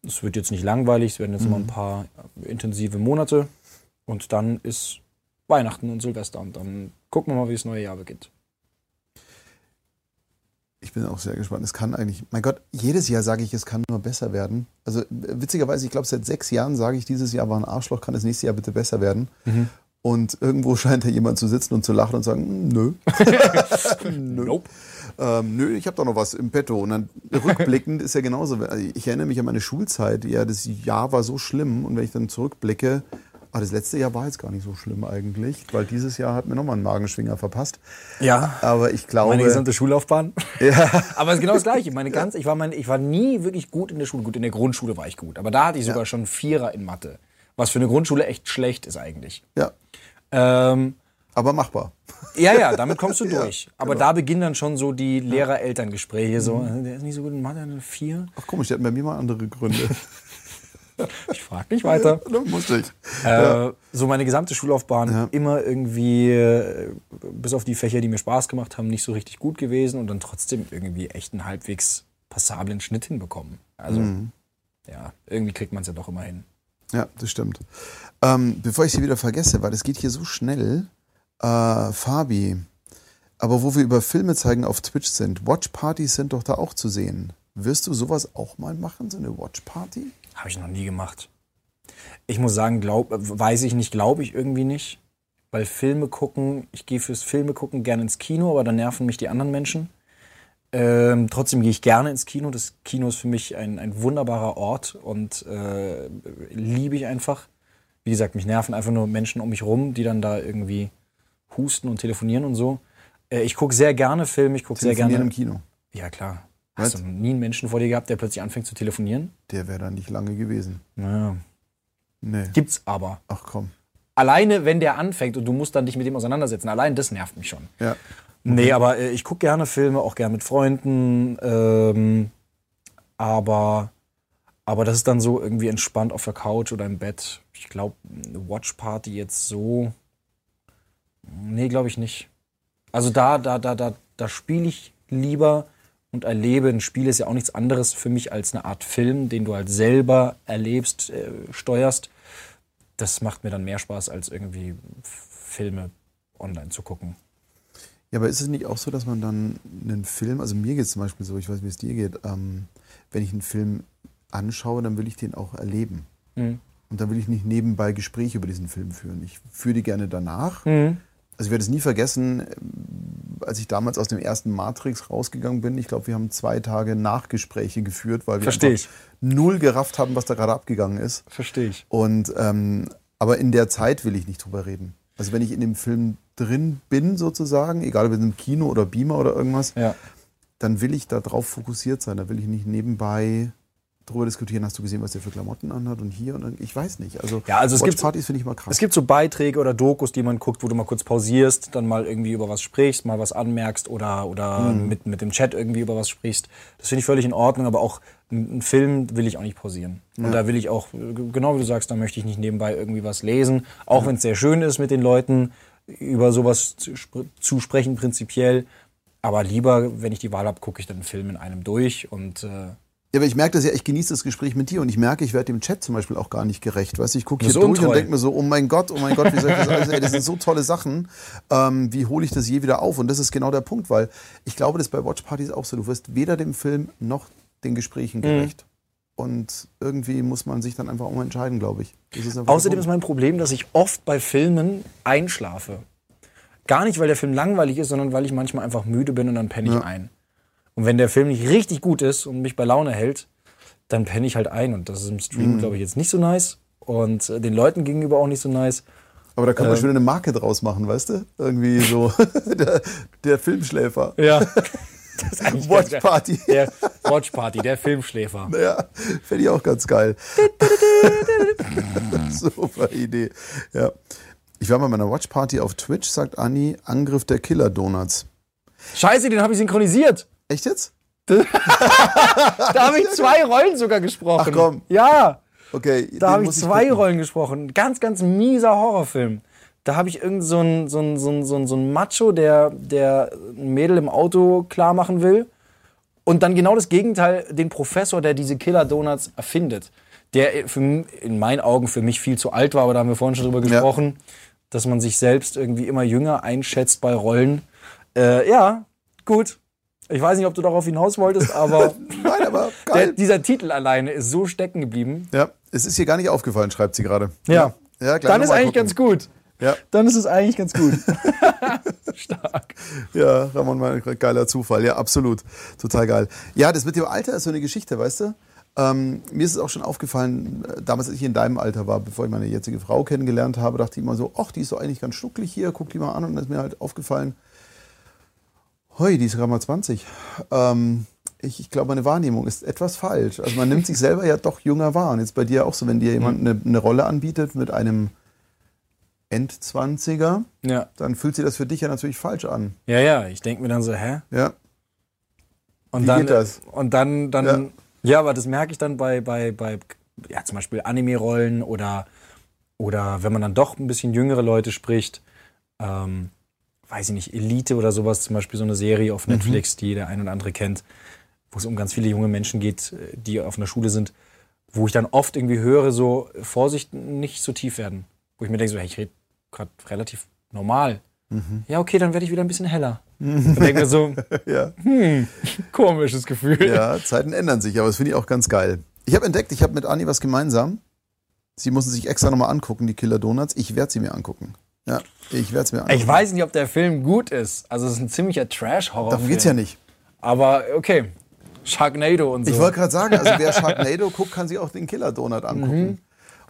es wird jetzt nicht langweilig, es werden jetzt Mhm. immer ein paar intensive Monate. Und dann ist Weihnachten und Silvester. Und dann gucken wir mal, wie das neue Jahr beginnt. Ich bin auch sehr gespannt. Es kann eigentlich, mein Gott, jedes Jahr sage ich, es kann nur besser werden. Also äh, witzigerweise, ich glaube, seit sechs Jahren sage ich, dieses Jahr war ein Arschloch, kann das nächste Jahr bitte besser werden. Und irgendwo (laughs) scheint da jemand zu sitzen und zu lachen und sagen, "Hm, nö. (laughs) nö. Nope. Ähm, nö, ich habe doch noch was im Petto. Und dann rückblickend ist ja genauso. Ich erinnere mich an meine Schulzeit. Ja, das Jahr war so schlimm. Und wenn ich dann zurückblicke, ah, das letzte Jahr war jetzt gar nicht so schlimm eigentlich, weil dieses Jahr hat mir nochmal einen Magenschwinger verpasst. Ja. Aber ich glaube. Meine gesamte Schullaufbahn. ja, (laughs) Aber es ist genau das Gleiche. Meine ganz, ich, war mein, ich war nie wirklich gut in der Schule. Gut, in der Grundschule war ich gut. Aber da hatte ich sogar schon Vierer in Mathe. Was für eine Grundschule echt schlecht ist eigentlich. ja, Ähm, aber machbar. ja, ja, damit kommst du (laughs) durch. Aber genau. da beginnen dann schon so die Lehrer-Eltern-Gespräche. So, äh, der ist nicht so gut in Mathe, eine Vier. Ach komisch, die hatten bei mir mal andere Gründe. (laughs) Ich frag nicht weiter. (laughs) da musste ich. Äh, so meine gesamte Schullaufbahn immer irgendwie, äh, bis auf die Fächer, die mir Spaß gemacht haben, nicht so richtig gut gewesen und dann trotzdem irgendwie echt einen halbwegs passablen Schnitt hinbekommen. Also, ja, irgendwie kriegt man es ja doch immer hin. Ja, das stimmt. Ähm, bevor ich sie wieder vergesse, weil das geht hier so schnell. Äh, Fabi, aber wo wir über Filme zeigen auf Twitch sind, Watchpartys sind doch da auch zu sehen. Wirst du sowas auch mal machen, so eine Watchparty? Habe ich noch nie gemacht. Ich muss sagen, glaub, weiß ich nicht, glaube ich irgendwie nicht. Weil Filme gucken, ich gehe fürs Filme gucken gerne ins Kino, aber dann nerven mich die anderen Menschen. Ähm, trotzdem gehe ich gerne ins Kino. Das Kino ist für mich ein, ein wunderbarer Ort und äh, liebe ich einfach. Wie gesagt, mich nerven einfach nur Menschen um mich rum, die dann da irgendwie husten und telefonieren und so. Äh, ich gucke sehr gerne Filme, ich gucke sehr gerne. im Kino. Ja, klar. Hast du nie einen Menschen vor dir gehabt, der plötzlich anfängt zu telefonieren? Der wäre da nicht lange gewesen. Naja. Nee. Gibt's aber. Ach komm. Alleine, wenn der anfängt und du musst dann dich mit dem auseinandersetzen, allein das nervt mich schon. Ja. Nee, aber äh, ich gucke gerne Filme, auch gerne mit Freunden. Ähm, aber, aber das ist dann so irgendwie entspannt auf der Couch oder im Bett. Ich glaube, eine Watchparty jetzt so. Nee, glaube ich nicht. Also da, da, da, da, da spiele ich lieber und erlebe. Ein Spiel ist ja auch nichts anderes für mich als eine Art Film, den du halt selber erlebst, äh, steuerst. Das macht mir dann mehr Spaß, als irgendwie Filme online zu gucken. Ja, aber ist es nicht auch so, dass man dann einen Film, also mir geht es zum Beispiel so, ich weiß, wie es dir geht, ähm, wenn ich einen Film anschaue, dann will ich den auch erleben. Mhm. Und dann will ich nicht nebenbei Gespräche über diesen Film führen. Ich führe die gerne danach. Mhm. Also ich werde es nie vergessen, als ich damals aus dem ersten Matrix rausgegangen bin. Ich glaube, wir haben zwei Tage Nachgespräche geführt, weil wir null gerafft haben, was da gerade abgegangen ist. Verstehe ich. Und ähm, aber in der Zeit will ich nicht drüber reden. Also wenn ich in dem Film drin bin sozusagen, egal ob in einem Kino oder Beamer oder irgendwas, Ja. dann will ich da drauf fokussiert sein. Da will ich nicht nebenbei drüber diskutieren, hast du gesehen, was der für Klamotten anhat und hier und dann, ich weiß nicht. Also, Ja, also es gibt- Watchpartys finde ich mal krass. Es gibt so Beiträge oder Dokus, die man guckt, wo du mal kurz pausierst, dann mal irgendwie über was sprichst, mal was anmerkst oder, oder mit, mit dem Chat irgendwie über was sprichst. Das finde ich völlig in Ordnung, aber auch einen Film will ich auch nicht pausieren. Und da will ich auch, genau wie du sagst, da möchte ich nicht nebenbei irgendwie was lesen. Auch wenn es sehr schön ist, mit den Leuten über sowas zu, zu sprechen, prinzipiell. Aber lieber, wenn ich die Wahl habe, gucke ich dann einen Film in einem durch und äh, Ja, aber ich merke das ja, ich genieße das Gespräch mit dir und ich merke, ich werde dem Chat zum Beispiel auch gar nicht gerecht. Weißt du, ich gucke hier ist durch und untreu. denke mir so, oh mein Gott, oh mein Gott, wie soll ich das alles, ey, das sind so tolle Sachen. Ähm, wie hole ich das je wieder auf? Und das ist genau der Punkt, weil ich glaube, das ist bei Watchpartys auch so. Du wirst weder dem Film noch den Mhm. Gesprächen gerecht. Und irgendwie muss man sich dann einfach auch mal entscheiden, glaube ich. Ist Außerdem ist mein Problem, dass ich oft bei Filmen einschlafe. Gar nicht, weil der Film langweilig ist, sondern weil ich manchmal einfach müde bin und dann penne ich Ja. ein. Und wenn der Film nicht richtig gut ist und mich bei Laune hält, dann penne ich halt ein. Und das ist im Stream, Mhm. glaube ich, jetzt nicht so nice. Und äh, den Leuten gegenüber auch nicht so nice. Aber da kann man Ähm. schon eine Marke draus machen, weißt du? Irgendwie so (laughs) der, der Filmschläfer. Ja. (laughs) (laughs) das ist eigentlich ganz. Watchparty. Der Watch Party, der Filmschläfer. Ja, fände ich auch ganz geil. (laughs) (laughs) Super Idee. Ja. Ich war bei meiner Watchparty auf Twitch, sagt Anni, Angriff der Killer Donuts. Scheiße, den habe ich synchronisiert. Echt jetzt? Da habe ich zwei Rollen sogar gesprochen. Ach komm. Ja. Okay, Da habe ich zwei. Rollen gesprochen. Ganz, ganz mieser Horrorfilm. Da habe ich irgend so einen so einen- so einen- so einen- so einen Macho, der, der ein Mädel im Auto klar machen will. Und dann genau das Gegenteil, den Professor, der diese Killer-Donuts erfindet. Der für, in meinen Augen für mich viel zu alt war, aber da haben wir vorhin schon drüber gesprochen, dass man sich selbst irgendwie immer jünger einschätzt bei Rollen. Äh, ja, gut. Ich weiß nicht, ob du darauf hinaus wolltest, aber (laughs) Nein, aber (laughs) der, dieser Titel alleine ist so stecken geblieben. ja, es ist hier gar nicht aufgefallen, schreibt sie gerade. Ja. ja gleich Dann ist eigentlich gucken. ganz gut. Ja, Dann ist es eigentlich ganz gut. (laughs) Stark. ja, Ramon, mal ein geiler Zufall. Ja, absolut. Total geil. Ja, das mit dem Alter ist so eine Geschichte, weißt du? Ähm, mir ist es auch schon aufgefallen, äh, damals, als ich in deinem Alter war, bevor ich meine jetzige Frau kennengelernt habe, dachte ich immer so, ach, die ist doch eigentlich ganz schnucklig hier, guck die mal an. Und dann ist mir halt aufgefallen, hoi, die ist gerade mal 20. Ähm, ich, ich glaube, meine Wahrnehmung ist etwas falsch. Also man nimmt sich selber ja doch jünger wahr. Und jetzt bei dir auch so, wenn dir jemand eine, eine Rolle anbietet mit einem Endzwanziger, Ja. dann fühlt sich das für dich ja natürlich falsch an. Ja, ja, ich denke mir dann so, hä? Ja, Und Wie dann, geht das? Und dann, dann ja. aber das merke ich dann bei, bei, bei ja, zum Beispiel Anime-Rollen oder, oder wenn man dann doch ein bisschen jüngere Leute spricht, ähm, weiß ich nicht, Elite oder sowas, zum Beispiel so eine Serie auf Netflix, die der ein oder andere kennt, wo es um ganz viele junge Menschen geht, äh, die auf einer Schule sind, wo ich dann oft irgendwie höre, so Vorsicht, nicht so tief werden. Wo ich mir denke, so, hey, ich rede gerade relativ normal. Ja, okay, dann werde ich wieder ein bisschen heller. Und denke mir so, (laughs) ja. komisches Gefühl. ja, Zeiten ändern sich, aber das finde ich auch ganz geil. Ich habe entdeckt, ich habe mit Anni was gemeinsam. Sie müssen sich extra nochmal angucken, die Killer Donuts. Ich werde sie mir angucken. Ja, ich werde es mir angucken. Ich weiß nicht, ob der Film gut ist. Also es ist ein ziemlicher Trash-Horror. Darum geht's ja nicht. Aber okay. Sharknado und so. Ich wollte gerade sagen, also wer Sharknado (laughs) guckt, kann sich auch den Killer Donut angucken.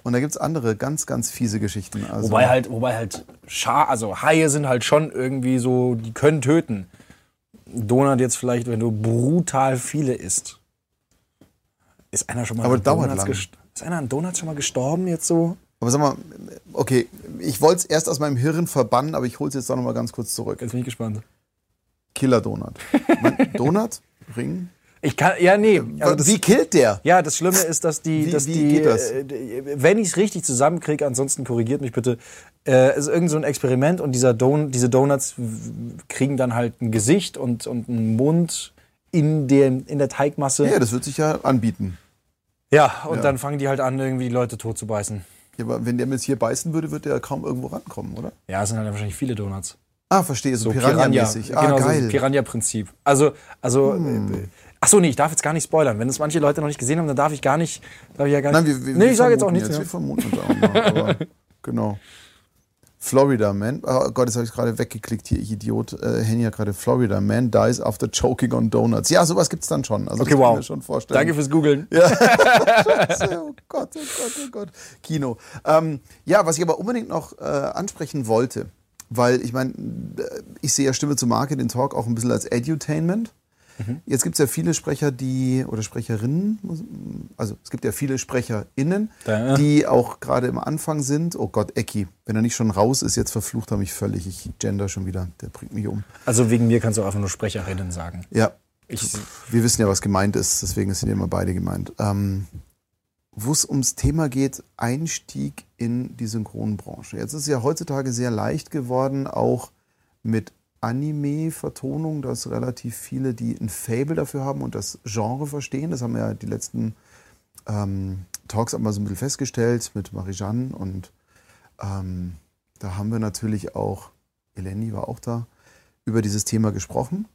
Und da gibt es andere ganz, ganz fiese Geschichten. Also, wobei halt, wobei halt Schar, also Haie sind halt schon irgendwie so, die können töten. Donut jetzt vielleicht, wenn du brutal viele isst. Ist einer schon mal Aber an dauert Donuts lang. Ist einer an Donuts schon mal gestorben jetzt so? aber sag mal, okay, ich wollte es erst aus meinem Hirn verbannen, aber ich hole es jetzt doch nochmal ganz kurz zurück. Jetzt bin ich gespannt. Killer Donut. (laughs) Donut? Ring? Ich kann, ja, nee. Also das, Wie killt der? Ja, das Schlimme ist, dass die, Wie- dass wie die, geht das? äh, wenn ich es richtig zusammenkriege, ansonsten korrigiert mich bitte, äh, es ist irgend so ein Experiment und dieser Don diese Donuts kriegen dann halt ein Gesicht und, und einen Mund in, dem, in der Teigmasse. Ja, das wird sich ja anbieten. Ja, und Ja. dann fangen die halt an, irgendwie die Leute tot zu beißen. Ja, aber wenn der mir jetzt hier beißen würde, würde der kaum irgendwo rankommen, oder? Ja, es sind halt wahrscheinlich viele Donuts. Ah, verstehe, so, So Piranha. Piranha-mäßig. ah, genau, geil. Hm. so Piranha-Prinzip. Also, also. Äh, ach so, nee, ich darf jetzt gar nicht spoilern. Wenn es manche Leute noch nicht gesehen haben, dann darf ich gar nicht. Darf ich ja gar Nein, nicht. wir, wir, nee, wir ich sage jetzt auch nichts Wir mehr. vermuten uns auch noch, aber (laughs) genau. Florida Man. Oh Gott, jetzt habe ich gerade weggeklickt hier, ich Idiot. Äh, Henny hat gerade Florida Man dies after choking on donuts. Ja, sowas gibt's dann schon. Also Okay, das kann ich wow. mir schon vorstellen. Danke fürs Googeln. (laughs) oh Gott, oh Gott, oh Gott. Kino. Ähm, ja, was ich aber unbedingt noch äh, ansprechen wollte, weil ich meine, äh, ich sehe ja Stimme zur Marke, den Talk auch ein bisschen als Edutainment. Jetzt gibt es ja viele Sprecher, die, oder Sprecherinnen, also es gibt ja viele SprecherInnen, Da, die auch gerade im Anfang sind. Oh Gott, Ecki, wenn er nicht schon raus ist, jetzt verflucht er mich völlig. Ich gender schon wieder, der bringt mich um. Also wegen mir kannst du auch einfach nur Sprecherinnen sagen. Ja, Ich, wir wissen ja, was gemeint ist, deswegen sind ja immer beide gemeint. Ähm, Wo es ums Thema geht, Einstieg in die Synchronbranche. Jetzt ist es ja heutzutage sehr leicht geworden, auch mit Anime-Vertonung, dass relativ viele, die ein Fable dafür haben und das Genre verstehen. Das haben wir ja die letzten ähm, Talks einmal so ein bisschen festgestellt mit Marijanne und ähm, da haben wir natürlich auch, Eleni war auch da, über dieses Thema gesprochen.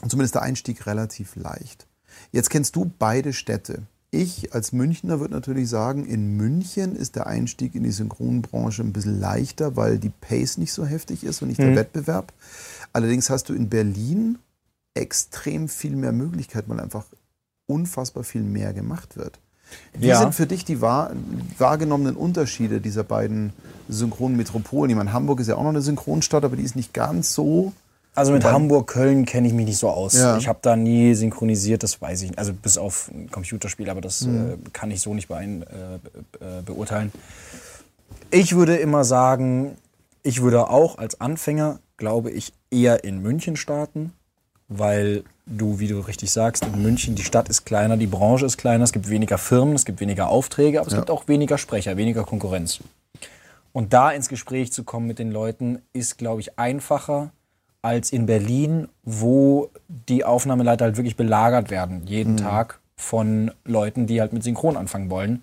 Und zumindest der Einstieg relativ leicht. Jetzt kennst du beide Städte. Ich als Münchner würde natürlich sagen, in München ist der Einstieg in die Synchronbranche ein bisschen leichter, weil die Pace nicht so heftig ist und nicht der Mhm. Wettbewerb. Allerdings hast du in Berlin extrem viel mehr Möglichkeiten, weil einfach unfassbar viel mehr gemacht wird. Wie Ja. sind für dich die wahr, wahrgenommenen Unterschiede dieser beiden synchronen Metropolen? Ich meine, Hamburg ist ja auch noch eine Synchronstadt, aber die ist nicht ganz so. Also mit Hamburg, Köln kenne ich mich nicht so aus. Ja. Ich habe da nie synchronisiert, das weiß ich nicht. Also bis auf ein Computerspiel, aber das äh, kann ich so nicht beein, äh, äh, beurteilen. Ich würde immer sagen, ich würde auch als Anfänger, glaube ich, eher in München starten, weil du, wie du richtig sagst, in München, die Stadt ist kleiner, die Branche ist kleiner, es gibt weniger Firmen, es gibt weniger Aufträge, aber es gibt auch weniger Sprecher, weniger Konkurrenz. Und da ins Gespräch zu kommen mit den Leuten, ist, glaube ich, einfacher als in Berlin, wo die Aufnahmeleiter halt wirklich belagert werden, jeden Tag von Leuten, die halt mit Synchron anfangen wollen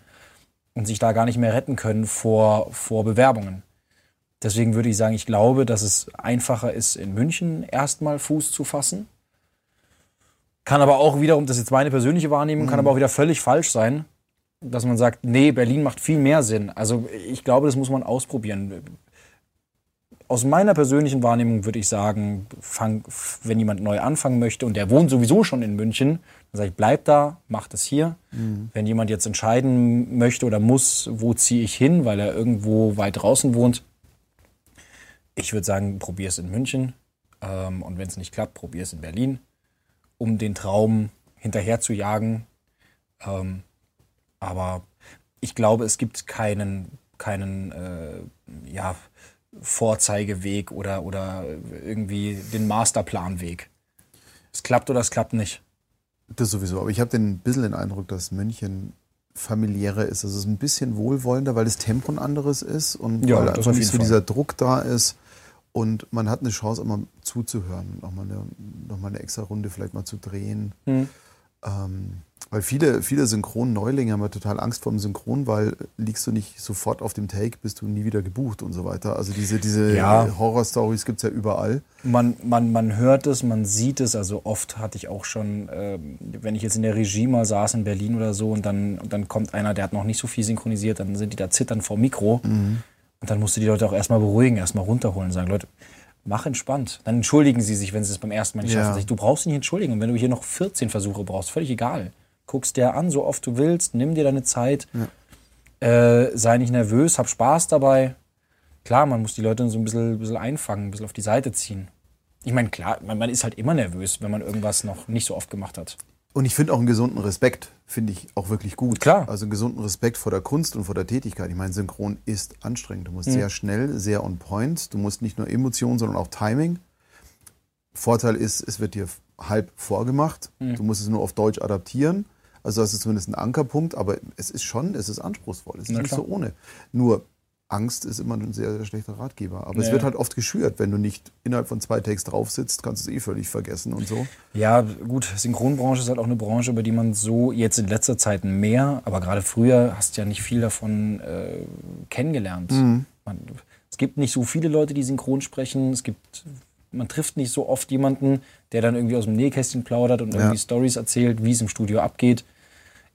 und sich da gar nicht mehr retten können vor, vor Bewerbungen. Deswegen würde ich sagen, ich glaube, dass es einfacher ist, in München erstmal Fuß zu fassen. Kann aber auch wiederum, das ist jetzt meine persönliche Wahrnehmung, kann aber auch wieder völlig falsch sein, dass man sagt, nee, Berlin macht viel mehr Sinn. Also ich glaube, das muss man ausprobieren. Aus meiner persönlichen Wahrnehmung würde ich sagen, fang, wenn jemand neu anfangen möchte und der wohnt sowieso schon in München, dann sage ich, bleib da, mach das hier. Wenn jemand jetzt entscheiden möchte oder muss, wo ziehe ich hin, weil er irgendwo weit draußen wohnt, ich würde sagen, probier es in München. Ähm, und wenn es nicht klappt, probier es in Berlin, um den Traum hinterher zu jagen. Ähm, aber ich glaube, es gibt keinen, keinen äh, ja, Vorzeigeweg oder, oder irgendwie den Masterplanweg. Es klappt oder es klappt nicht. Das sowieso. Aber ich habe den ein bisschen den Eindruck, dass München familiärer ist. Also es ist ein bisschen wohlwollender, weil das Tempo ein anderes ist und Ja, weil einfach nicht so Fall. dieser Druck da ist. Und man hat eine Chance, auch mal zuzuhören, auch mal eine, noch mal eine extra Runde vielleicht mal zu drehen. Hm. Ähm, weil viele, viele Synchron-Neulinge haben ja total Angst vor dem Synchron, weil liegst du nicht sofort auf dem Take, bist du nie wieder gebucht und so weiter. Also diese, diese Ja. Horror-Stories gibt es ja überall. Man, man, man hört es, man sieht es. Also oft hatte ich auch schon, ähm, wenn ich jetzt in der Regie mal saß in Berlin oder so und dann, und dann kommt einer, der hat noch nicht so viel synchronisiert, dann sind die da zittern vor Mikro. Und dann musst du die Leute auch erstmal beruhigen, erstmal runterholen und sagen, Leute, mach entspannt. Dann entschuldigen sie sich, wenn sie es beim ersten Mal nicht Ja. schaffen. Ich, Du brauchst dich nicht entschuldigen. Und wenn du hier noch 14 Versuche brauchst, völlig egal. Guckst dir an, so oft du willst, nimm dir deine Zeit. Äh, sei nicht nervös, hab Spaß dabei. Klar, man muss die Leute so ein bisschen, bisschen einfangen, ein bisschen auf die Seite ziehen. Ich meine, klar, man, man ist halt immer nervös, wenn man irgendwas noch nicht so oft gemacht hat. Und ich finde auch einen gesunden Respekt, finde ich auch wirklich gut. Klar. Also einen gesunden Respekt vor der Kunst und vor der Tätigkeit. Ich meine, Synchron ist anstrengend. Du musst sehr schnell, sehr on point. Du musst nicht nur Emotionen, sondern auch Timing. Vorteil ist, es wird dir halb vorgemacht. Du musst es nur auf Deutsch adaptieren. Also das ist zumindest ein Ankerpunkt, aber es ist schon, es ist anspruchsvoll. Es ist Na nicht klar. so ohne. Nur Angst ist immer ein sehr, sehr schlechter Ratgeber. Aber es Ja, wird ja. halt oft geschürt. Wenn du nicht innerhalb von zwei Takes drauf sitzt, kannst du es eh völlig vergessen und so. Ja, gut, Synchronbranche ist halt auch eine Branche, über die man so jetzt in letzter Zeit mehr, aber gerade früher hast du ja nicht viel davon äh, kennengelernt. Man, es gibt nicht so viele Leute, die synchron sprechen. Es gibt, man trifft nicht so oft jemanden, der dann irgendwie aus dem Nähkästchen plaudert und irgendwie Stories erzählt, wie es im Studio abgeht.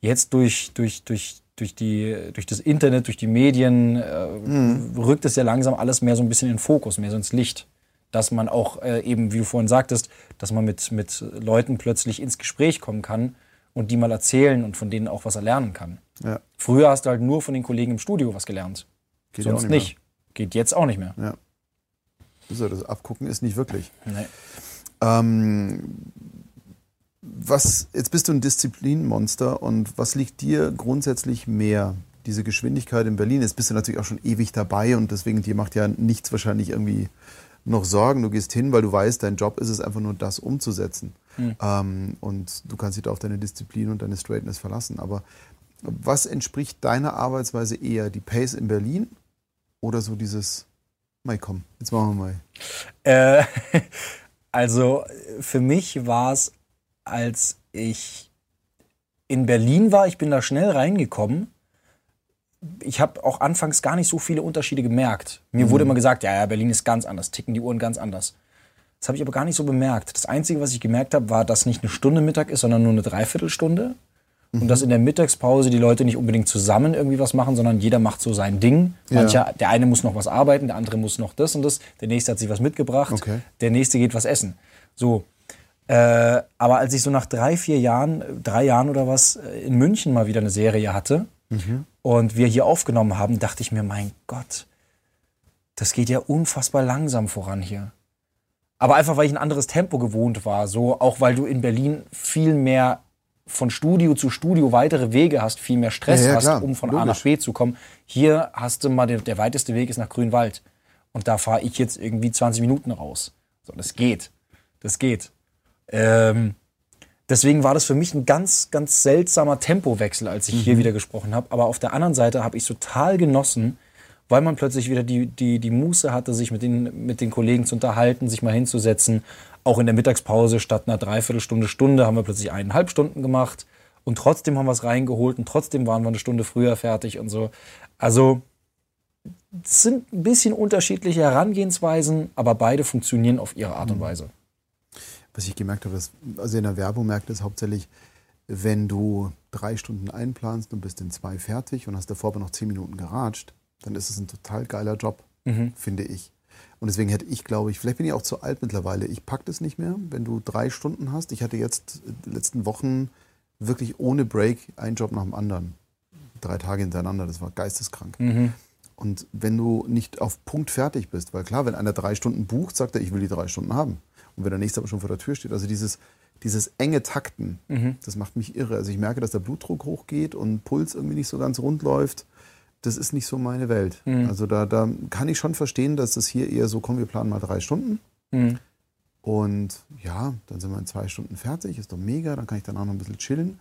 Jetzt durch, durch, durch, durch, die, durch das Internet, durch die Medien äh, rückt es ja langsam alles mehr so ein bisschen in den Fokus, mehr so ins Licht. Dass man auch äh, eben, wie du vorhin sagtest, dass man mit, mit Leuten plötzlich ins Gespräch kommen kann und die mal erzählen und von denen auch was erlernen kann. Ja. Früher hast du halt nur von den Kollegen im Studio was gelernt. Geht ja Sonst auch nicht. nicht Geht jetzt auch nicht mehr. Ja. So, das Abgucken ist nicht wirklich. Nee. Ähm, was, jetzt bist du ein Disziplinmonster und was liegt dir grundsätzlich mehr? Diese Geschwindigkeit in Berlin, jetzt bist du natürlich auch schon ewig dabei und deswegen dir macht ja nichts wahrscheinlich irgendwie noch Sorgen. Du gehst hin, weil du weißt, dein Job ist es einfach nur das umzusetzen. Ähm, und du kannst dich da auf deine Disziplin und deine Straightness verlassen. Aber was entspricht deiner Arbeitsweise eher? Die Pace in Berlin oder so dieses, Mai komm, jetzt machen wir mal. Äh, (laughs) also für mich war es, als ich in Berlin war, ich bin da schnell reingekommen. Ich habe auch anfangs gar nicht so viele Unterschiede gemerkt. Mir wurde immer gesagt, ja, ja, Berlin ist ganz anders, ticken die Uhren ganz anders. Das habe ich aber gar nicht so bemerkt. Das Einzige, was ich gemerkt habe, war, dass nicht eine Stunde Mittag ist, sondern nur eine Dreiviertelstunde. Und dass in der Mittagspause die Leute nicht unbedingt zusammen irgendwie was machen, sondern jeder macht so sein Ding. Mancher, der eine muss noch was arbeiten, der andere muss noch das und das, der nächste hat sich was mitgebracht, Okay. der nächste geht was essen. So. Äh, aber als ich so nach drei, vier Jahren, drei Jahren oder was, äh, in München mal wieder eine Serie hatte und wir hier aufgenommen haben, dachte ich mir, mein Gott, das geht ja unfassbar langsam voran hier. Aber einfach, weil ich ein anderes Tempo gewohnt war. So, auch weil du in Berlin viel mehr von Studio zu Studio weitere Wege hast, viel mehr Stress Ja, ja, hast, klar. um von A Logisch. nach B zu kommen. Hier hast du mal, der, der weiteste Weg ist nach Grünwald. Und da fahre ich jetzt irgendwie 20 Minuten raus. So, das geht. Das geht. Ähm, Deswegen war das für mich ein ganz, ganz seltsamer Tempowechsel, als ich hier wieder gesprochen habe. Aber auf der anderen Seite habe ich total genossen, weil man plötzlich wieder die, die, die Muße hatte, sich mit den, mit den Kollegen zu unterhalten, sich mal hinzusetzen. Auch in der Mittagspause statt einer Dreiviertelstunde, Stunde haben wir plötzlich eineinhalb Stunden gemacht. Und trotzdem haben wir es reingeholt und trotzdem waren wir eine Stunde früher fertig und so. Also, es sind ein bisschen unterschiedliche Herangehensweisen, aber beide funktionieren auf ihre Art und Weise. Was ich gemerkt habe, ist, also in der Werbung merkt es hauptsächlich, wenn du drei Stunden einplanst und bist in zwei fertig und hast davor aber noch zehn Minuten geratscht, dann ist es ein total geiler Job, finde ich. Und deswegen hätte ich, glaube ich, vielleicht bin ich auch zu alt mittlerweile. Ich packe das nicht mehr, wenn du drei Stunden hast. Ich hatte jetzt die letzten Wochen wirklich ohne Break einen Job nach dem anderen. Drei Tage hintereinander, das war geisteskrank. Und wenn du nicht auf Punkt fertig bist, weil klar, wenn einer drei Stunden bucht, sagt er, ich will die drei Stunden haben. Und wenn der nächste aber schon vor der Tür steht, also dieses, dieses enge Takten, das macht mich irre. Also ich merke, dass der Blutdruck hochgeht und Puls irgendwie nicht so ganz rund läuft. Das ist nicht so meine Welt. Also da, da kann ich schon verstehen, dass es hier eher so, komm, wir planen mal drei Stunden. Und ja, dann sind wir in zwei Stunden fertig, ist doch mega, dann kann ich danach noch ein bisschen chillen.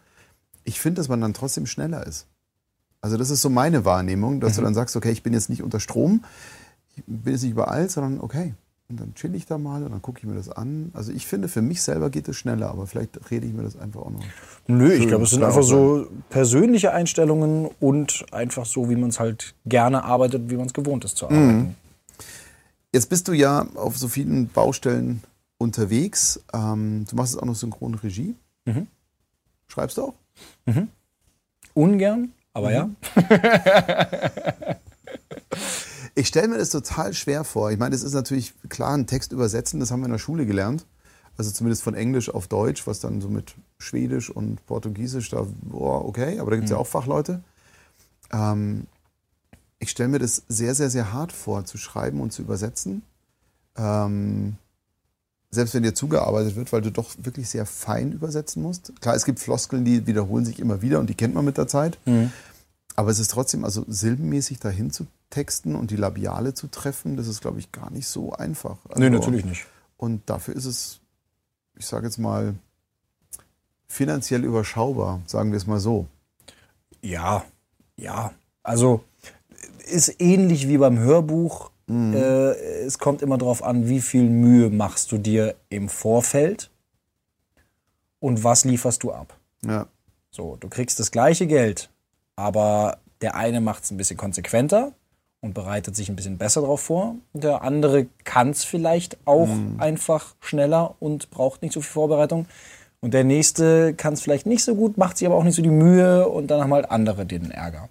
Ich finde, dass man dann trotzdem schneller ist. Also das ist so meine Wahrnehmung, dass du dann sagst, okay, ich bin jetzt nicht unter Strom, ich bin jetzt nicht überall, sondern okay, und dann chill ich da mal und dann gucke ich mir das an. Also ich finde, für mich selber geht es schneller, aber vielleicht rede ich mir das einfach auch noch. Nö, ich glaube, es sind einfach so persönliche Einstellungen und einfach so, wie man es halt gerne arbeitet, wie man es gewohnt ist zu arbeiten. Jetzt bist du ja auf so vielen Baustellen unterwegs. Ähm, du machst jetzt auch noch Synchronregie. Schreibst du auch? Ungern, aber ja. (laughs) Ich stelle mir das total schwer vor. Ich meine, das ist natürlich klar, ein Text übersetzen, das haben wir in der Schule gelernt. Also zumindest von Englisch auf Deutsch, was dann so mit Schwedisch und Portugiesisch, da, boah, okay, aber da gibt es ja auch Fachleute. Ähm, ich stelle mir das sehr, sehr, sehr hart vor, zu schreiben und zu übersetzen. Ähm, selbst wenn dir zugearbeitet wird, weil du doch wirklich sehr fein übersetzen musst. Klar, es gibt Floskeln, die wiederholen sich immer wieder und die kennt man mit der Zeit. Aber es ist trotzdem, also silbenmäßig dahin zu texten und die Labiale zu treffen, das ist, glaube ich, gar nicht so einfach. Also, Nee, natürlich nicht. Und dafür ist es, ich sage jetzt mal, finanziell überschaubar, sagen wir es mal so. Ja, ja. Also ist ähnlich wie beim Hörbuch. Äh, es kommt immer darauf an, wie viel Mühe machst du dir im Vorfeld und was lieferst du ab. Ja. So, du kriegst das gleiche Geld, aber der eine macht es ein bisschen konsequenter und bereitet sich ein bisschen besser darauf vor. Der andere kann es vielleicht auch einfach schneller und braucht nicht so viel Vorbereitung. Und der nächste kann es vielleicht nicht so gut, macht sich aber auch nicht so die Mühe und dann haben halt andere den Ärger.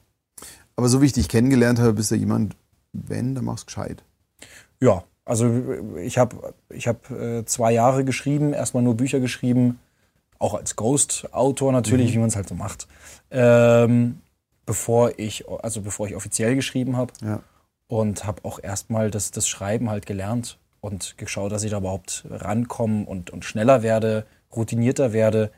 Aber so wie ich dich kennengelernt habe, bist du jemand, wenn, dann machst du gescheit. Ja, also ich habe ich hab, äh, zwei Jahre geschrieben, erstmal nur Bücher geschrieben, auch als Ghost-Autor natürlich, wie man es halt so macht. Ähm, bevor ich, also bevor ich offiziell geschrieben habe. Ja. Und habe auch erstmal das, das Schreiben halt gelernt und geschaut, dass ich da überhaupt rankomme und, und schneller werde, routinierter werde,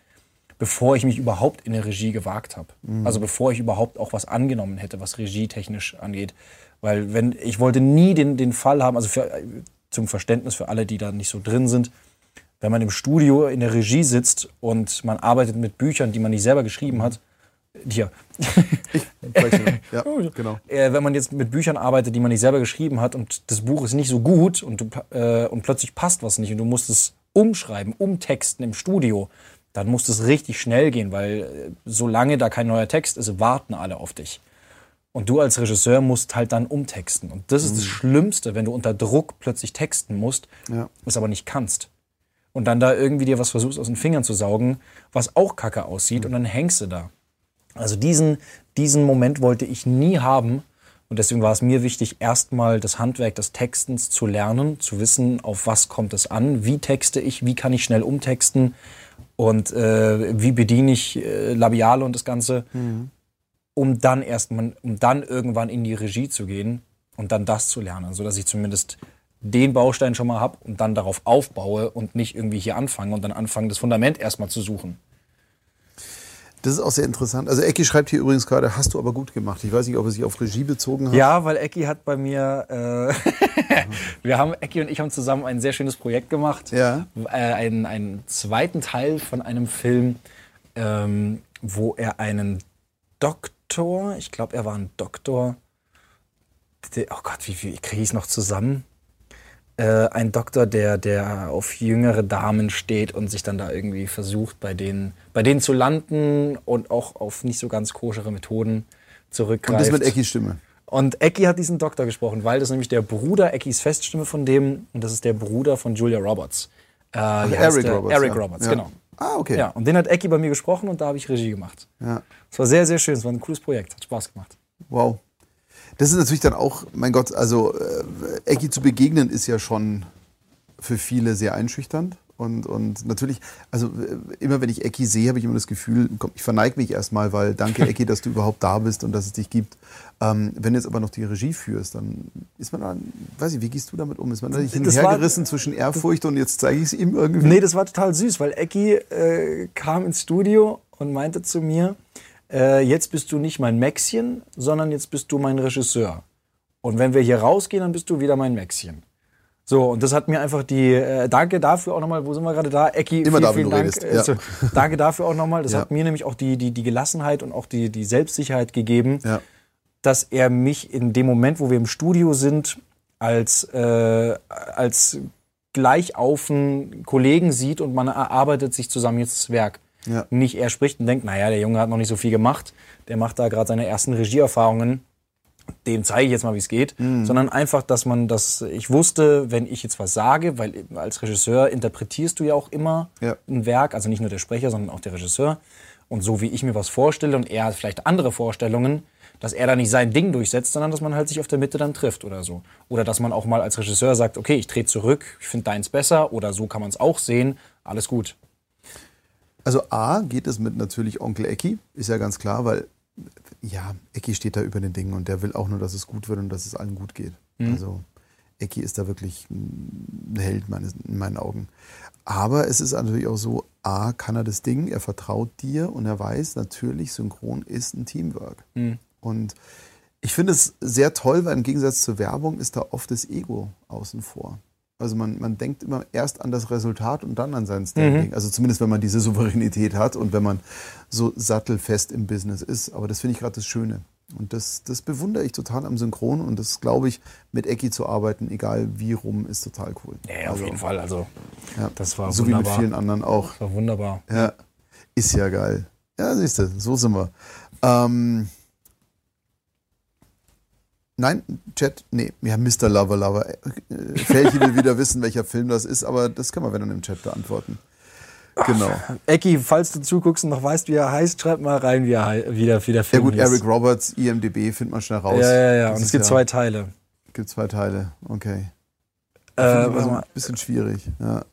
bevor ich mich überhaupt in eine Regie gewagt habe. Also bevor ich überhaupt auch was angenommen hätte, was regietechnisch angeht. Weil wenn ich wollte nie den, den Fall haben, also für, zum Verständnis für alle, die da nicht so drin sind, wenn man im Studio in der Regie sitzt und man arbeitet mit Büchern, die man nicht selber geschrieben hat, hier, (laughs) ja, genau. äh, wenn man jetzt mit Büchern arbeitet, die man nicht selber geschrieben hat und das Buch ist nicht so gut und, du, äh, und plötzlich passt was nicht und du musst es umschreiben, umtexten im Studio, dann muss es richtig schnell gehen, weil äh, solange da kein neuer Text ist, warten alle auf dich. Und du als Regisseur musst halt dann umtexten. Und das ist das Schlimmste, wenn du unter Druck plötzlich texten musst, Ja. es aber nicht kannst. Und dann da irgendwie dir was versuchst aus den Fingern zu saugen, was auch kacke aussieht und dann hängst du da. Also diesen, diesen Moment wollte ich nie haben. Und deswegen war es mir wichtig, erstmal das Handwerk des Textens zu lernen, zu wissen, auf was kommt es an, wie texte ich, wie kann ich schnell umtexten und äh, wie bediene ich äh, Labiale und das Ganze, um dann erstmal, um dann irgendwann in die Regie zu gehen und dann das zu lernen, sodass ich zumindest den Baustein schon mal habe und dann darauf aufbaue und nicht irgendwie hier anfange und dann anfange, das Fundament erstmal zu suchen. Das ist auch sehr interessant. Also Ecki schreibt hier übrigens gerade, hast du aber gut gemacht. Ich weiß nicht, ob er sich auf Regie bezogen hat. Ja, weil Ecki hat bei mir, äh, (laughs) wir haben, Ecki und ich haben zusammen ein sehr schönes Projekt gemacht. Ja. Äh, einen, einen zweiten Teil von einem Film, ähm, wo er einen Doktor, ich glaube, er war ein Doktor, oh Gott, wie, wie kriege ich es noch zusammen? Äh, ein Doktor, der, der auf jüngere Damen steht und sich dann da irgendwie versucht, bei denen, bei denen zu landen und auch auf nicht so ganz koschere Methoden zurückgreift. Und das mit Eckis Stimme. Und Ecki hat diesen Doktor gesprochen, weil das nämlich der Bruder, Eckis Feststimme von dem, und das ist der Bruder von Julia Roberts. Äh, heißt Eric der? Roberts, Eric ja. Roberts, Ja. genau. Ah, okay. Ja, und den hat Ecki bei mir gesprochen und da habe ich Regie gemacht. Ja. Es war sehr, sehr schön. Es war ein cooles Projekt. Hat Spaß gemacht. Wow. Das ist natürlich dann auch, mein Gott, also äh, Ecki zu begegnen ist ja schon für viele sehr einschüchternd. Und, und natürlich, also äh, immer wenn ich Ecki sehe, habe ich immer das Gefühl, komm, ich verneige mich erstmal, weil danke (laughs) Ecki, dass du überhaupt da bist und dass es dich gibt. Ähm, wenn du jetzt aber noch die Regie führst, dann ist man dann, weiß ich, wie gehst du damit um? Ist man da nicht hin und Das her war- gerissen zwischen Ehrfurcht und jetzt zeige ich es ihm irgendwie? Nee, das war total süß, weil Ecki äh, kam ins Studio und meinte zu mir, äh, jetzt bist du nicht mein Maxchen, sondern jetzt bist du mein Regisseur. Und wenn wir hier rausgehen, dann bist du wieder mein Maxchen. So, und das hat mir einfach die, äh, danke dafür auch nochmal, wo sind wir gerade da? Ecki, Immer vielen, da, vielen du Dank. äh, ja. so, danke dafür auch nochmal. Das Ja. hat mir nämlich auch die, die, die Gelassenheit und auch die, die Selbstsicherheit gegeben, Ja. dass er mich in dem Moment, wo wir im Studio sind, als, äh, als gleich auf einen Kollegen sieht und man erarbeitet sich zusammen jetzt das Werk. Ja. Nicht er spricht und denkt, naja, der Junge hat noch nicht so viel gemacht, der macht da gerade seine ersten Regieerfahrungen, dem zeige ich jetzt mal, wie es geht, Mhm. sondern einfach, dass man das, ich wusste, wenn ich jetzt was sage, weil als Regisseur interpretierst du ja auch immer Ja. ein Werk, also nicht nur der Sprecher, sondern auch der Regisseur. Und so wie ich mir was vorstelle und er hat vielleicht andere Vorstellungen, dass er da nicht sein Ding durchsetzt, sondern dass man halt sich auf der Mitte dann trifft oder so. Oder dass man auch mal als Regisseur sagt, okay, ich drehe zurück, ich finde deins besser oder so kann man es auch sehen, alles gut. Also A geht es mit natürlich Onkel Ecki, ist ja ganz klar, weil ja, Ecki steht da über den Dingen und der will auch nur, dass es gut wird und dass es allen gut geht. Also Ecki ist da wirklich ein Held meines, in meinen Augen. Aber es ist natürlich auch so, A kann er das Ding, er vertraut dir und er weiß natürlich, Synchron ist ein Teamwork. Und ich finde es sehr toll, weil im Gegensatz zur Werbung ist da oft das Ego außen vor. Also man, man denkt immer erst an das Resultat und dann an sein Standing. Also zumindest wenn man diese Souveränität hat und wenn man so sattelfest im Business ist. Aber das finde ich gerade das Schöne. Und das, das bewundere ich total am Synchron und das glaube ich, mit Ecki zu arbeiten, egal wie rum, ist total cool. Ja, auf jeden Fall. Also, Ja. das war so wie mit wunderbar. vielen anderen auch. Das war wunderbar. Ja, ist ja geil. Ja, siehst du, so sind wir. Ähm, nein, Chat, nee, ja, Mr. Lover Lover. Äh, Felchi will wieder wissen, welcher Film das ist, aber das können wir wenn dann im Chat beantworten. Genau. Ecki, falls du zuguckst und noch weißt, wie er heißt, schreib mal rein, wie, er, hei- wie, der, der Ja Film gut, hieß. Eric Roberts, IMDB, findet man schnell raus. Ja, ja, ja. Das Und es gibt ja- zwei Teile. Gibt zwei Teile, okay. Äh, Finde ich immer warte so mal. ein bisschen schwierig, ja.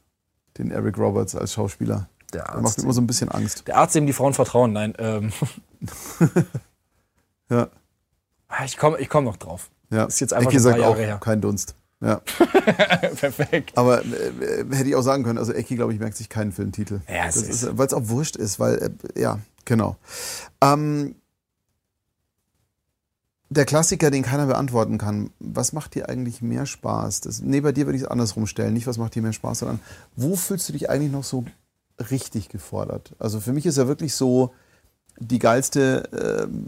Den Eric Roberts als Schauspieler. Der Der macht Arzt, mir immer so ein bisschen Angst. der Arzt, dem die Frauen vertrauen. Nein, ähm, (laughs) Ja, ich komme ich komm noch drauf. ja. Ist jetzt einfach Ecki sagt paar auch, Jahre her. kein Dunst. Ja. (laughs) (laughs) Perfekt. Aber äh, hätte ich auch sagen können, also Ecki, glaube ich, merkt sich keinen Filmtitel. Ja, es das ist- ist, weil es auch wurscht ist, weil, äh, ja, genau. Ähm, der Klassiker, den keiner beantworten kann. Was macht dir eigentlich mehr Spaß? Das, nee, bei dir würde ich es andersrum stellen. Nicht, was macht dir mehr Spaß, sondern wo fühlst du dich eigentlich noch so richtig gefordert? Also für mich ist ja wirklich so die geilste ähm,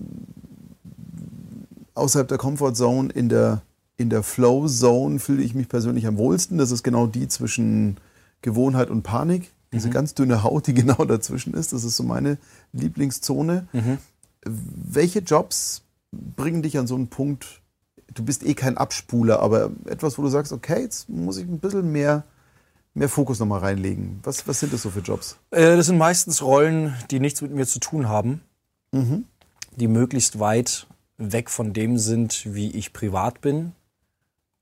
außerhalb der Comfortzone in der, in der Flow-Zone fühle ich mich persönlich am wohlsten. Das ist genau die zwischen Gewohnheit und Panik. Diese ganz dünne Haut, die (laughs) genau dazwischen ist. Das ist so meine Lieblingszone. Welche Jobs bringen dich an so einen Punkt, du bist eh kein Abspuler, aber etwas, wo du sagst, okay, jetzt muss ich ein bisschen mehr, mehr Fokus nochmal reinlegen. Was, was sind das so für Jobs? Äh, das sind meistens Rollen, die nichts mit mir zu tun haben, Mhm. die möglichst weit weg von dem sind, wie ich privat bin.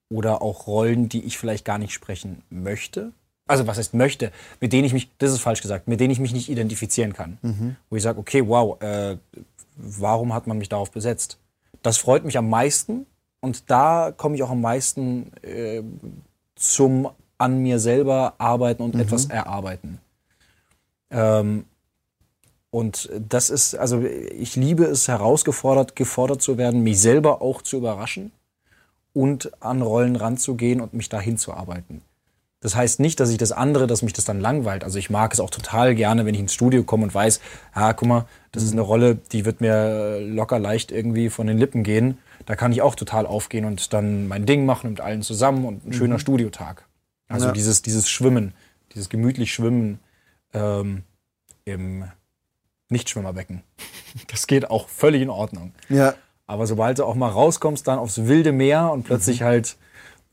Oder auch Rollen, die ich vielleicht gar nicht sprechen möchte. Also was heißt möchte, mit denen ich mich, das ist falsch gesagt, mit denen ich mich nicht identifizieren kann. Wo ich sage, okay, wow, äh, warum hat man mich darauf besetzt? Das freut mich am meisten und da komme ich auch am meisten äh, zum an mir selber arbeiten und etwas erarbeiten. Ähm, Und das ist, also ich liebe es, herausgefordert, gefordert zu werden, mich selber auch zu überraschen und an Rollen ranzugehen und mich dahin zu arbeiten. Das heißt nicht, dass ich das andere, dass mich das dann langweilt. Also ich mag es auch total gerne, wenn ich ins Studio komme und weiß, ah, guck mal, das ist eine Rolle, die wird mir locker leicht irgendwie von den Lippen gehen. Da kann ich auch total aufgehen und dann mein Ding machen mit allen zusammen und ein schöner Studiotag. Also Ja. dieses, dieses Schwimmen, dieses gemütlich Schwimmen ähm, im Nichtschwimmerbecken. Das geht auch völlig in Ordnung. Ja. Aber sobald du auch mal rauskommst, dann aufs wilde Meer und Mhm. plötzlich halt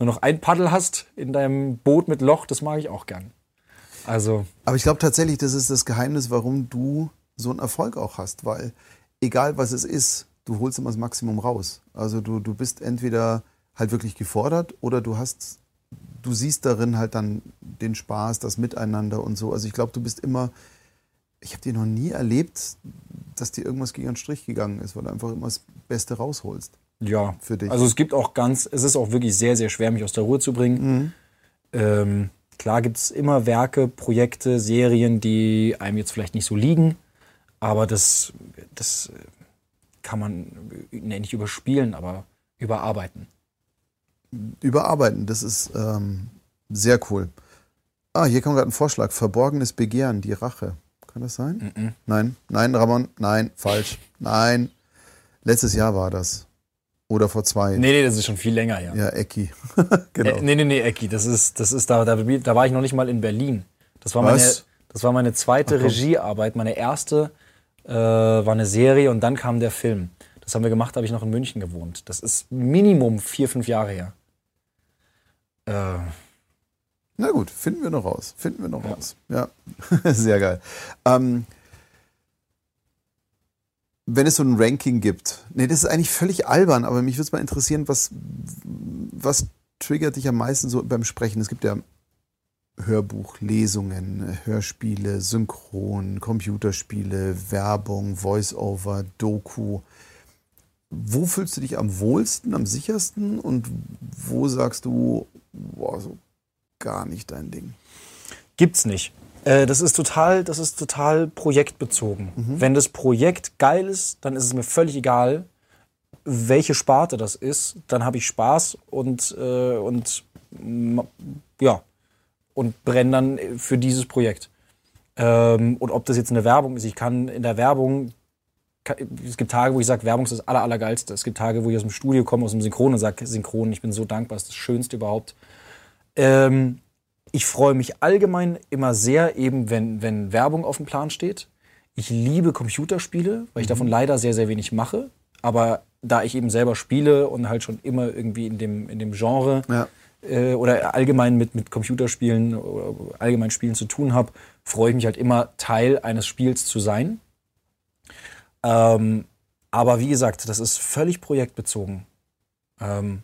nur noch ein Paddel hast in deinem Boot mit Loch, das mag ich auch gern. Also, Aber ich glaube tatsächlich, das ist das Geheimnis, warum du so einen Erfolg auch hast, weil egal was es ist, du holst immer das Maximum raus. Also du, du bist entweder halt wirklich gefordert oder du hast, du siehst darin halt dann den Spaß, das Miteinander und so. Also ich glaube, du bist immer, ich habe dir noch nie erlebt, dass dir irgendwas gegen den Strich gegangen ist, weil du einfach immer das Beste rausholst. ja. Für dich. Also es gibt auch ganz, es ist auch wirklich sehr, sehr schwer, mich aus der Ruhe zu bringen. Ähm, klar gibt es immer Werke, Projekte, Serien, die einem jetzt vielleicht nicht so liegen, aber das, das kann man nee, nicht überspielen, aber überarbeiten. Überarbeiten, das ist ähm, sehr cool. Ah, hier kommt gerade ein Vorschlag. Verborgenes Begehren, die Rache. Kann das sein? Nein, nein, Ramon, nein, falsch. Nein. Letztes Jahr war das. Oder vor zwei. Nee, nee, das ist schon viel länger her. Ja, Ecki. (laughs) genau. Äh, nee, nee, nee, Ecki, das ist, das ist da, da, da war ich noch nicht mal in Berlin. Das war meine, Was? das war meine zweite Ach. Regiearbeit. Meine erste äh, war eine Serie und dann kam der Film. Das haben wir gemacht, habe ich noch in München gewohnt. Das ist Minimum vier, fünf Jahre her. Äh, Na gut, finden wir noch raus. Finden wir noch raus. Ja, (laughs) sehr geil. Ähm, wenn es so ein Ranking gibt, nee, das ist eigentlich völlig albern, aber mich würde es mal interessieren, was, was triggert dich am meisten so beim Sprechen? Es gibt ja Hörbuch, Lesungen, Hörspiele, Synchron, Computerspiele, Werbung, Voice-Over, Doku. Wo fühlst du dich am wohlsten, am sichersten und wo sagst du, boah, so gar nicht dein Ding? Gibt's nicht. Äh, das ist total, das ist total projektbezogen. Wenn das Projekt geil ist, dann ist es mir völlig egal, welche Sparte das ist. Dann habe ich Spaß und, äh, und ja und brenne dann für dieses Projekt. Ähm, und ob das jetzt eine Werbung ist, ich kann in der Werbung es gibt Tage, wo ich sage, Werbung ist das aller, allergeilste. Es gibt Tage, wo ich aus dem Studio komme, aus dem Synchron und sage, Synchron, ich bin so dankbar, das ist das Schönste überhaupt. Ähm, ich freue mich allgemein immer sehr, eben wenn, wenn Werbung auf dem Plan steht. Ich liebe Computerspiele, weil ich davon leider sehr, sehr wenig mache. Aber da ich eben selber spiele und halt schon immer irgendwie in dem, in dem Genre Ja. äh, oder allgemein mit, mit Computerspielen oder allgemein Spielen zu tun habe, freue ich mich halt immer, Teil eines Spiels zu sein. Ähm, aber wie gesagt, das ist völlig projektbezogen. Ähm,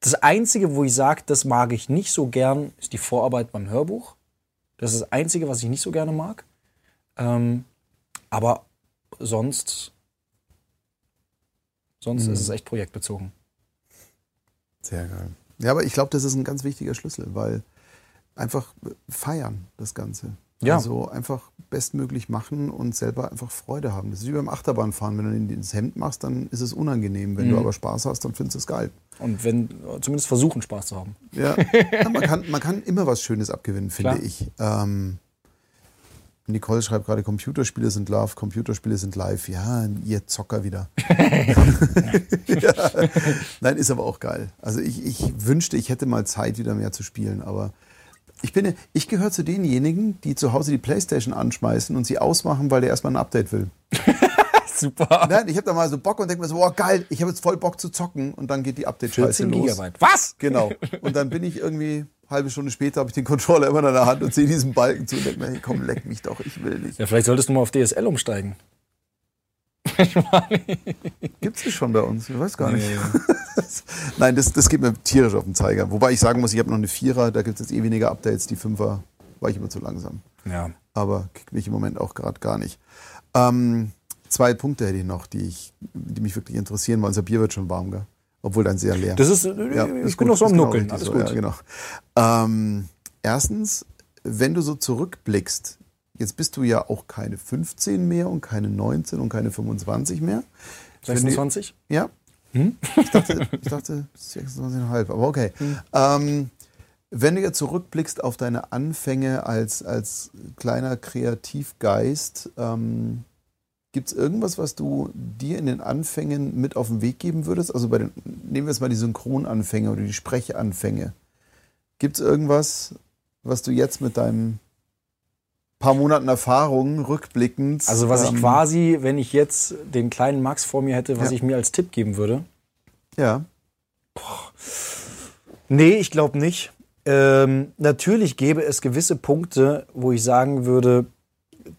das Einzige, wo ich sage, das mag ich nicht so gern, ist die Vorarbeit beim Hörbuch. Das ist das Einzige, was ich nicht so gerne mag. Ähm, aber sonst, sonst ist es echt projektbezogen. Sehr geil. Ja, aber ich glaube, das ist ein ganz wichtiger Schlüssel, weil einfach feiern das Ganze. Ja. Also einfach bestmöglich machen und selber einfach Freude haben. Das ist wie beim Achterbahnfahren. Wenn du ihn ins Hemd machst, dann ist es unangenehm. Wenn du Mhm. aber Spaß hast, dann findest du es geil. Und wenn, zumindest versuchen, Spaß zu haben. Ja, (laughs) ja man, kann, man kann immer was Schönes abgewinnen, finde Klar. ich. Ähm, Nicole schreibt gerade, Computerspiele sind Love, Computerspiele sind live. Ja, ihr Zocker wieder. (laughs) ja. Nein, ist aber auch geil. Also ich, ich wünschte, ich hätte mal Zeit, wieder mehr zu spielen, aber ich bin, ich gehöre zu denjenigen, die zu Hause die Playstation anschmeißen und sie ausmachen, weil der erstmal ein Update will. (laughs) Super. Nein, ich habe da mal so Bock und denke mir so, boah, geil, ich habe jetzt voll Bock zu zocken und dann geht die Update-Scheiße 14 los. Gigabyte. Was? Genau. Und dann bin ich irgendwie halbe Stunde später, habe ich den Controller immer in der Hand und sehe diesen Balken zu und denke mir, hey, komm, leck mich doch, ich will nicht. Ja, vielleicht solltest du mal auf DSL umsteigen. (laughs) Gibt's das schon bei uns? Ich weiß gar nicht. (laughs) Nein, das, das geht mir tierisch auf den Zeiger. Wobei ich sagen muss, ich habe noch eine Vierer, da gibt es jetzt eh weniger Updates. Die Fünfer war ich immer zu langsam. Ja. Aber kickt mich im Moment auch gerade gar nicht. Ähm, zwei Punkte hätte ich noch, die, ich, die mich wirklich interessieren, weil unser Bier wird schon warm, gell? Obwohl dann sehr leer. Das ist, Ja, ich ist bin gut, noch so am genau Nuckeln. richtig Alles so, gut. Ja, genau. ähm, erstens, wenn du so zurückblickst, jetzt bist du ja auch keine 15 mehr und keine 19 und keine 25 mehr. 26? Ja. Ich dachte, ich dachte 26,5, aber okay. Ähm, wenn du jetzt zurückblickst auf deine Anfänge als, als kleiner Kreativgeist, ähm, gibt es irgendwas, was du dir in den Anfängen mit auf den Weg geben würdest? Also bei den, nehmen wir jetzt mal die Synchronanfänge oder die Sprechanfänge. Gibt es irgendwas, was du jetzt mit deinem paar Monaten Erfahrung rückblickend. Also was ich ähm, quasi, wenn ich jetzt den kleinen Max vor mir hätte, was Ja. ich mir als Tipp geben würde. Ja. Nee, ich glaube nicht. Ähm, natürlich gäbe es gewisse Punkte, wo ich sagen würde,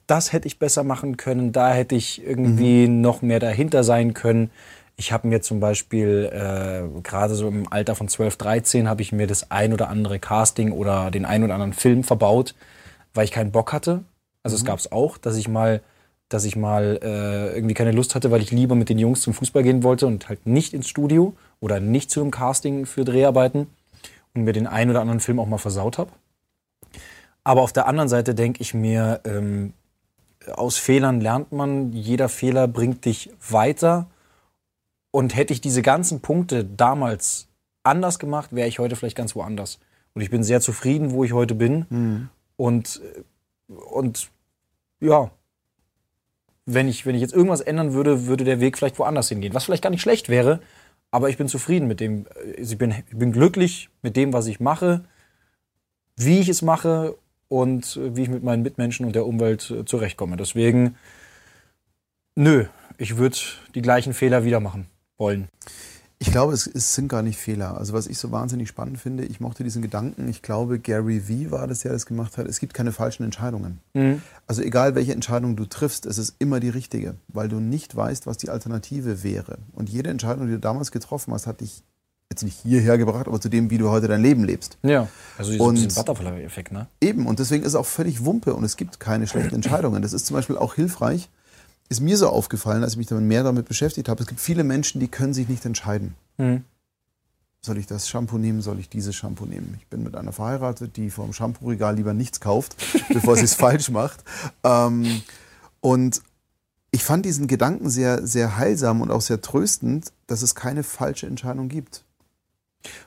das hätte ich besser machen können, da hätte ich irgendwie noch mehr dahinter sein können. Ich habe mir zum Beispiel äh, gerade so im Alter von 12, 13 habe ich mir das ein oder andere Casting oder den ein oder anderen Film verbaut, weil ich keinen Bock hatte. Also es gab es auch, dass ich mal, dass ich mal äh, irgendwie keine Lust hatte, weil ich lieber mit den Jungs zum Fußball gehen wollte und halt nicht ins Studio oder nicht zu einem Casting für Dreharbeiten und mir den einen oder anderen Film auch mal versaut habe. Aber auf der anderen Seite denke ich mir, ähm, aus Fehlern lernt man, jeder Fehler bringt dich weiter. Und hätte ich diese ganzen Punkte damals anders gemacht, wäre ich heute vielleicht ganz woanders. Und ich bin sehr zufrieden, wo ich heute bin. Und, äh, und ja, wenn ich, wenn ich jetzt irgendwas ändern würde, würde der Weg vielleicht woanders hingehen. Was vielleicht gar nicht schlecht wäre, aber ich bin zufrieden mit dem. äh, Ich bin, ich bin glücklich mit dem, was ich mache, wie ich es mache und äh, wie ich mit meinen Mitmenschen und der Umwelt äh, zurechtkomme. Deswegen, nö, ich würde die gleichen Fehler wieder machen wollen. Ich glaube, es, es sind gar nicht Fehler. Also was ich so wahnsinnig spannend finde, ich mochte diesen Gedanken, ich glaube, Gary Vee war das, der das gemacht hat, es gibt keine falschen Entscheidungen. Also egal, welche Entscheidung du triffst, es ist immer die richtige, weil du nicht weißt, was die Alternative wäre. Und jede Entscheidung, die du damals getroffen hast, hat dich jetzt nicht hierher gebracht, aber zu dem, wie du heute dein Leben lebst. Ja. Also diesen Butterfly-Effekt, ne? Eben, und deswegen ist es auch völlig Wumpe und es gibt keine schlechten Entscheidungen. Das ist zum Beispiel auch hilfreich. Ist mir so aufgefallen, als ich mich damit mehr damit beschäftigt habe. Es gibt viele Menschen, die können sich nicht entscheiden. Mhm. Soll ich das Shampoo nehmen? Soll ich dieses Shampoo nehmen? Ich bin mit einer verheiratet, die vom Shampoo-Regal lieber nichts kauft, (laughs) bevor sie es falsch macht. Ähm, und ich fand diesen Gedanken sehr, sehr heilsam und auch sehr tröstend, dass es keine falsche Entscheidung gibt.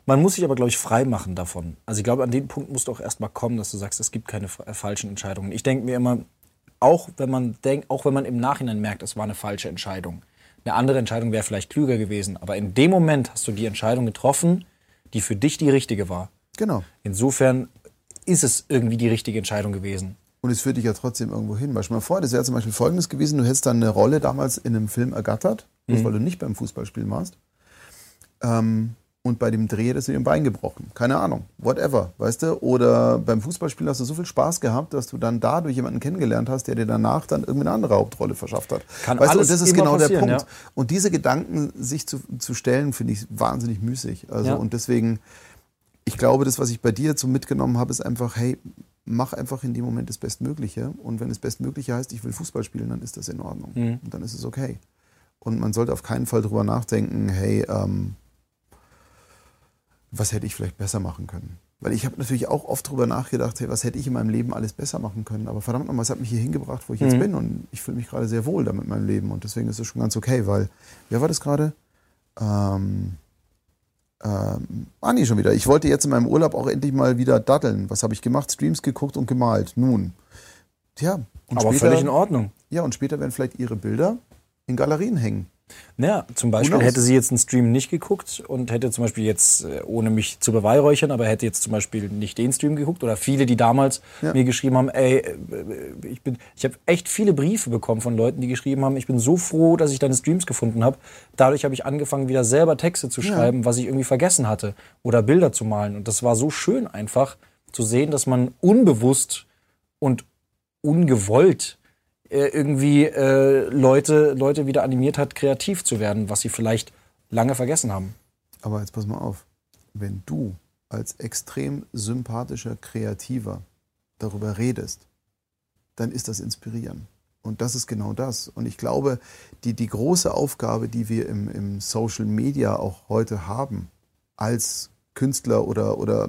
Man muss sich aber, glaube ich, frei machen davon. Also ich glaube, an den Punkt musst du auch erstmal kommen, dass du sagst, es gibt keine fa- falschen Entscheidungen. Ich denke mir immer, auch wenn man denkt, auch wenn man im Nachhinein merkt, es war eine falsche Entscheidung. Eine andere Entscheidung wäre vielleicht klüger gewesen. Aber in dem Moment hast du die Entscheidung getroffen, die für dich die richtige war. Genau. Insofern ist es irgendwie die richtige Entscheidung gewesen. Und es führt dich ja trotzdem irgendwo hin. Beispiel mal vor, das wäre zum Beispiel folgendes gewesen, du hättest dann eine Rolle damals in einem Film ergattert, bloß weil du nicht beim Fußballspielen warst. Ähm, und bei dem Dreh hättest du dir ein Bein gebrochen. Keine Ahnung. Whatever, weißt du? Oder beim Fußballspielen hast du so viel Spaß gehabt, dass du dann dadurch jemanden kennengelernt hast, der dir danach dann irgendwie eine andere Hauptrolle verschafft hat. Kann weißt alles du, und das ist genau der Punkt. ja. Und diese Gedanken sich zu, zu stellen, finde ich wahnsinnig müßig. Also, Ja. und deswegen, ich glaube, das, was ich bei dir jetzt so mitgenommen habe, ist einfach, hey, mach einfach in dem Moment das Bestmögliche. Und wenn das Bestmögliche heißt, ich will Fußball spielen, dann ist das in Ordnung. Mhm. Und dann ist es okay. Und man sollte auf keinen Fall drüber nachdenken, hey, ähm, was hätte ich vielleicht besser machen können? Weil ich habe natürlich auch oft drüber nachgedacht, hey, was hätte ich in meinem Leben alles besser machen können? Aber verdammt nochmal, es hat mich hier hingebracht, wo ich jetzt Mhm. bin. Und ich fühle mich gerade sehr wohl damit in meinem Leben. Und deswegen ist es schon ganz okay, weil, wer war das gerade? Ähm, ähm, ah, nee, schon wieder. Ich wollte jetzt in meinem Urlaub auch endlich mal wieder daddeln. Was habe ich gemacht? Streams geguckt und gemalt. Nun. Tja. Und Aber später, völlig in Ordnung. Ja, und später werden vielleicht ihre Bilder in Galerien hängen. Ja, zum Beispiel hätte sie jetzt einen Stream nicht geguckt und hätte zum Beispiel jetzt, äh, ohne mich zu beweihräuchern, aber hätte jetzt zum Beispiel nicht den Stream geguckt oder viele, die damals Ja. mir geschrieben haben, ey, äh, ich bin, ich habe echt viele Briefe bekommen von Leuten, die geschrieben haben, ich bin so froh, dass ich deine Streams gefunden habe. Dadurch habe ich angefangen, wieder selber Texte zu schreiben, was ich irgendwie vergessen hatte oder Bilder zu malen. Und das war so schön einfach zu sehen, dass man unbewusst und ungewollt äh, irgendwie äh, Leute, Leute wieder animiert hat, kreativ zu werden, was sie vielleicht lange vergessen haben. Aber jetzt pass mal auf. Wenn du als extrem sympathischer Kreativer darüber redest, dann ist das inspirieren. Und das ist genau das. Und ich glaube, die, die große Aufgabe, die wir im, im Social Media auch heute haben, als Künstler oder, oder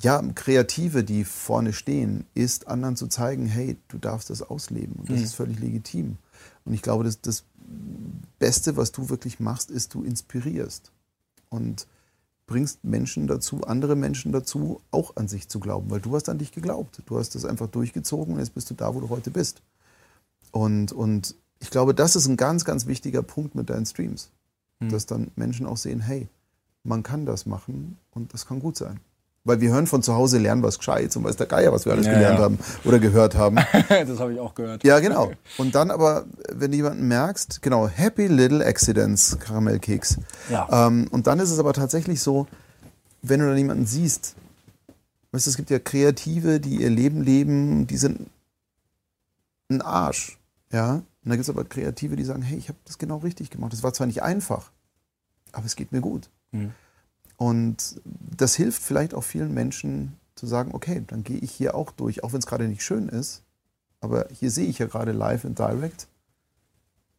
ja, Kreative, die vorne stehen, ist anderen zu zeigen, hey, du darfst das ausleben und das Mhm. ist völlig legitim. Und ich glaube, das, das Beste, was du wirklich machst, ist, du inspirierst und bringst Menschen dazu, andere Menschen dazu, auch an sich zu glauben, weil du hast an dich geglaubt. Du hast das einfach durchgezogen und jetzt bist du da, wo du heute bist. Und, und ich glaube, das ist ein ganz, ganz wichtiger Punkt mit deinen Streams, dass dann Menschen auch sehen, hey, man kann das machen und das kann gut sein. Weil wir hören von zu Hause, lernen was Gescheites und weiß der Geier, was wir alles Ja, gelernt ja. haben oder gehört haben. (laughs) das habe ich auch gehört. Ja, genau. Und dann aber, wenn du jemanden merkst, genau, Happy Little Accidents, Karamellkeks. Ja. Ähm, und dann ist es aber tatsächlich so, wenn du dann jemanden siehst, weißt du, es gibt ja Kreative, die ihr Leben leben, die sind ein Arsch. Ja. Und dann gibt es aber Kreative, die sagen, hey, ich habe das genau richtig gemacht. Das war zwar nicht einfach, aber es geht mir gut. Mhm. Und das hilft vielleicht auch vielen Menschen zu sagen, okay, dann gehe ich hier auch durch, auch wenn es gerade nicht schön ist. Aber hier sehe ich ja gerade live und direct,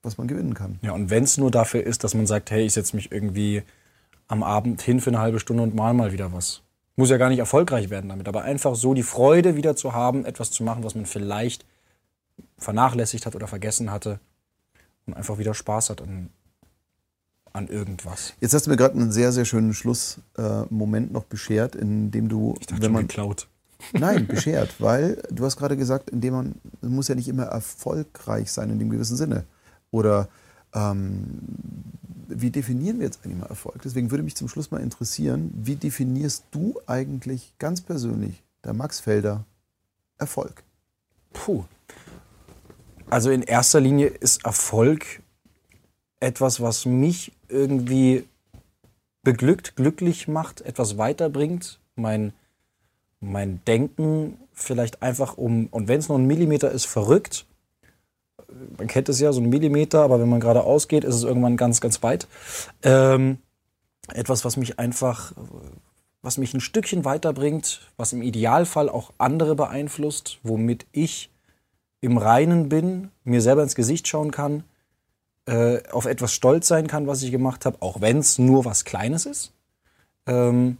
was man gewinnen kann. Ja, und wenn es nur dafür ist, dass man sagt, hey, ich setze mich irgendwie am Abend hin für eine halbe Stunde und mal mal wieder was. Muss ja gar nicht erfolgreich werden damit, aber einfach so die Freude wieder zu haben, etwas zu machen, was man vielleicht vernachlässigt hat oder vergessen hatte und einfach wieder Spaß hat an, an irgendwas. Jetzt hast du mir gerade einen sehr, sehr schönen Schlussmoment äh, noch beschert, in dem du, wenn man geklaut. Nein, (laughs) beschert, weil du hast gerade gesagt, indem man es muss ja nicht immer erfolgreich sein in dem gewissen Sinne. Oder ähm, wie definieren wir jetzt eigentlich mal Erfolg? Deswegen würde mich zum Schluss mal interessieren, wie definierst du eigentlich ganz persönlich, der Max Felder, Erfolg? Puh. Also in erster Linie ist Erfolg etwas, was mich irgendwie beglückt, glücklich macht, etwas weiterbringt, mein, mein Denken vielleicht einfach um, und wenn es nur ein Millimeter ist, verrückt. Man kennt es ja, so ein Millimeter, aber wenn man geradeaus geht, ist es irgendwann ganz, ganz weit. Ähm, etwas, was mich einfach, was mich ein Stückchen weiterbringt, was im Idealfall auch andere beeinflusst, womit ich im Reinen bin, mir selber ins Gesicht schauen kann, äh, auf etwas stolz sein kann, was ich gemacht habe, auch wenn es nur was Kleines ist. Ähm,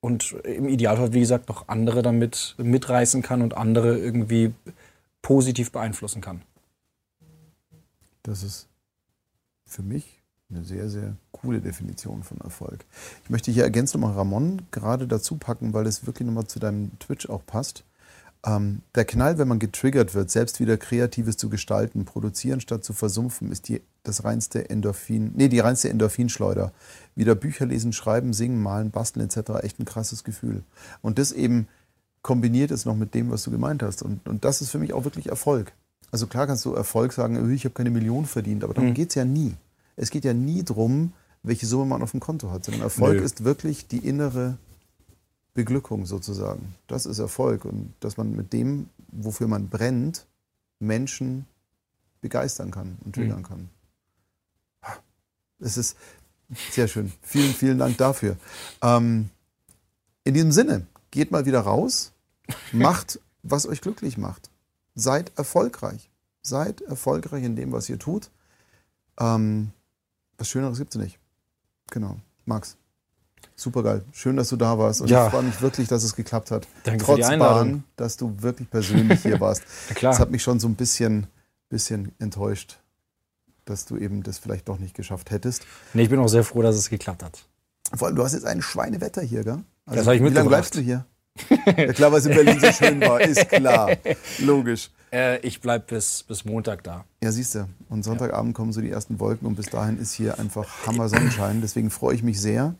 und im Idealfall, wie gesagt, noch andere damit mitreißen kann und andere irgendwie positiv beeinflussen kann. Das ist für mich eine sehr, sehr coole Definition von Erfolg. Ich möchte hier ergänzend nochmal Ramon gerade dazu packen, weil es wirklich nochmal zu deinem Twitch auch passt. Ähm, der Knall, wenn man getriggert wird, selbst wieder Kreatives zu gestalten, produzieren statt zu versumpfen, ist die, das reinste Endorphin, nee, die reinste Endorphinschleuder. Wieder Bücher lesen, schreiben, singen, malen, basteln etc. Echt ein krasses Gefühl. Und das eben kombiniert es noch mit dem, was du gemeint hast. Und, und das ist für mich auch wirklich Erfolg. Also klar kannst du Erfolg sagen, "Öh, ich habe keine Million verdient, aber darum Mhm. geht's ja nie. Es geht ja nie drum, welche Summe man auf dem Konto hat, sondern Erfolg Nö. ist wirklich die innere Beglückung sozusagen. Das ist Erfolg und dass man mit dem, wofür man brennt, Menschen begeistern kann und triggern Mhm. kann. Es ist sehr schön. Vielen, vielen Dank dafür. Ähm, in diesem Sinne, geht mal wieder raus, macht, was euch glücklich macht. Seid erfolgreich. Seid erfolgreich in dem, was ihr tut. Ähm, was Schöneres gibt es nicht. Genau. Max. Super geil. Schön, dass du da warst. Und Ja. ich freue mich wirklich, dass es geklappt hat. Danke für Trotz die Einladung. Bahn, dass du wirklich persönlich hier warst. (laughs) Klar. Das hat mich schon so ein bisschen, bisschen enttäuscht, dass du eben das vielleicht doch nicht geschafft hättest. Nee, ich bin auch sehr froh, dass es geklappt hat. Vor allem, du hast jetzt ein Schweinewetter hier, gell? Also, Das hab ich Wie lange mitgebracht. bleibst du hier? ja, klar, weil es in Berlin so schön war, ist klar. Logisch. (laughs) Äh, ich bleib bis, bis Montag da. Ja, siehst du. Und Sonntagabend kommen so die ersten Wolken und bis dahin ist hier einfach Hammer Sonnenschein. Deswegen freue ich mich sehr,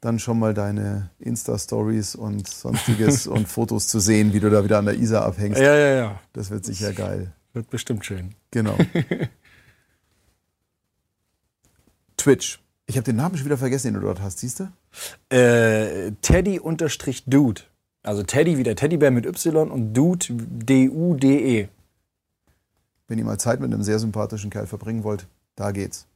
dann schon mal deine Insta-Stories und sonstiges (laughs) und Fotos zu sehen, wie du da wieder an der Isar abhängst. Ja, ja, ja. Das wird sicher geil. Wird bestimmt schön. Genau. (laughs) Twitch. Ich habe den Namen schon wieder vergessen, den du dort hast, siehst du? Äh, Teddy-Dude. Also Teddy wie der Teddybär mit Y und Dude D-U-D-E. Wenn ihr mal Zeit mit einem sehr sympathischen Kerl verbringen wollt, da geht's.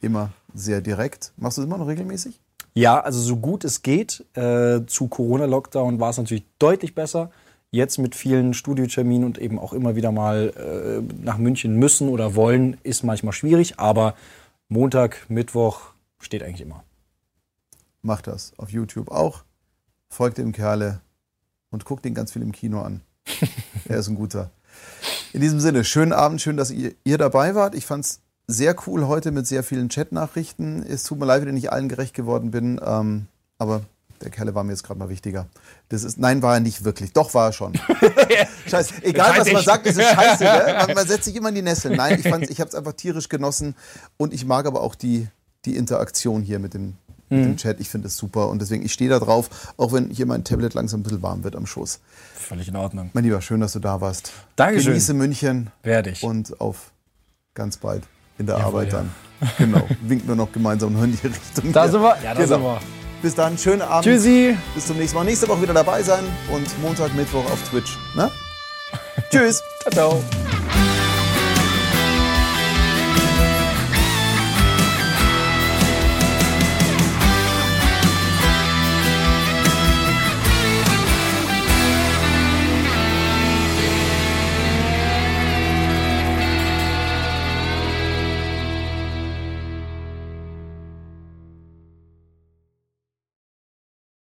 Immer sehr direkt. Machst du das immer noch regelmäßig? Ja, also so gut es geht. Äh, zu Corona-Lockdown war es natürlich deutlich besser. Jetzt mit vielen Studioterminen und eben auch immer wieder mal äh, nach München müssen oder wollen, ist manchmal schwierig. Aber Montag, Mittwoch steht eigentlich immer. Macht das. Auf YouTube auch. folgt dem Kerle und guckt ihn ganz viel im Kino an. (laughs) er ist ein guter. In diesem Sinne, schönen Abend, schön, dass ihr, ihr dabei wart. Ich fand's sehr cool heute mit sehr vielen Chatnachrichten. Es tut mir leid, wenn ich nicht allen gerecht geworden bin, ähm, aber der Kerle war mir jetzt gerade mal wichtiger. Das ist, nein, war er nicht wirklich. Doch, war er schon. (laughs) Scheiße. Egal, was man sagt, ist es scheiße. Ne? (laughs) Man, man setzt sich immer in die Nesseln. Nein, ich, ich habe es einfach tierisch genossen und ich mag aber auch die, die Interaktion hier mit dem, mit dem Chat. Ich finde es super und deswegen, ich stehe da drauf, auch wenn hier mein Tablet langsam ein bisschen warm wird am Schoß. Völlig in Ordnung. Mein Lieber, schön, dass du da warst. Dankeschön. Genieße München Werde ich. und auf ganz bald in der Jawohl, Arbeit ja. dann. Genau. (laughs) Winken wir noch gemeinsam nur in die Richtung. Da sind wir. Ja, da Genau. sind wir. Bis dann, schönen Abend. Tschüssi. Bis zum nächsten Mal. Nächste Woche wieder dabei sein und Montag, Mittwoch auf Twitch. Ne? (laughs) Tschüss. Ciao, ciao.